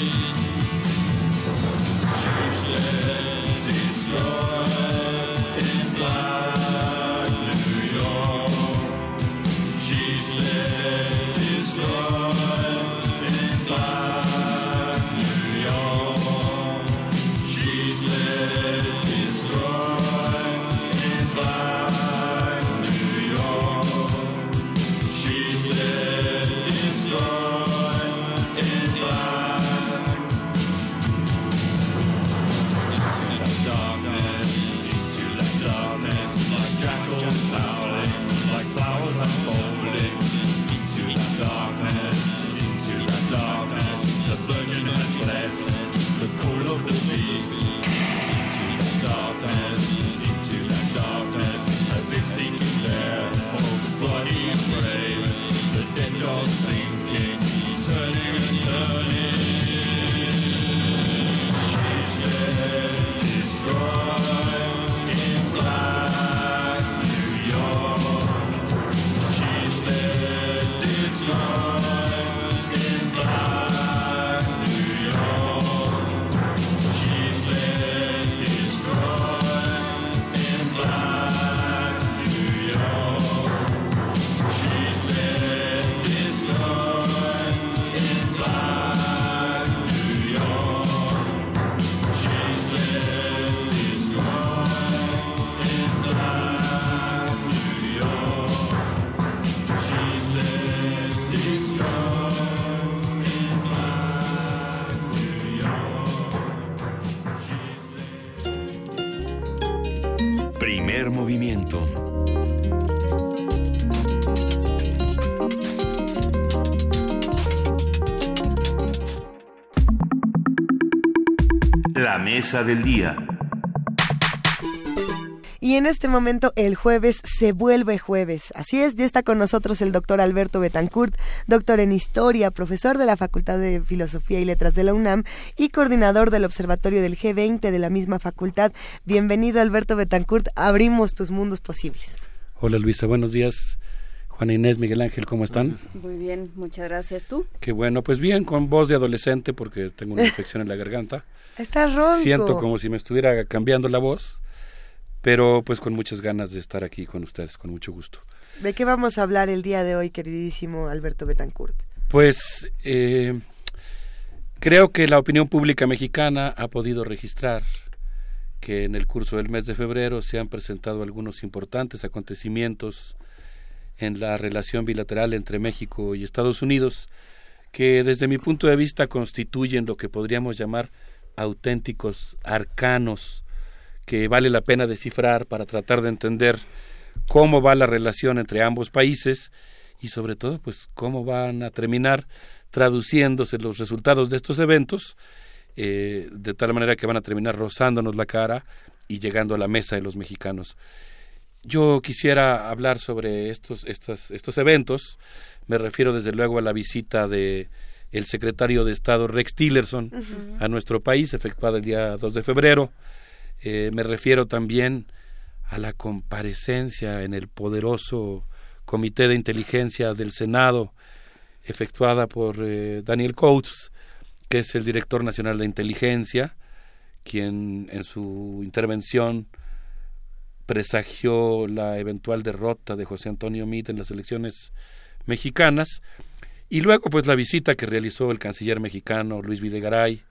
mesa del día. Y en este momento el jueves se vuelve jueves. Así es, ya está con nosotros el doctor Alberto Betancourt, doctor en historia, profesor de la Facultad de Filosofía y Letras de la UNAM y coordinador del Observatorio del G20 de la misma facultad. Bienvenido Alberto Betancourt, abrimos tus mundos posibles. Hola Luisa, buenos días. Juana Inés, Miguel Ángel, ¿cómo están? Muy bien, muchas gracias. ¿Tú? Qué bueno, pues bien, con voz de adolescente porque tengo una infección en la garganta. Estás ronco. Siento como si me estuviera cambiando la voz pero pues con muchas ganas de estar aquí con ustedes, con mucho gusto. ¿De qué vamos a hablar el día de hoy, queridísimo Alberto Betancourt? Pues eh, creo que la opinión pública mexicana ha podido registrar que en el curso del mes de febrero se han presentado algunos importantes acontecimientos en la relación bilateral entre México y Estados Unidos que desde mi punto de vista constituyen lo que podríamos llamar auténticos arcanos que vale la pena descifrar para tratar de entender cómo va la relación entre ambos países y sobre todo pues cómo van a terminar traduciéndose los resultados de estos eventos eh, de tal manera que van a terminar rozándonos la cara y llegando a la mesa de los mexicanos. Yo quisiera hablar sobre estos, estos, estos eventos. Me refiero desde luego a la visita de el secretario de Estado Rex Tillerson a nuestro país, efectuada el día 2 de febrero, eh, me refiero también a la comparecencia en el poderoso Comité de Inteligencia del Senado, efectuada por eh, Daniel Coates, que es el director nacional de inteligencia, quien en su intervención presagió la eventual derrota de José Antonio Meade en las elecciones mexicanas, y luego pues la visita que realizó el canciller mexicano Luis Videgaray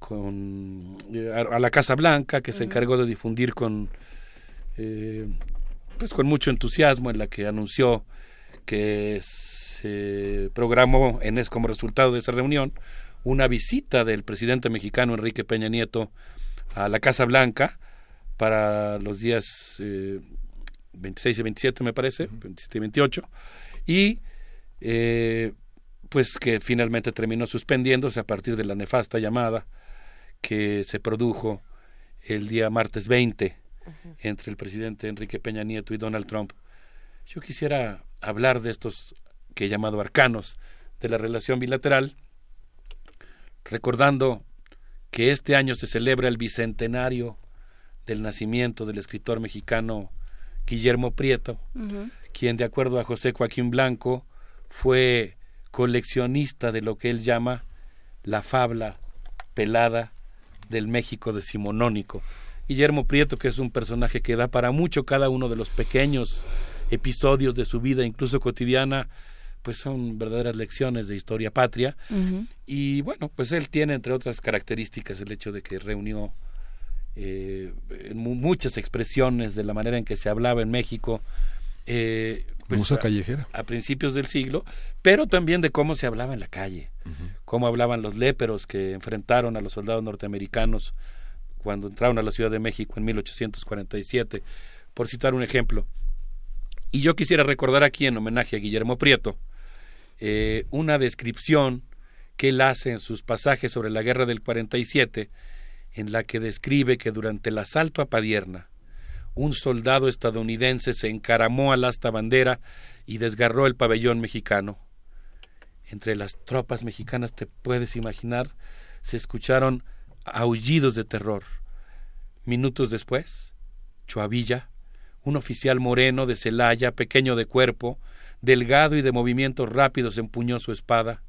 con eh, a, la Casa Blanca que se encargó de difundir con eh, pues con mucho entusiasmo en la que anunció que se programó en es como resultado de esa reunión una visita del presidente mexicano Enrique Peña Nieto a la Casa Blanca para los días 26 eh, y 27 me parece, 27 y 28 y pues que finalmente terminó suspendiéndose a partir de la nefasta llamada que se produjo el día martes 20 entre el presidente Enrique Peña Nieto y Donald Trump. Yo quisiera hablar de estos que he llamado arcanos de la relación bilateral, recordando que este año se celebra el bicentenario del nacimiento del escritor mexicano Guillermo Prieto, quien de acuerdo a José Joaquín Blanco fue coleccionista de lo que él llama la fabla pelada del México decimonónico. Guillermo Prieto, que es un personaje que da para mucho cada uno de los pequeños episodios de su vida, incluso cotidiana, pues son verdaderas lecciones de historia patria. Y bueno, pues él tiene, entre otras características, el hecho de que reunió eh, muchas expresiones de la manera en que se hablaba en México. Eh, pues, callejera. A, principios del siglo, pero también de cómo se hablaba en la calle, cómo hablaban los léperos que enfrentaron a los soldados norteamericanos cuando entraron a la Ciudad de México en 1847, por citar un ejemplo. Y yo quisiera recordar aquí, en homenaje a Guillermo Prieto, eh, una descripción que él hace en sus pasajes sobre la guerra del 47, en la que describe que durante el asalto a Padierna, un soldado estadounidense se encaramó al asta bandera y desgarró el pabellón mexicano. Entre las tropas mexicanas, te puedes imaginar, se escucharon aullidos de terror. Minutos después, Chuavilla, un oficial moreno de Celaya, pequeño de cuerpo, delgado y de movimientos rápidos, empuñó su espada,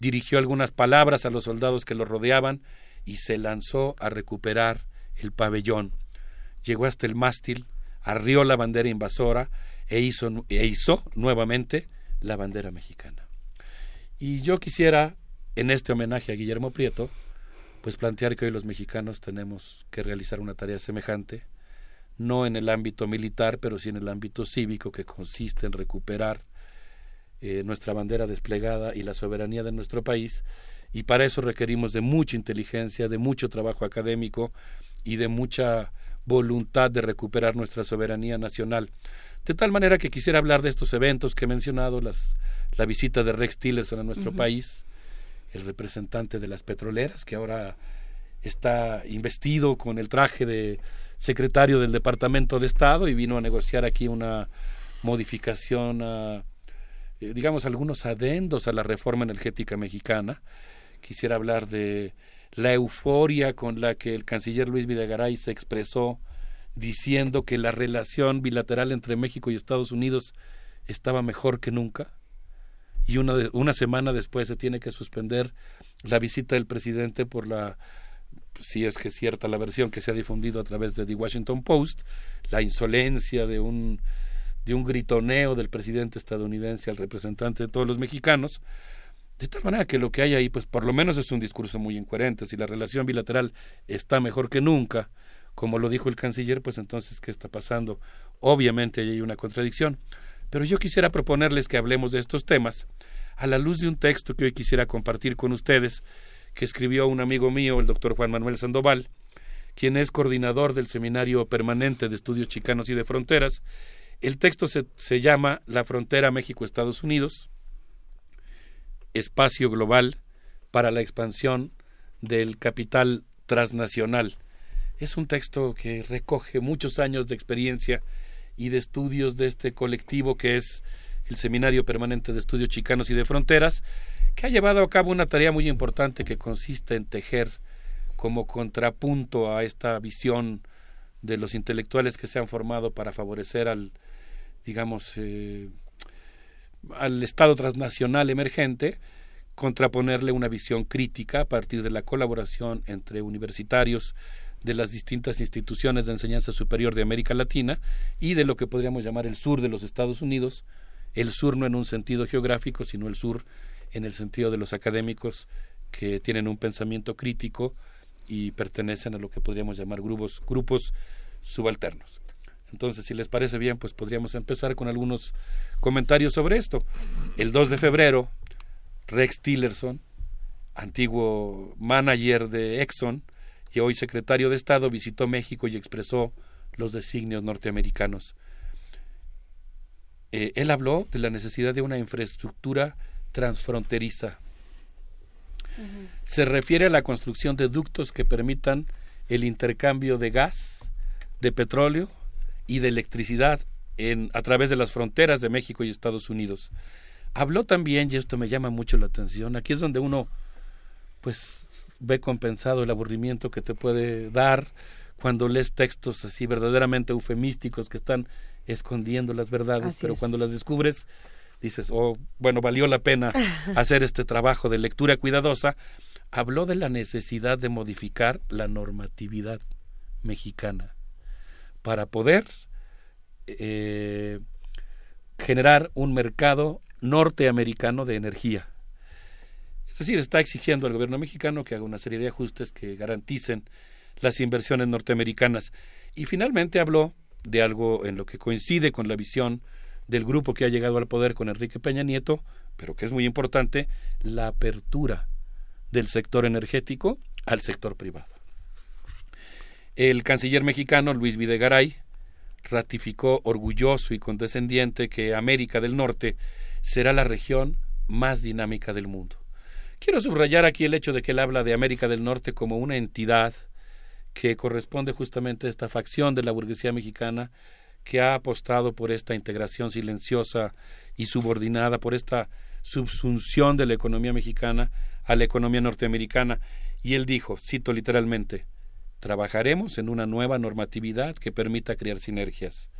dirigió algunas palabras a los soldados que lo rodeaban y se lanzó a recuperar el pabellón llegó hasta el mástil, arrió la bandera invasora e hizo, e hizo nuevamente la bandera mexicana. Y yo quisiera, en este homenaje a Guillermo Prieto, pues plantear que hoy los mexicanos tenemos que realizar una tarea semejante, no en el ámbito militar, pero sí en el ámbito cívico, que consiste en recuperar eh, nuestra bandera desplegada y la soberanía de nuestro país, y para eso requerimos de mucha inteligencia, de mucho trabajo académico y de mucha voluntad de recuperar nuestra soberanía nacional. De tal manera que quisiera hablar de estos eventos que he mencionado, las, la visita de Rex Tillerson a nuestro país, el representante de las petroleras, que ahora está investido con el traje de secretario del Departamento de Estado y vino a negociar aquí una modificación a, eh, digamos, algunos adendos a la reforma energética mexicana. Quisiera hablar de la euforia con la que el canciller Luis Videgaray se expresó diciendo que la relación bilateral entre México y Estados Unidos estaba mejor que nunca. Y una, una semana después se tiene que suspender la visita del presidente por la si es que es cierta la versión que se ha difundido a través de The Washington Post, la insolencia de un de un gritoneo del presidente estadounidense al representante de todos los mexicanos, de tal manera que lo que hay ahí, pues por lo menos es un discurso muy incoherente. Si la relación bilateral está mejor que nunca, como lo dijo el canciller, pues entonces, ¿qué está pasando? Obviamente hay una contradicción. Pero yo quisiera proponerles que hablemos de estos temas a la luz de un texto que hoy quisiera compartir con ustedes, que escribió un amigo mío, el doctor Juan Manuel Sandoval, quien es coordinador del Seminario Permanente de Estudios Chicanos y de Fronteras, el texto se, se llama La frontera México-Estados Unidos, espacio global para la expansión del capital transnacional. Es un texto que recoge muchos años de experiencia y de estudios de este colectivo que es el Seminario Permanente de Estudios Chicanos y de Fronteras, que ha llevado a cabo una tarea muy importante que consiste en tejer como contrapunto a esta visión de los intelectuales que se han formado para favorecer al digamos, eh, al Estado transnacional emergente, contraponerle una visión crítica a partir de la colaboración entre universitarios de las distintas instituciones de enseñanza superior de América Latina y de lo que podríamos llamar el sur de los Estados Unidos, el sur no en un sentido geográfico, sino el sur en el sentido de los académicos que tienen un pensamiento crítico y pertenecen a lo que podríamos llamar grupos, grupos subalternos. Entonces, si les parece bien, pues podríamos empezar con algunos comentarios sobre esto. El 2 de febrero, Rex Tillerson, antiguo manager de Exxon y hoy secretario de Estado, visitó México y expresó los designios norteamericanos. Eh, él habló de la necesidad de una infraestructura transfronteriza. Se refiere a la construcción de ductos que permitan el intercambio de gas, de petróleo y de electricidad en, a través de las fronteras de México y Estados Unidos. Habló también, y esto me llama mucho la atención, aquí es donde uno pues ve compensado el aburrimiento que te puede dar cuando lees textos así verdaderamente eufemísticos que están escondiendo las verdades, pero cuando las descubres dices, oh, bueno, valió la pena hacer este trabajo de lectura cuidadosa. Habló de la necesidad de modificar la normatividad mexicana para poder eh, generar un mercado norteamericano de energía. Es decir, está exigiendo al gobierno mexicano que haga una serie de ajustes que garanticen las inversiones norteamericanas. Y finalmente habló de algo en lo que coincide con la visión del grupo que ha llegado al poder con Enrique Peña Nieto, pero que es muy importante, la apertura del sector energético al sector privado. El canciller mexicano Luis Videgaray ratificó orgulloso y condescendiente que América del Norte será la región más dinámica del mundo. Quiero subrayar aquí el hecho de que él habla de América del Norte como una entidad que corresponde justamente a esta facción de la burguesía mexicana que ha apostado por esta integración silenciosa y subordinada, por esta subsunción de la economía mexicana a la economía norteamericana. Y él dijo, cito literalmente, Trabajaremos en una nueva normatividad que permita crear sinergias.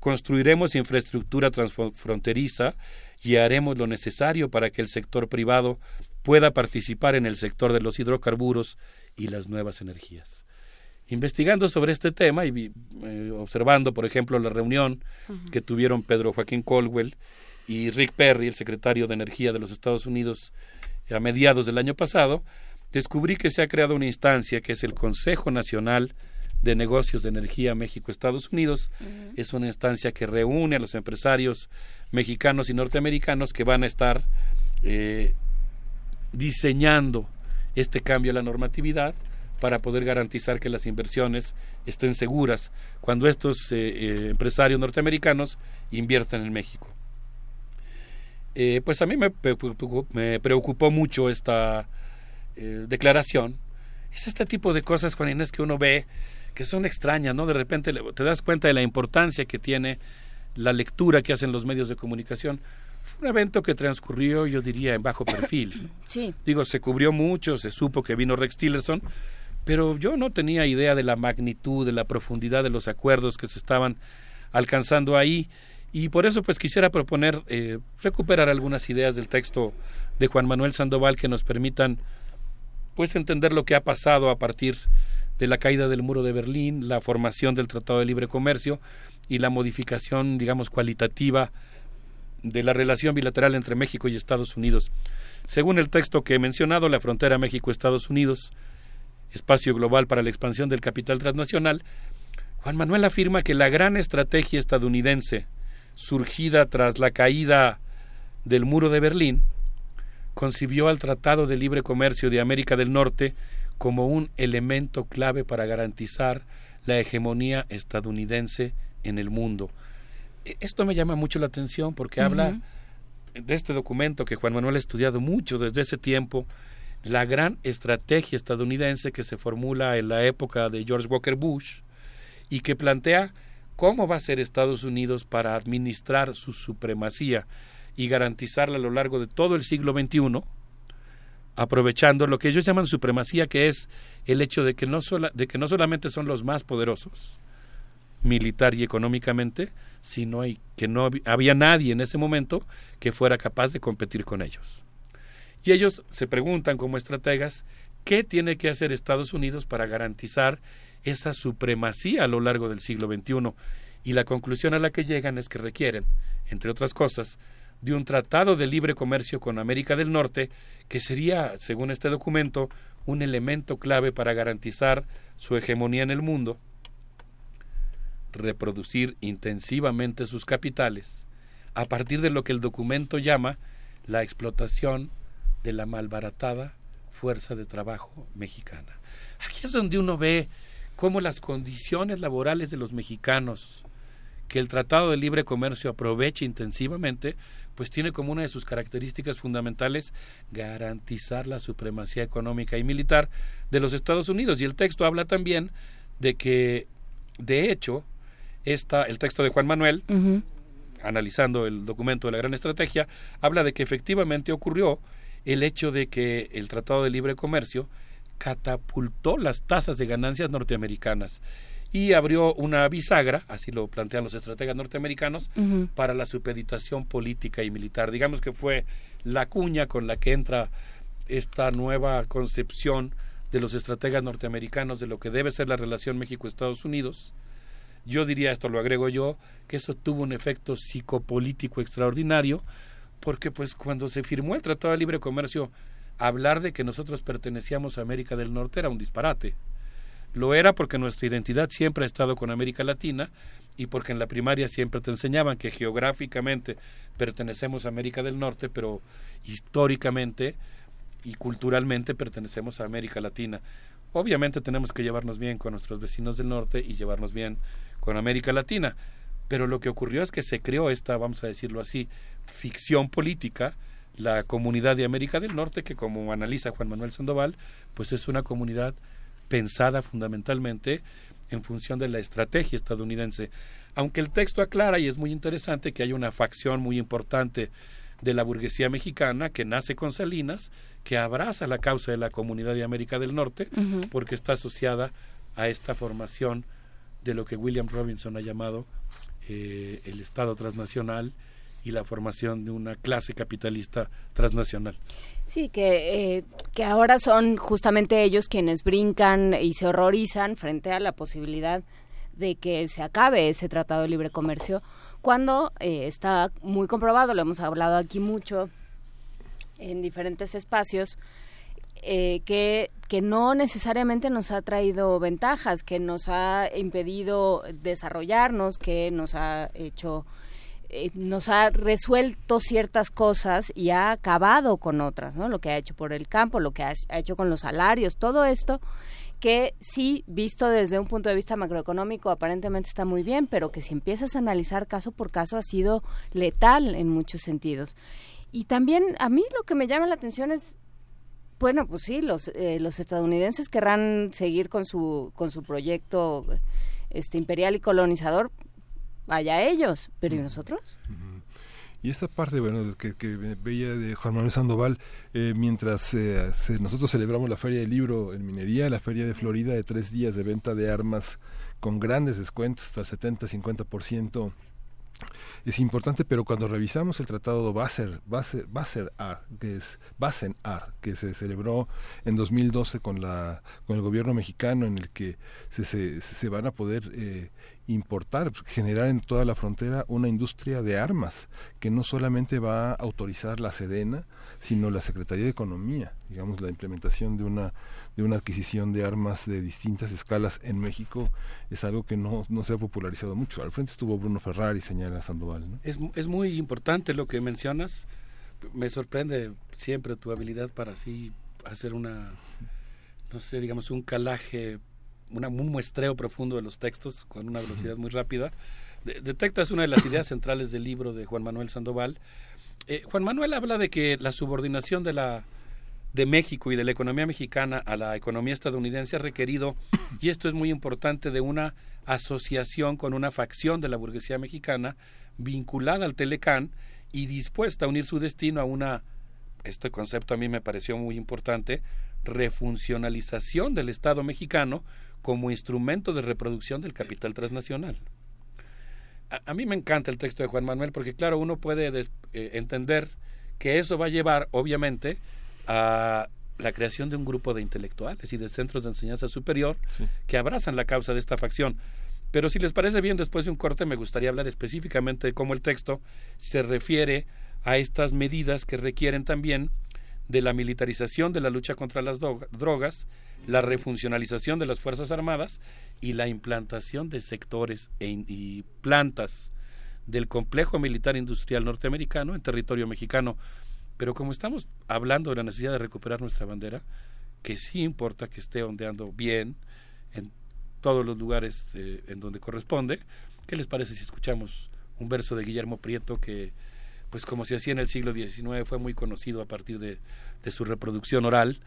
Construiremos infraestructura transfronteriza y haremos lo necesario para que el sector privado pueda participar en el sector de los hidrocarburos y las nuevas energías. Investigando sobre este tema y eh, observando, por ejemplo, la reunión que tuvieron Pedro Joaquín Colwell y Rick Perry, el secretario de Energía de los Estados Unidos, a mediados del año pasado, descubrí que se ha creado una instancia que es el Consejo Nacional de Negocios de Energía México-Estados Unidos. Es una instancia que reúne a los empresarios mexicanos y norteamericanos que van a estar eh, diseñando este cambio a la normatividad para poder garantizar que las inversiones estén seguras cuando estos eh, eh, empresarios norteamericanos inviertan en México. Pues a mí me preocupó mucho esta declaración. Es este tipo de cosas, Juan Inés, que uno ve que son extrañas, ¿no? De repente te das cuenta de la importancia que tiene la lectura que hacen los medios de comunicación. Fue un evento que transcurrió, yo diría, en bajo perfil. Sí. Digo, se cubrió mucho, se supo que vino Rex Tillerson, pero yo no tenía idea de la magnitud, de la profundidad de los acuerdos que se estaban alcanzando ahí y por eso pues quisiera proponer eh, recuperar algunas ideas del texto de Juan Manuel Sandoval que nos permitan pues entender lo que ha pasado a partir de la caída del muro de Berlín, la formación del Tratado de Libre Comercio y la modificación, digamos, cualitativa de la relación bilateral entre México y Estados Unidos. Según el texto que he mencionado, la frontera México-Estados Unidos espacio global para la expansión del capital transnacional, Juan Manuel afirma que la gran estrategia estadounidense, surgida tras la caída del muro de Berlín, concibió al Tratado de Libre Comercio de América del Norte como un elemento clave para garantizar la hegemonía estadounidense en el mundo. E, esto me llama mucho la atención porque habla de este documento que Juan Manuel ha estudiado mucho desde ese tiempo la gran estrategia estadounidense que se formula en la época de George Walker Bush y que plantea cómo va a ser Estados Unidos para administrar su supremacía y garantizarla a lo largo de todo el siglo XXI, aprovechando lo que ellos llaman supremacía, que es el hecho de que no, de que no solamente son los más poderosos, militar y económicamente, sino que no había nadie en ese momento que fuera capaz de competir con ellos. Y ellos se preguntan como estrategas qué tiene que hacer Estados Unidos para garantizar esa supremacía a lo largo del siglo XXI. Y la conclusión a la que llegan es que requieren, entre otras cosas, de un tratado de libre comercio con América del Norte, que sería, según este documento, un elemento clave para garantizar su hegemonía en el mundo, reproducir intensivamente sus capitales, a partir de lo que el documento llama la explotación de la malbaratada fuerza de trabajo mexicana. Aquí es donde uno ve cómo las condiciones laborales de los mexicanos que el Tratado de Libre Comercio aprovecha intensivamente, pues tiene como una de sus características fundamentales garantizar la supremacía económica y militar de los Estados Unidos. Y el texto habla también de que, de hecho, esta, el texto de Juan Manuel, analizando el documento de la Gran Estrategia, habla de que efectivamente ocurrió el hecho de que el Tratado de Libre Comercio catapultó las tasas de ganancias norteamericanas y abrió una bisagra, así lo plantean los estrategas norteamericanos, para la supeditación política y militar. Digamos que fue la cuña con la que entra esta nueva concepción de los estrategas norteamericanos de lo que debe ser la relación México-Estados Unidos. Yo diría, esto lo agrego yo, que eso tuvo un efecto psicopolítico extraordinario, porque pues cuando se firmó el Tratado de Libre Comercio, hablar de que nosotros pertenecíamos a América del Norte era un disparate. Lo era porque nuestra identidad siempre ha estado con América Latina y porque en la primaria siempre te enseñaban que geográficamente pertenecemos a América del Norte, pero históricamente y culturalmente pertenecemos a América Latina. Obviamente tenemos que llevarnos bien con nuestros vecinos del norte y llevarnos bien con América Latina, pero lo que ocurrió es que se creó esta, vamos a decirlo así, ficción política, la comunidad de América del Norte, que como analiza Juan Manuel Sandoval, pues es una comunidad pensada fundamentalmente en función de la estrategia estadounidense. Aunque el texto aclara, y es muy interesante, que hay una facción muy importante de la burguesía mexicana que nace con Salinas, que abraza la causa de la comunidad de América del Norte, porque está asociada a esta formación de lo que William Robinson ha llamado eh, el Estado transnacional y la formación de una clase capitalista transnacional. Sí, que, eh, que ahora son justamente ellos quienes brincan y se horrorizan frente a la posibilidad de que se acabe ese tratado de libre comercio, cuando eh, está muy comprobado, lo hemos hablado aquí mucho en diferentes espacios, eh, que, que no necesariamente nos ha traído ventajas, que nos ha impedido desarrollarnos, que nos ha hecho eh, nos ha resuelto ciertas cosas y ha acabado con otras, ¿no? Lo que ha hecho por el campo, lo que ha, hecho con los salarios, todo esto que sí, visto desde un punto de vista macroeconómico, aparentemente está muy bien, pero que si empiezas a analizar caso por caso ha sido letal en muchos sentidos. Y también a mí lo que me llama la atención es bueno, pues sí, los, eh, los estadounidenses querrán seguir con su, con su proyecto este imperial y colonizador, vaya ellos, pero ¿y nosotros? Y esta parte, bueno, que, que veía de Juan Manuel Sandoval, eh, mientras eh, nosotros celebramos la Feria del Libro en Minería, la Feria de Florida de tres días de venta de armas con grandes descuentos, hasta el 70-50%, es importante, pero cuando revisamos el tratado Basel, Basel, Basel Ar, que es Ar, que se celebró en 2012 con la con el gobierno mexicano, en el que se, se, se van a poder eh, importar, generar en toda la frontera una industria de armas que no solamente va a autorizar la Sedena, sino la Secretaría de Economía, digamos la implementación de una de una adquisición de armas de distintas escalas en México es algo que no, no se ha popularizado mucho. Al frente estuvo Bruno Ferrari, señala Sandoval. ¿no? Es, es muy importante lo que mencionas. Me sorprende siempre tu habilidad para así hacer una, no sé, digamos, un calaje, un muestreo profundo de los textos con una velocidad muy rápida. De, detectas una de las ideas centrales del libro de Juan Manuel Sandoval. Eh, Juan Manuel habla de que la subordinación de la de México y de la economía mexicana a la economía estadounidense ha requerido, y esto es muy importante, de una asociación con una facción de la burguesía mexicana vinculada al Telecán y dispuesta a unir su destino a una, este concepto a mí me pareció muy importante, refuncionalización del Estado mexicano como instrumento de reproducción del capital transnacional. A, a mí me encanta el texto de Juan Manuel porque, claro, uno puede eh, entender que eso va a llevar, obviamente, a la creación de un grupo de intelectuales y de centros de enseñanza superior sí. que abrazan la causa de esta facción. Pero si les parece bien, después de un corte me gustaría hablar específicamente de cómo el texto se refiere a estas medidas que requieren también de la militarización de la lucha contra las drogas, la refuncionalización de las Fuerzas Armadas y la implantación de sectores e y plantas del complejo militar industrial norteamericano en territorio mexicano. Pero como estamos hablando de la necesidad de recuperar nuestra bandera, que sí importa que esté ondeando bien en todos los lugares eh, en donde corresponde, ¿qué les parece si escuchamos un verso de Guillermo Prieto que, pues como se hacía en el siglo XIX, fue muy conocido a partir de, su reproducción oral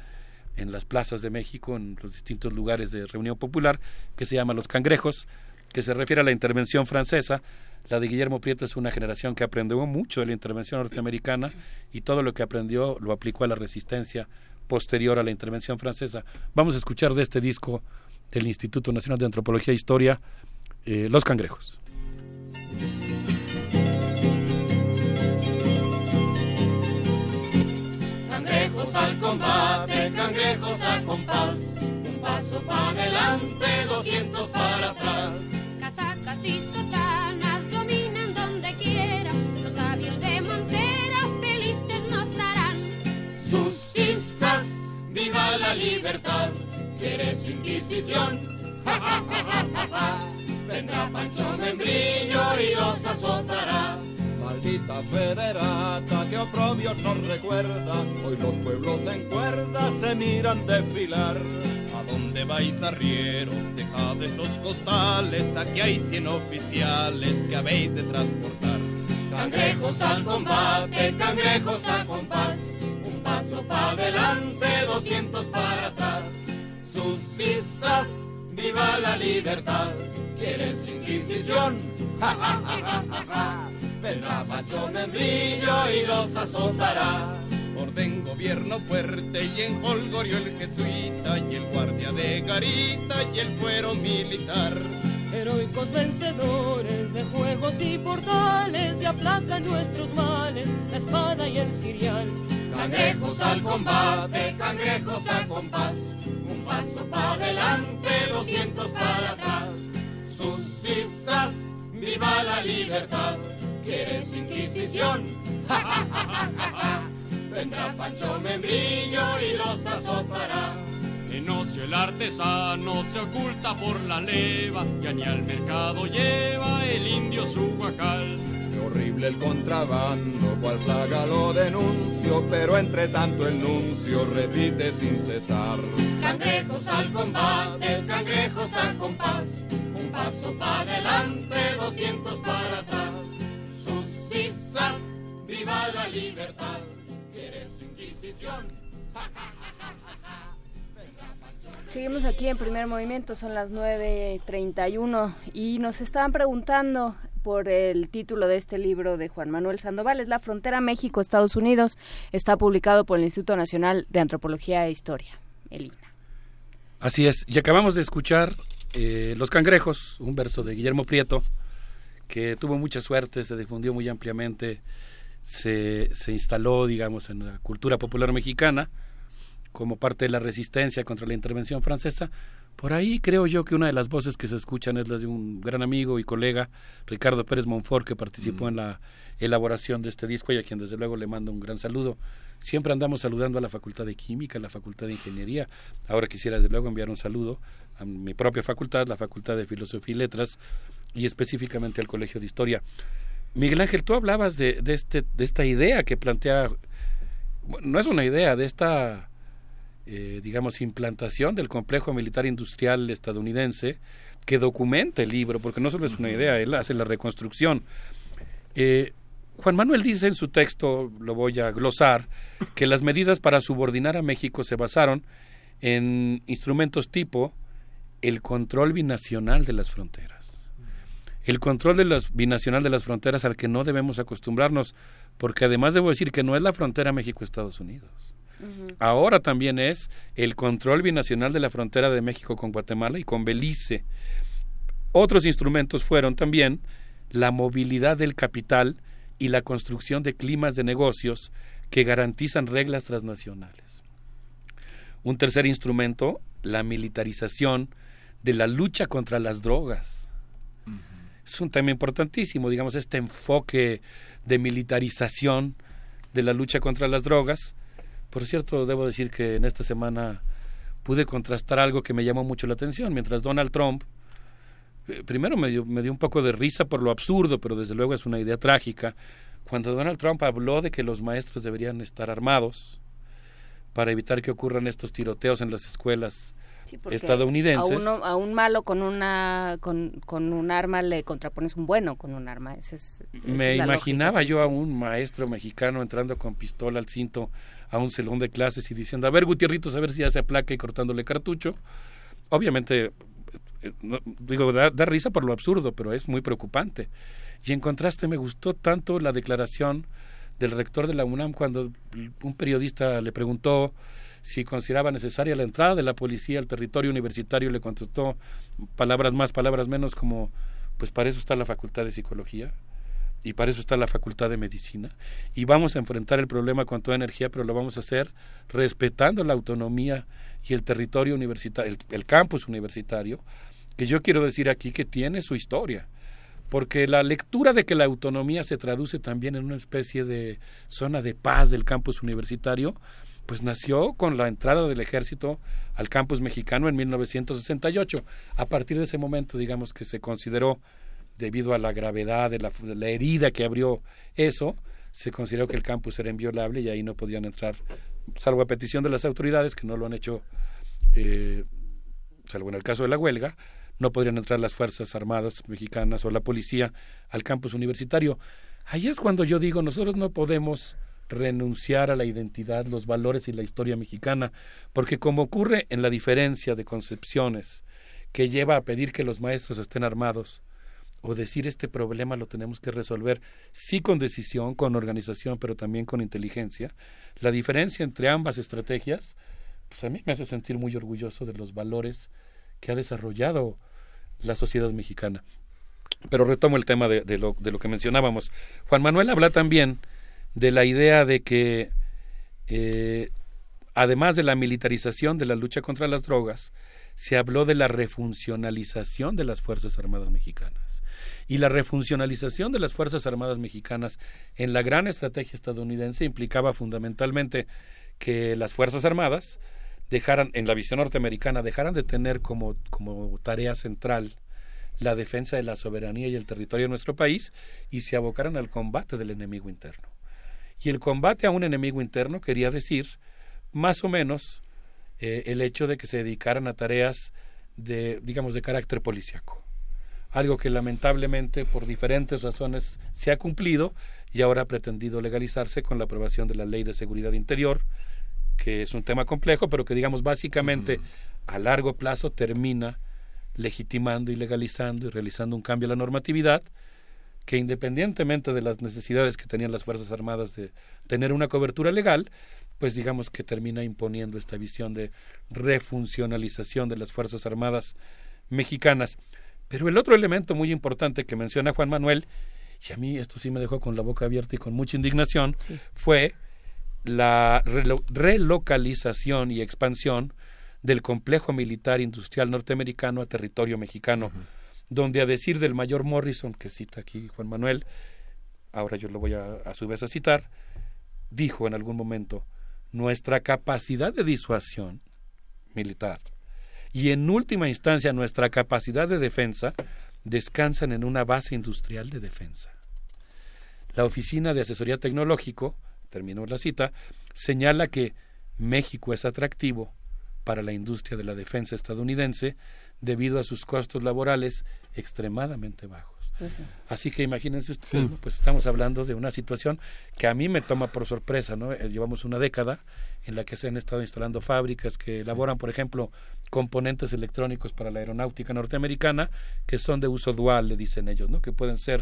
en las plazas de México, en los distintos lugares de reunión popular, que se llama Los Cangrejos, que se refiere a la intervención francesa la de Guillermo Prieto es una generación que aprendió mucho de la intervención norteamericana y todo lo que aprendió lo aplicó a la resistencia posterior a la intervención francesa. Vamos a escuchar de este disco del Instituto Nacional de Antropología e Historia, eh, Los Cangrejos. Cangrejos al combate, cangrejos a compás, un paso para adelante, doscientos para atrás. Casacas y sotanas dominan donde quiera, los sabios de Montera felices nos harán. Sus cisas, viva la libertad, ¿quieres inquisición? Ja, ja, ja, ja, ja, ja. Vendrá Pancho Membrillo y los azotará. Maldita federata que oprobio nos recuerda, hoy los pueblos en cuerda se miran desfilar. ¿A dónde vais arrieros? Dejad esos costales, aquí hay cien oficiales que habéis de transportar. Cangrejos al combate, cangrejos a compás, un paso para adelante, doscientos para atrás. Sus cisas, viva la libertad, ¿quieres inquisición? Ja, ja, ja, ja, ja. Vendrá Pacho Membrillo y los azotará. Orden gobierno fuerte y en Holgorio el jesuita y el guardia de garita y el fuero militar. Heroicos vencedores de juegos y portales y aplacan nuestros males, la espada y el cirial. Cangrejos al combate, cangrejos a compás, un paso para adelante, doscientos para atrás. Sus cisas, viva la libertad, ¿quieres inquisición? Ja, ja, ja. Vendrá Pancho Membrillo y los azotará. Negocio el artesano se oculta por la leva, ya ni al mercado lleva el indio su guacal. Qué horrible el contrabando, cual plaga lo denuncio, pero entre tanto el nuncio repite sin cesar. Cangrejos al combate, cangrejos al compás, un paso para adelante, doscientos para atrás. Sus cisas, viva la libertad, quiere su inquisición. Seguimos aquí en primer movimiento, son las 9.31 y nos estaban preguntando por el título de este libro de Juan Manuel Sandoval, es La frontera México-Estados Unidos, está publicado por el Instituto Nacional de Antropología e Historia, el INA. Así es, y acabamos de escuchar eh, Los Cangrejos, un verso de Guillermo Prieto, que tuvo mucha suerte, se difundió muy ampliamente, se, se instaló, digamos, en la cultura popular mexicana, como parte de la resistencia contra la intervención francesa. Por ahí creo yo que una de las voces que se escuchan es la de un gran amigo y colega, Ricardo Pérez Monfort, que participó en la elaboración de este disco y a quien desde luego le mando un gran saludo. Siempre andamos saludando a la Facultad de Química, a la Facultad de Ingeniería. Ahora quisiera desde luego enviar un saludo a mi propia facultad, la Facultad de Filosofía y Letras, y específicamente al Colegio de Historia. Miguel Ángel, tú hablabas de, de, este, de esta idea que plantea, no es una idea, de esta eh, digamos, implantación del complejo militar industrial estadounidense que documenta el libro, porque no solo es una idea, él hace la reconstrucción. Eh, Juan Manuel dice en su texto, lo voy a glosar, que las medidas para subordinar a México se basaron en instrumentos tipo el control binacional de las fronteras. El control de las, binacional de las fronteras al que no debemos acostumbrarnos, porque además debo decir que no es la frontera México-Estados Unidos. Ahora también es el control binacional de la frontera de México con Guatemala y con Belice. Otros instrumentos fueron también la movilidad del capital y la construcción de climas de negocios que garantizan reglas transnacionales. Un tercer instrumento, la militarización de la lucha contra las drogas. Es un tema importantísimo, digamos, este enfoque de militarización de la lucha contra las drogas por cierto, debo decir que en esta semana pude contrastar algo que me llamó mucho la atención. Mientras Donald Trump, eh, primero me dio, me dio un poco de risa por lo absurdo, pero desde luego es una idea trágica, cuando Donald Trump habló de que los maestros deberían estar armados para evitar que ocurran estos tiroteos en las escuelas estadounidenses. A, un malo con una con, con, un arma le contrapones un bueno con un arma. es, Me imaginaba yo a un maestro mexicano entrando con pistola al cinto a un salón de clases y diciendo, a ver, Gutierritos, a ver si ya se aplaca y cortándole cartucho. Obviamente, eh, digo, da, risa por lo absurdo, pero es muy preocupante. Y en contraste, me gustó tanto la declaración del rector de la UNAM cuando un periodista le preguntó si consideraba necesaria la entrada de la policía al territorio universitario, le contestó palabras más, palabras menos, como, pues para eso está la Facultad de Psicología y para eso está la Facultad de Medicina. Y vamos a enfrentar el problema con toda energía, pero lo vamos a hacer respetando la autonomía y el territorio universitario, el, campus universitario, que yo quiero decir aquí que tiene su historia. Porque la lectura de que la autonomía se traduce también en una especie de zona de paz del campus universitario, pues nació con la entrada del ejército al campus mexicano en 1968. A partir de ese momento, digamos que se consideró debido a la gravedad de la, herida que abrió eso, se consideró que el campus era inviolable y ahí no podían entrar, salvo a petición de las autoridades, que no lo han hecho, eh, salvo en el caso de la huelga, no podrían entrar las Fuerzas Armadas mexicanas o la policía al campus universitario. Ahí es cuando yo digo, nosotros no podemos renunciar a la identidad, los valores y la historia mexicana, porque como ocurre en la diferencia de concepciones que lleva a pedir que los maestros estén armados, o decir este problema lo tenemos que resolver sí con decisión, con organización, pero también con inteligencia. La diferencia entre ambas estrategias, pues a mí me hace sentir muy orgulloso de los valores que ha desarrollado la sociedad mexicana. Pero retomo el tema de, lo, de lo que mencionábamos. Juan Manuel habla también de la idea de que, eh, además de la militarización de la lucha contra las drogas, se habló de la refuncionalización de las Fuerzas Armadas Mexicanas y la refuncionalización de las Fuerzas Armadas mexicanas en la gran estrategia estadounidense implicaba fundamentalmente que las Fuerzas Armadas dejaran, en la visión norteamericana, dejaran de tener como, como tarea central la defensa de la soberanía y el territorio de nuestro país y se abocaran al combate del enemigo interno. Y el combate a un enemigo interno quería decir, más o menos, eh, el hecho de que se dedicaran a tareas de, digamos, de carácter policiaco. Algo que lamentablemente, por diferentes razones, se ha cumplido y ahora ha pretendido legalizarse con la aprobación de la Ley de Seguridad Interior, que es un tema complejo, pero que, digamos, básicamente a largo plazo termina legitimando y legalizando y realizando un cambio a la normatividad que independientemente de las necesidades que tenían las Fuerzas Armadas de tener una cobertura legal, pues digamos que termina imponiendo esta visión de refuncionalización de las Fuerzas Armadas mexicanas. Pero el otro elemento muy importante que menciona Juan Manuel, y a mí esto sí me dejó con la boca abierta y con mucha indignación, fue la relo- relocalización y expansión del complejo militar industrial norteamericano a territorio mexicano, donde a decir del mayor Morrison, que cita aquí Juan Manuel, ahora yo lo voy a, a su vez a citar, dijo en algún momento, nuestra capacidad de disuasión militar y en última instancia nuestra capacidad de defensa descansan en una base industrial de defensa. La Oficina de Asesoría Tecnológico, terminó la cita, señala que México es atractivo para la industria de la defensa estadounidense debido a sus costos laborales extremadamente bajos. Así que imagínense ustedes, Sí. ¿no? pues estamos hablando de una situación que a mí me toma por sorpresa, ¿no? Eh, Llevamos una década en la que se han estado instalando fábricas que elaboran, por ejemplo, componentes electrónicos para la aeronáutica norteamericana que son de uso dual, le dicen ellos, ¿no? Que pueden ser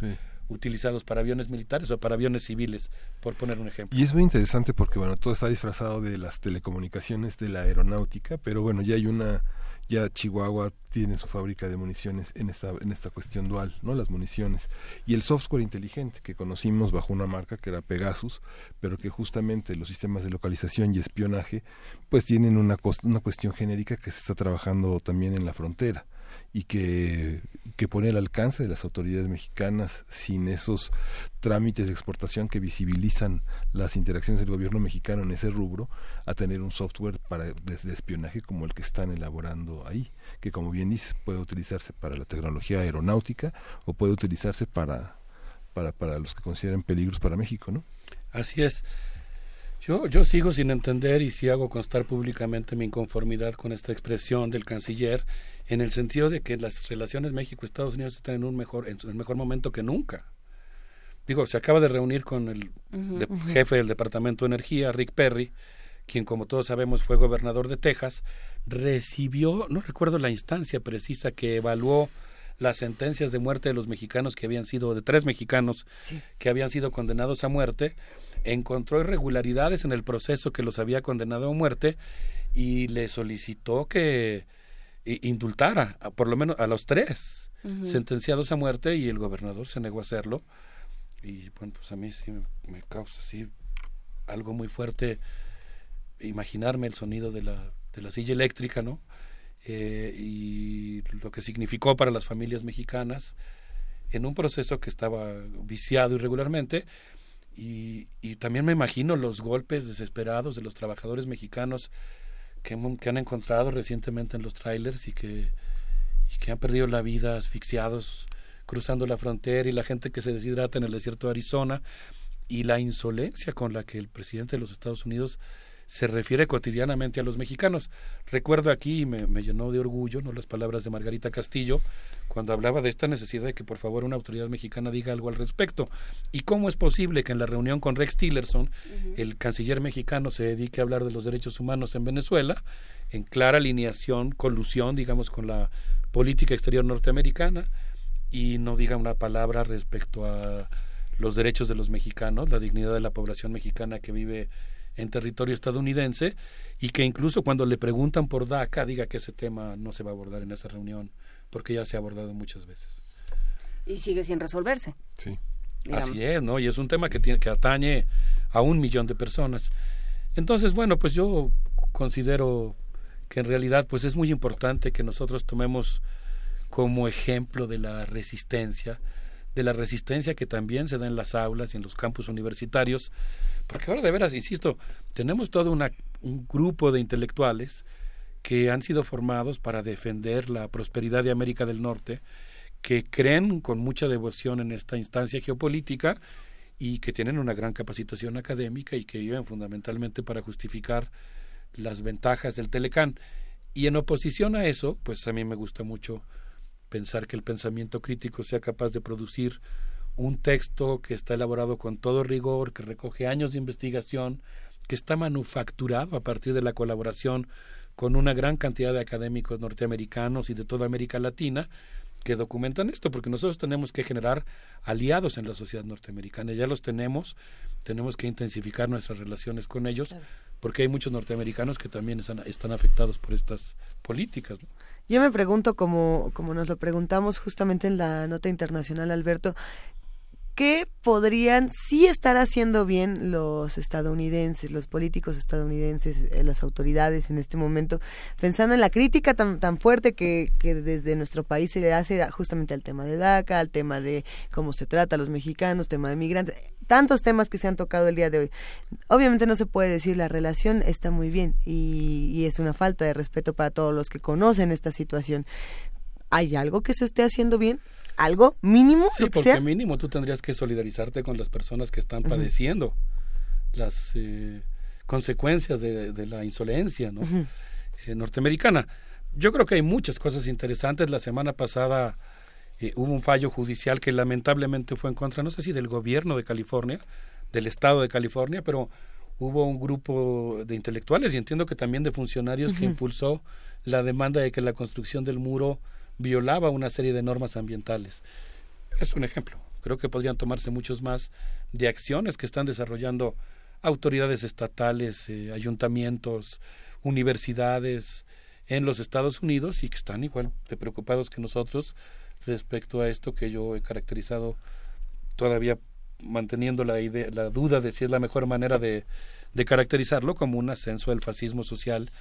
utilizados para aviones militares o para aviones civiles, por poner un ejemplo. Y es muy interesante porque, bueno, todo está disfrazado de las telecomunicaciones, de la aeronáutica, pero bueno, ya hay una, ya Chihuahua tiene su fábrica de municiones en esta, en esta cuestión dual, ¿no? Las municiones. Y el software inteligente que conocimos bajo una marca que era Pegasus, pero que justamente los sistemas de localización y espionaje, pues tienen una, una cuestión genérica que se está trabajando también en la frontera y que, que pone al alcance de las autoridades mexicanas sin esos trámites de exportación que visibilizan las interacciones del gobierno mexicano en ese rubro a tener un software para de, de espionaje como el que están elaborando ahí que como bien dices puede utilizarse para la tecnología aeronáutica o puede utilizarse para para, para los que consideren peligros para México no Así es. Yo, yo sigo sin entender y sí hago constar públicamente mi inconformidad con esta expresión del canciller en el sentido de que las relaciones México-Estados Unidos están en un mejor, en en mejor momento que nunca. Digo, se acaba de reunir con el de- jefe del Departamento de Energía, Rick Perry, quien como todos sabemos fue gobernador de Texas, recibió, no recuerdo la instancia precisa que evaluó las sentencias de muerte de los mexicanos que habían sido, de tres mexicanos que habían sido condenados a muerte, encontró irregularidades en el proceso que los había condenado a muerte y le solicitó que indultara, a- por lo menos a los tres sentenciados a muerte y el gobernador se negó a hacerlo. Y bueno, pues a mí sí me, me causa así algo muy fuerte imaginarme el sonido de la, de la silla eléctrica, ¿no? Eh, y lo que significó para las familias mexicanas en un proceso que estaba viciado irregularmente y, y también me imagino los golpes desesperados de los trabajadores mexicanos que, han encontrado recientemente en los trailers y que, y que han perdido la vida asfixiados cruzando la frontera y la gente que se deshidrata en el desierto de Arizona y la insolencia con la que el presidente de los Estados Unidos se refiere cotidianamente a los mexicanos. Recuerdo aquí, y me, me llenó de orgullo, no las palabras de Margarita Castillo, cuando hablaba de esta necesidad de que por favor una autoridad mexicana diga algo al respecto. ¿Y cómo es posible que en la reunión con Rex Tillerson, el canciller mexicano se dedique a hablar de los derechos humanos en Venezuela, en clara alineación, colusión, digamos, con la política exterior norteamericana, y no diga una palabra respecto a los derechos de los mexicanos, la dignidad de la población mexicana que vive en territorio estadounidense y que incluso cuando le preguntan por DACA diga que ese tema no se va a abordar en esa reunión porque ya se ha abordado muchas veces. Y sigue sin resolverse. Sí. Digamos. Así es, ¿no? Y es un tema que tiene que atañe a un millón de personas. Entonces, bueno, pues yo considero que en realidad pues es muy importante que nosotros tomemos como ejemplo de la resistencia, de la resistencia que también se da en las aulas y en los campus universitarios, porque ahora de veras, insisto, tenemos toda una, un grupo de intelectuales que han sido formados para defender la prosperidad de América del Norte, que creen con mucha devoción en esta instancia geopolítica y que tienen una gran capacitación académica y que viven fundamentalmente para justificar las ventajas del Telecán. Y en oposición a eso, pues a mí me gusta mucho pensar que el pensamiento crítico sea capaz de producir un texto que está elaborado con todo rigor, que recoge años de investigación, que está manufacturado a partir de la colaboración con una gran cantidad de académicos norteamericanos y de toda América Latina que documentan esto, porque nosotros tenemos que generar aliados en la sociedad norteamericana, ya los tenemos, tenemos que intensificar nuestras relaciones con ellos, porque hay muchos norteamericanos que también están, están afectados por estas políticas. ¿no? Yo me pregunto, como, como nos lo preguntamos justamente en la nota internacional, Alberto, ¿qué podrían sí estar haciendo bien los estadounidenses, los políticos estadounidenses, eh, las autoridades en este momento, pensando en la crítica tan, tan fuerte que, que desde nuestro país se le hace justamente al tema de DACA, al tema de cómo se trata a los mexicanos, tema de migrantes, tantos temas que se han tocado el día de hoy. Obviamente no se puede decir la relación está muy bien y, y es una falta de respeto para todos los que conocen esta situación. ¿Hay algo que se esté haciendo bien? Algo mínimo, sí, lo que porque sea. mínimo tú tendrías que solidarizarte con las personas que están padeciendo las eh, consecuencias de, de la insolencia ¿no? Eh, norteamericana. Yo creo que hay muchas cosas interesantes. La semana pasada eh, hubo un fallo judicial que lamentablemente fue en contra, no sé si del gobierno de California, del estado de California, pero hubo un grupo de intelectuales y entiendo que también de funcionarios que impulsó la demanda de que la construcción del muro violaba una serie de normas ambientales. Es un ejemplo. Creo que podrían tomarse muchos más de acciones que están desarrollando autoridades estatales, eh, ayuntamientos, universidades en los Estados Unidos y que están igual de preocupados que nosotros respecto a esto que yo he caracterizado todavía manteniendo la idea, la duda de si es la mejor manera de, de caracterizarlo como un ascenso del fascismo social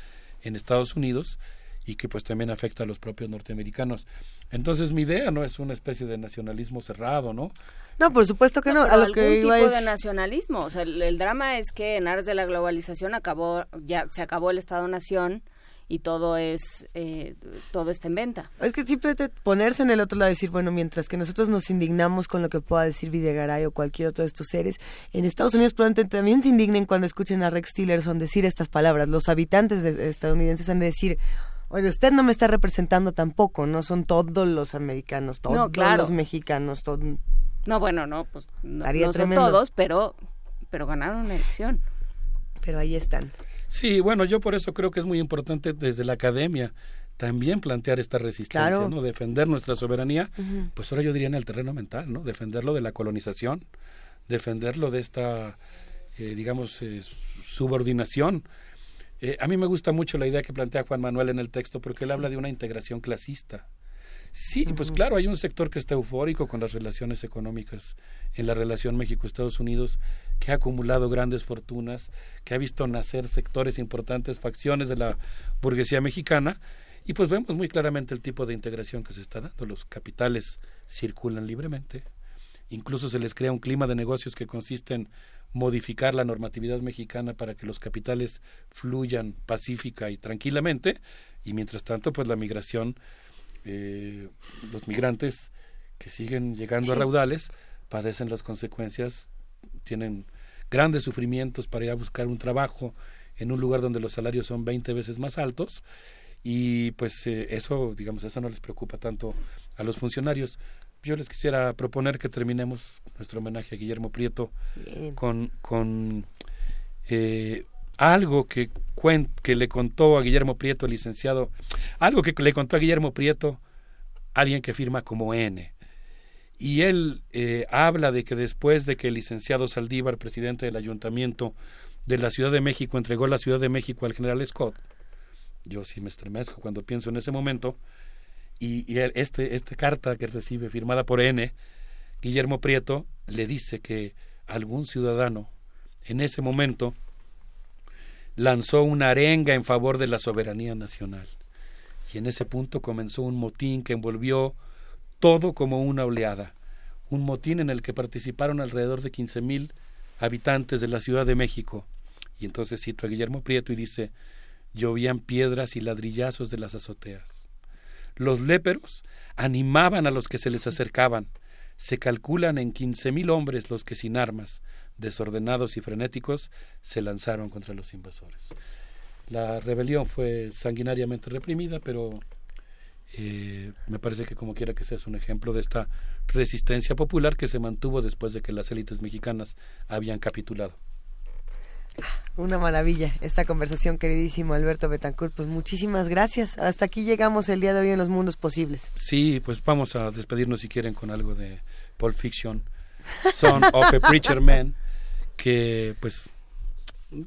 en Estados Unidos y que pues también afecta a los propios norteamericanos. Entonces mi idea no es una especie de nacionalismo cerrado, ¿no? No, por supuesto que no. a lo algún que tipo iba de es... nacionalismo. O sea, el, el drama es que en aras de la globalización acabó, ya se acabó el Estado-nación y todo es, eh, todo está en venta. Es que simplemente ponerse en el otro lado y decir, bueno, mientras que nosotros nos indignamos con lo que pueda decir Videgaray o cualquier otro de estos seres, en Estados Unidos probablemente también se indignen cuando escuchen a Rex Tillerson decir estas palabras. Los habitantes de- estadounidenses han de decir, oye, usted no me está representando tampoco, no son todos los americanos, todos No, claro. los mexicanos, todo... No, bueno, no, pues no, no son tremendo. todos, pero, pero ganaron una elección. Pero ahí están. Sí, bueno, yo por eso creo que es muy importante desde la academia también plantear esta resistencia, Claro. ¿no? Defender nuestra soberanía, pues ahora yo diría en el terreno mental, ¿no? Defenderlo de la colonización, defenderlo de esta, eh, digamos, eh, subordinación. Eh, a mí me gusta mucho la idea que plantea Juan Manuel en el texto porque él habla de una integración clasista. Sí, pues claro, hay un sector que está eufórico con las relaciones económicas en la relación México-Estados Unidos, que ha acumulado grandes fortunas, que ha visto nacer sectores importantes, facciones de la burguesía mexicana, y pues vemos muy claramente el tipo de integración que se está dando. Los capitales circulan libremente, incluso se les crea un clima de negocios que consiste en modificar la normatividad mexicana para que los capitales fluyan pacífica y tranquilamente, y mientras tanto, pues la migración eh, los migrantes que siguen llegando a raudales padecen las consecuencias, tienen grandes sufrimientos para ir a buscar un trabajo en un lugar donde los salarios son 20 veces más altos. Y pues eh, eso, digamos, eso no les preocupa tanto a los funcionarios. Yo les quisiera proponer que terminemos nuestro homenaje a Guillermo Prieto con, con eh, algo que, cuen- que le contó a Guillermo Prieto, el licenciado, algo que le contó a Guillermo Prieto, alguien que firma como N. Y él eh, habla de que después de que el licenciado Saldívar, presidente del ayuntamiento de la Ciudad de México, entregó la Ciudad de México al general Scott, yo sí me estremezco cuando pienso en ese momento, y, este, esta carta que recibe firmada por N, Guillermo Prieto le dice que algún ciudadano en ese momento lanzó una arenga en favor de la soberanía nacional. Y en ese punto comenzó un motín que envolvió todo como una oleada. Un motín en el que participaron alrededor de 15.000 habitantes de la Ciudad de México Y entonces cito a Guillermo Prieto y dice, llovían piedras y ladrillazos de las azoteas. Los léperos animaban a los que se les acercaban. Se calculan en quince mil hombres los que sin armas, desordenados y frenéticos, se lanzaron contra los invasores. La rebelión fue sanguinariamente reprimida, pero eh, me parece que como quiera que sea es un ejemplo de esta resistencia popular que se mantuvo después de que las élites mexicanas habían capitulado. Una maravilla esta conversación, queridísimo Alberto Betancourt. Pues muchísimas gracias. Hasta aquí llegamos el día de hoy en los mundos posibles. Sí, pues vamos a despedirnos si quieren con algo de Pulp Fiction, Son of a Preacher Man, que pues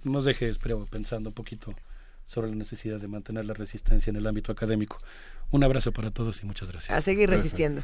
nos deje, espero, pensando un poquito sobre la necesidad de mantener la resistencia en el ámbito académico. Un abrazo para todos y muchas gracias. A seguir resistiendo.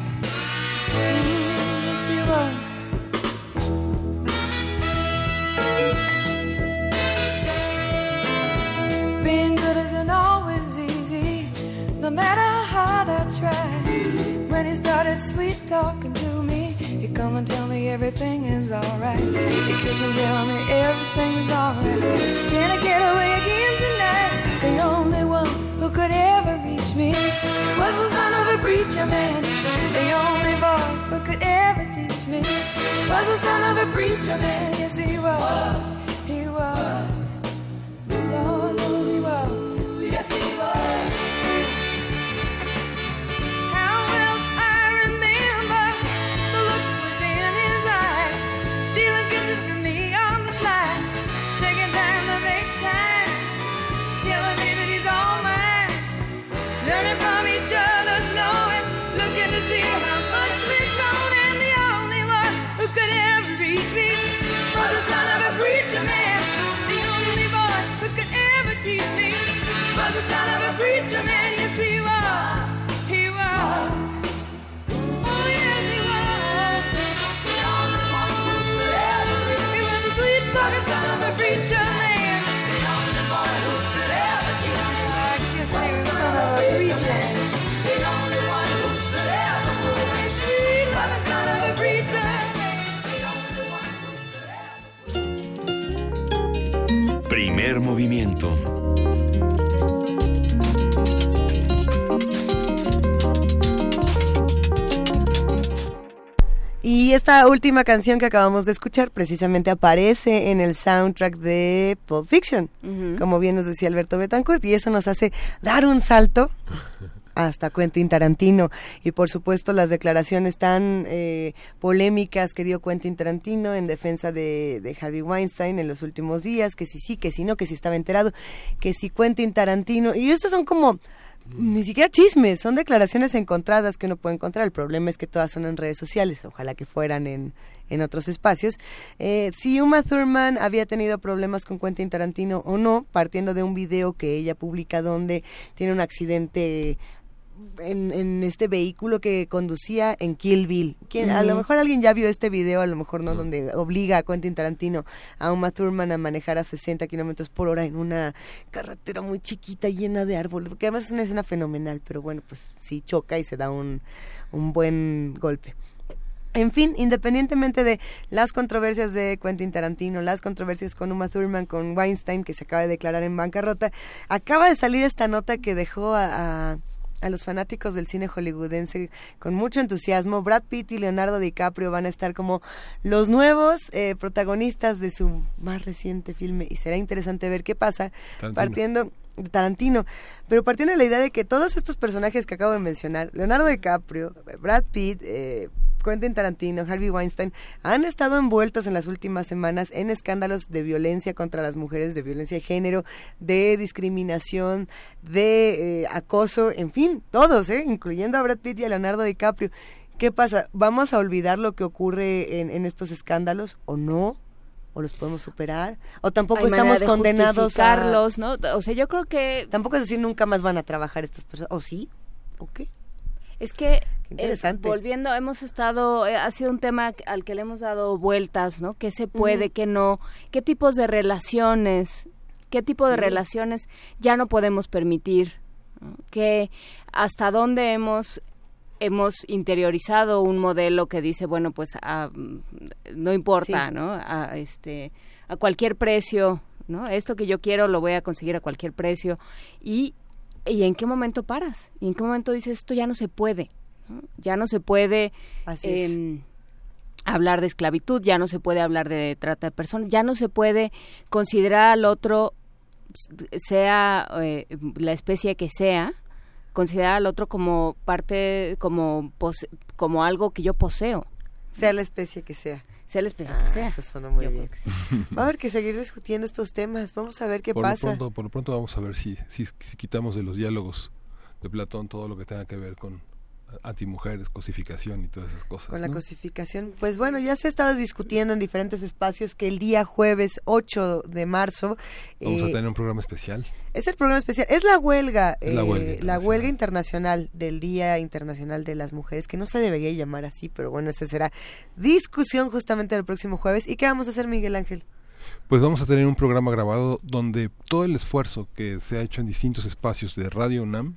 Yes. Being good isn't always easy, no matter how hard I try. When he started sweet talking to me, he'd come and tell me everything is alright. He'd kiss and tell me everything's alright. Can I get away again tonight? The only one who could ever reach me was the son of a preacher man. The only boy who could ever teach me was the son of a preacher man. Yes, he was. He was. The Lord knows he was. Yes, he was. Primer movimiento. Y esta última canción que acabamos de escuchar precisamente aparece en el soundtrack de Pulp Fiction, como bien nos decía Alberto Betancourt, y eso nos hace dar un salto hasta Quentin Tarantino y por supuesto las declaraciones tan eh, polémicas que dio Quentin Tarantino en defensa de, de Harvey Weinstein en los últimos días, que si sí, que si no, que si estaba enterado, que si Quentin Tarantino, y estos son como ni siquiera chismes, son declaraciones encontradas que uno puede encontrar. El problema es que todas son en redes sociales, ojalá que fueran en, en otros espacios. Eh, si Uma Thurman había tenido problemas con Quentin Tarantino o no, partiendo de un video que ella publica donde tiene un accidente en, en este vehículo que conducía en Kill Bill. ¿Quién- A lo mejor alguien ya vio este video, a lo mejor no, donde obliga a Quentin Tarantino a Uma Thurman a manejar a 60 kilómetros por hora en una carretera muy chiquita llena de árboles, porque además es una escena fenomenal, pero bueno, pues sí choca y se da un, un buen golpe. En fin, independientemente de las controversias de Quentin Tarantino, las controversias con Uma Thurman, con Weinstein, que se acaba de declarar en bancarrota, acaba de salir esta nota que dejó a, a- a los fanáticos del cine hollywoodense con mucho entusiasmo. Brad Pitt y Leonardo DiCaprio van a estar como los nuevos eh, protagonistas de su más reciente filme y será interesante ver qué pasa Tarantino. partiendo de Tarantino, pero partiendo de la idea de que todos estos personajes que acabo de mencionar, Leonardo DiCaprio, Brad Pitt, eh, Quentin Tarantino, Harvey Weinstein, han estado envueltos en las últimas semanas en escándalos de violencia contra las mujeres, de violencia de género, de discriminación, de eh, acoso, en fin, todos, ¿eh? incluyendo a Brad Pitt y a Leonardo DiCaprio. ¿Qué pasa? ¿Vamos a olvidar lo que ocurre en, en estos escándalos o no? ¿O los podemos superar? ¿O tampoco Hay estamos de condenados a... justificarlos, ¿no? O sea, yo creo que... Tampoco es decir nunca más van a trabajar estas personas. ¿O sí? ¿O qué? Es que, eh, volviendo, hemos estado, eh, ha sido un tema al que le hemos dado vueltas, ¿no? ¿Qué se puede, Ujú. qué no? ¿Qué tipos de relaciones, qué tipo de relaciones ya no podemos permitir? ¿no? ¿Qué, hasta dónde hemos hemos interiorizado un modelo que dice bueno pues ah, mm, no importa Sí. no a este a cualquier precio no esto que yo quiero lo voy a conseguir a cualquier precio y y en qué momento paras y en qué momento dices esto ya no se puede ¿no? ya no se puede em, hablar de esclavitud ya no se puede hablar de trata de personas ya no se puede considerar al otro sea eh, la especie que sea considerar al otro como parte como pose- como algo que yo poseo Sea la especie que sea. Sea la especie Ah, que sea Eso suena muy Yo bien. Va a haber que seguir discutiendo estos temas. Vamos a ver qué por pasa. Lo pronto, por lo pronto vamos a ver si, si, si quitamos de los diálogos de Platón todo lo que tenga que ver con antimujeres, cosificación y todas esas cosas. con la ¿no? cosificación. Pues bueno, ya se ha estado discutiendo en diferentes espacios que el día jueves 8 de marzo Vamos a eh, tener un programa especial. es el programa especial, es la huelga, Es la eh, huelga la internacional. huelga internacional del Día Internacional de las Mujeres, que no se debería llamar así, pero bueno, esa será discusión justamente el próximo jueves. ¿Y qué vamos a hacer, Miguel Ángel? Pues vamos a tener un programa grabado donde todo el esfuerzo que se ha hecho en distintos espacios de Radio UNAM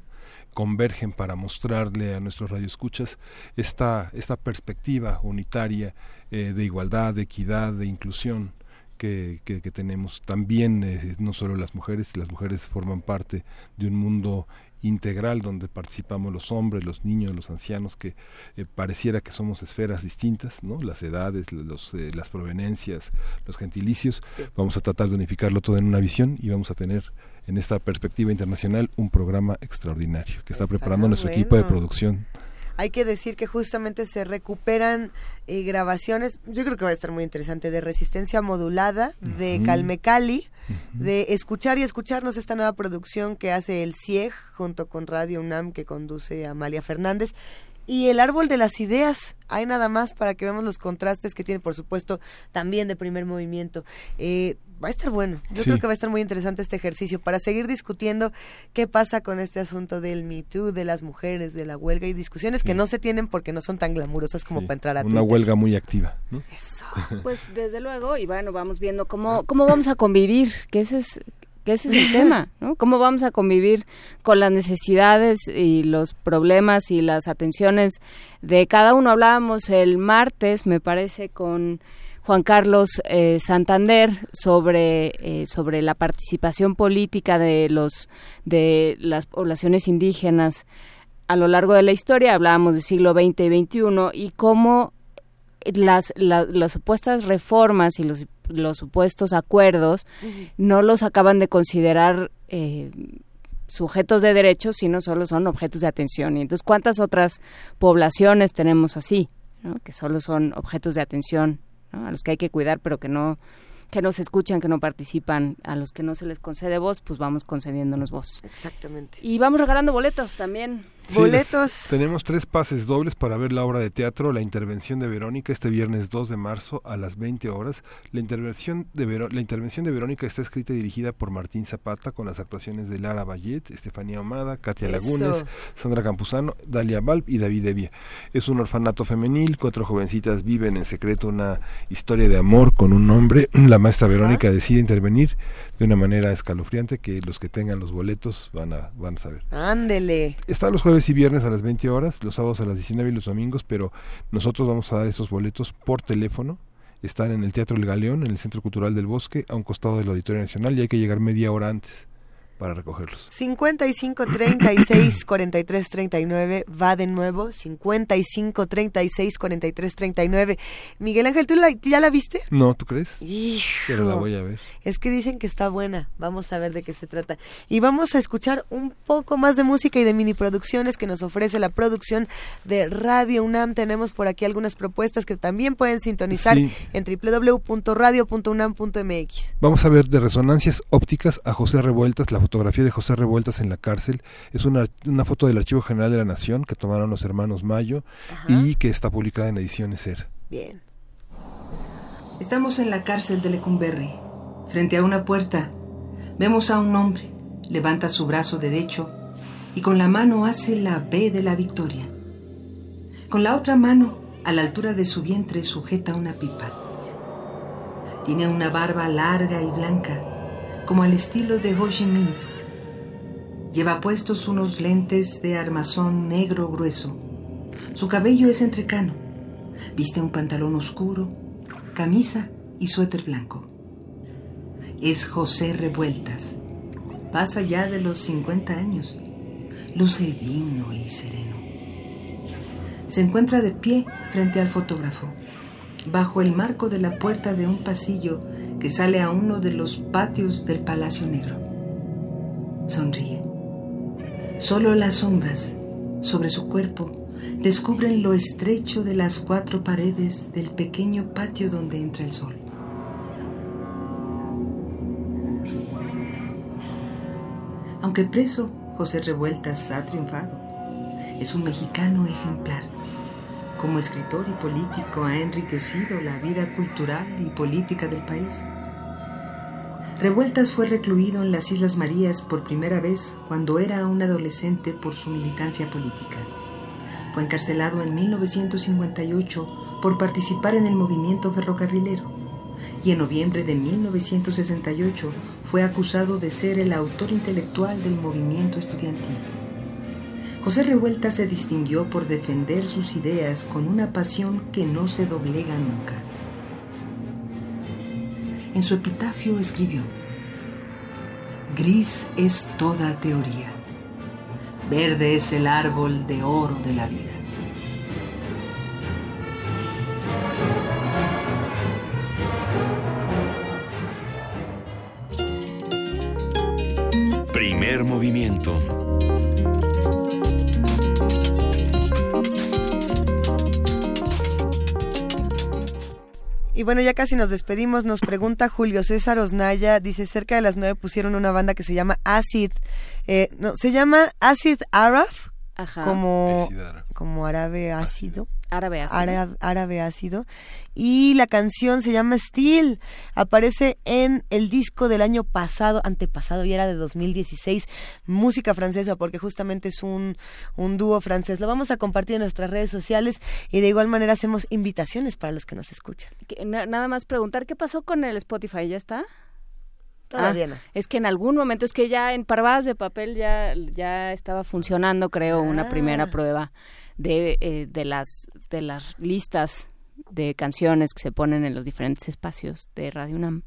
convergen para mostrarle a nuestros radioescuchas esta, esta perspectiva unitaria eh, de igualdad, de equidad, de inclusión que, que, que tenemos. También eh, no solo las mujeres, las mujeres forman parte de un mundo integral donde participamos los hombres, los niños, los ancianos, que eh, pareciera que somos esferas distintas, ¿no? Las edades, los, eh, las provenencias, los gentilicios. Vamos a tratar de unificarlo todo en una visión y vamos a tener en esta perspectiva internacional un programa extraordinario que está preparando nuestro equipo de producción. Hay que decir que justamente se recuperan eh, grabaciones, yo creo que va a estar muy interesante, de resistencia modulada, de Ujú. Calme Cali, de escuchar y escucharnos esta nueva producción que hace el CIEG junto con Radio UNAM que conduce Amalia Fernández. Y el árbol de las ideas, hay nada más para que veamos los contrastes que tiene, por supuesto, también de primer movimiento. Eh, va a estar bueno, yo Sí. creo que va a estar muy interesante este ejercicio para seguir discutiendo qué pasa con este asunto del Me Too, de las mujeres, de la huelga y discusiones que no se tienen porque no son tan glamurosas como para entrar a Una Twitter. huelga muy activa. ¿no? Pues desde luego, y bueno, vamos viendo cómo, cómo vamos a convivir, que ese es que ese es el tema, ¿no? ¿Cómo vamos a convivir con las necesidades y los problemas y las atenciones de cada uno? Hablábamos el martes, me parece, con Juan Carlos eh, Santander sobre eh, sobre la participación política de los de las poblaciones indígenas a lo largo de la historia. Hablábamos del siglo XX y XXI y cómo las, la- las supuestas reformas y los, los supuestos acuerdos no los acaban de considerar eh, sujetos de derechos, sino solo son objetos de atención. Y entonces, ¿cuántas otras poblaciones tenemos así, ¿no? que solo son objetos de atención, ¿no? a los que hay que cuidar, pero que no que no se escuchan, que no participan, a los que no se les concede voz, pues vamos concediéndonos voz. Exactamente. Y vamos regalando boletos también. Sí, les- tenemos tres pases dobles para ver la obra de teatro La intervención de Verónica este viernes 2 de marzo a las 20 horas. La intervención de, Vero- la intervención de Verónica está escrita y dirigida por Martín Zapata con las actuaciones de Lara Vallet, Estefanía Omada, Katia Eso. Lagunes, Sandra Campuzano, Dalia Balb y David Evia. Es un orfanato femenil, cuatro jovencitas viven en secreto una historia de amor con un hombre. La maestra Verónica decide intervenir de una manera escalofriante que los que tengan los boletos van a, van a saber. Ándele. Está los jueves y viernes a las 20 horas, los sábados a las 19 y los domingos, pero nosotros vamos a dar estos boletos por teléfono. Están en el Teatro El Galeón, en el Centro Cultural del Bosque, a un costado del Auditorio Nacional, y hay que llegar media hora antes para recogerlos. 55 36 43 39 va de nuevo 55 36 43 39 Miguel Ángel ¿tú la- ya la viste? No, ¿tú crees? Hijo. Pero la voy a ver. Es que dicen que está buena. Vamos a ver de qué se trata. Y vamos a escuchar un poco más de música y de mini producciones que nos ofrece la producción de Radio UNAM. Tenemos por aquí algunas propuestas que también pueden sintonizar Sí. en www.radio.unam.mx. Vamos a ver de resonancias ópticas a José Revueltas, la fotografía de José Revueltas en la cárcel. Es una, una foto del Archivo General de la Nación que tomaron los hermanos Mayo y que está publicada en ediciones SER. Bien. Estamos en la cárcel de Lecumberri. Frente a una puerta, vemos a un hombre. Levanta su brazo derecho y con la mano hace la B de la victoria. Con la otra mano, a la altura de su vientre, sujeta una pipa. Tiene una barba larga y blanca, como al estilo de Ho Chi Minh. Lleva puestos unos lentes de armazón negro grueso. Su cabello es entrecano. Viste un pantalón oscuro, camisa y suéter blanco. Es José Revueltas. Pasa ya de los 50 años. Luce digno y sereno. Se encuentra de pie frente al fotógrafo, bajo el marco de la puerta de un pasillo que sale a uno de los patios del Palacio Negro. Sonríe. Solo las sombras sobre su cuerpo descubren lo estrecho de las cuatro paredes del pequeño patio donde entra el sol. Aunque preso, José Revueltas ha triunfado. Es un mexicano ejemplar. Como escritor y político ha enriquecido la vida cultural y política del país. Revueltas fue recluido en las Islas Marías por primera vez cuando era un adolescente por su militancia política. Fue encarcelado en 1958 por participar en el movimiento ferrocarrilero y en noviembre de 1968 fue acusado de ser el autor intelectual del movimiento estudiantil. José Revuelta se distinguió por defender sus ideas con una pasión que no se doblega nunca. En su epitafio escribió, Gris es toda teoría, verde es el árbol de oro de la vida. Primer movimiento. Y bueno, ya casi nos despedimos. Nos pregunta Julio César Osnaya. Dice, cerca de las nueve pusieron una banda que se llama Acid. Eh, no, se llama Acid Arab. Ajá. Como, como árabe ácido. Árabe ácido. Árabe, árabe ácido. Y la canción se llama Steel. Aparece en el disco del año pasado, antepasado, y era de 2016. Música francesa, porque justamente es un, un dúo francés. Lo vamos a compartir en nuestras redes sociales y de igual manera hacemos invitaciones para los que nos escuchan. Que na- nada más preguntar, ¿qué pasó con el Spotify? ¿Ya está? Todavía Ah, no. Es que en algún momento, es que ya en Parvadas de Papel ya, ya estaba funcionando, creo, una Ah. primera prueba de, eh, de, las, de las listas de canciones que se ponen en los diferentes espacios de Radio UNAM.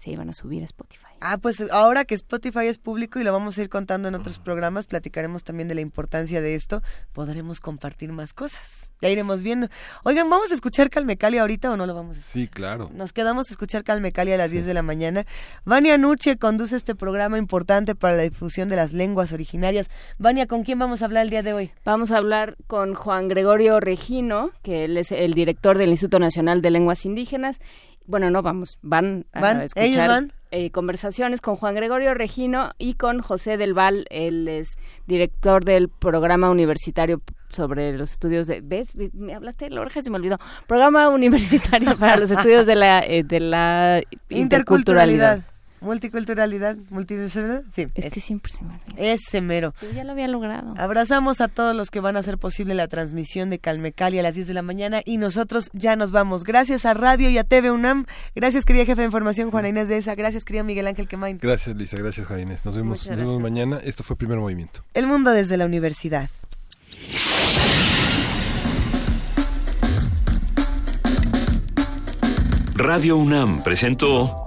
Se iban a subir a Spotify. Ah, pues ahora que Spotify es público y lo vamos a ir contando en otros programas, platicaremos también de la importancia de esto, podremos compartir más cosas. Ya iremos viendo. Oigan, ¿vamos a escuchar Calmecali ahorita o no lo vamos a escuchar? Sí, claro. Nos quedamos a escuchar Calmecali a las 10 de la mañana. Vania Nuche conduce este programa importante para la difusión de las lenguas originarias. Vania, ¿con quién vamos a hablar el día de hoy? Vamos a hablar con Juan Gregorio Regino, que él es el director del Instituto Nacional de Lenguas Indígenas. Bueno, no, vamos, van a ¿Van? escuchar ¿Ellos van? eh, conversaciones con Juan Gregorio Regino y con José del Val, él es director del programa universitario sobre los estudios de... ¿Ves? Me hablaste de la oreja, se me olvidó. Programa universitario para los estudios de la, eh, de la interculturalidad. Multiculturalidad, multidisciplinaridad, sí. Es que siempre se me olvida. Ese mero. Yo ya lo había logrado. Abrazamos a todos los que van a hacer posible la transmisión de Calmecali a las 10 de la mañana y nosotros ya nos vamos. Gracias a Radio y a TV UNAM. Gracias, querida jefe de información, Juana Inés de esa. Gracias, querido Miguel Ángel Quemain. Gracias, Lisa. Gracias, Juan Inés. Nos vemos, nos vemos mañana. Esto fue Primer Movimiento. El mundo desde la universidad. Radio UNAM presentó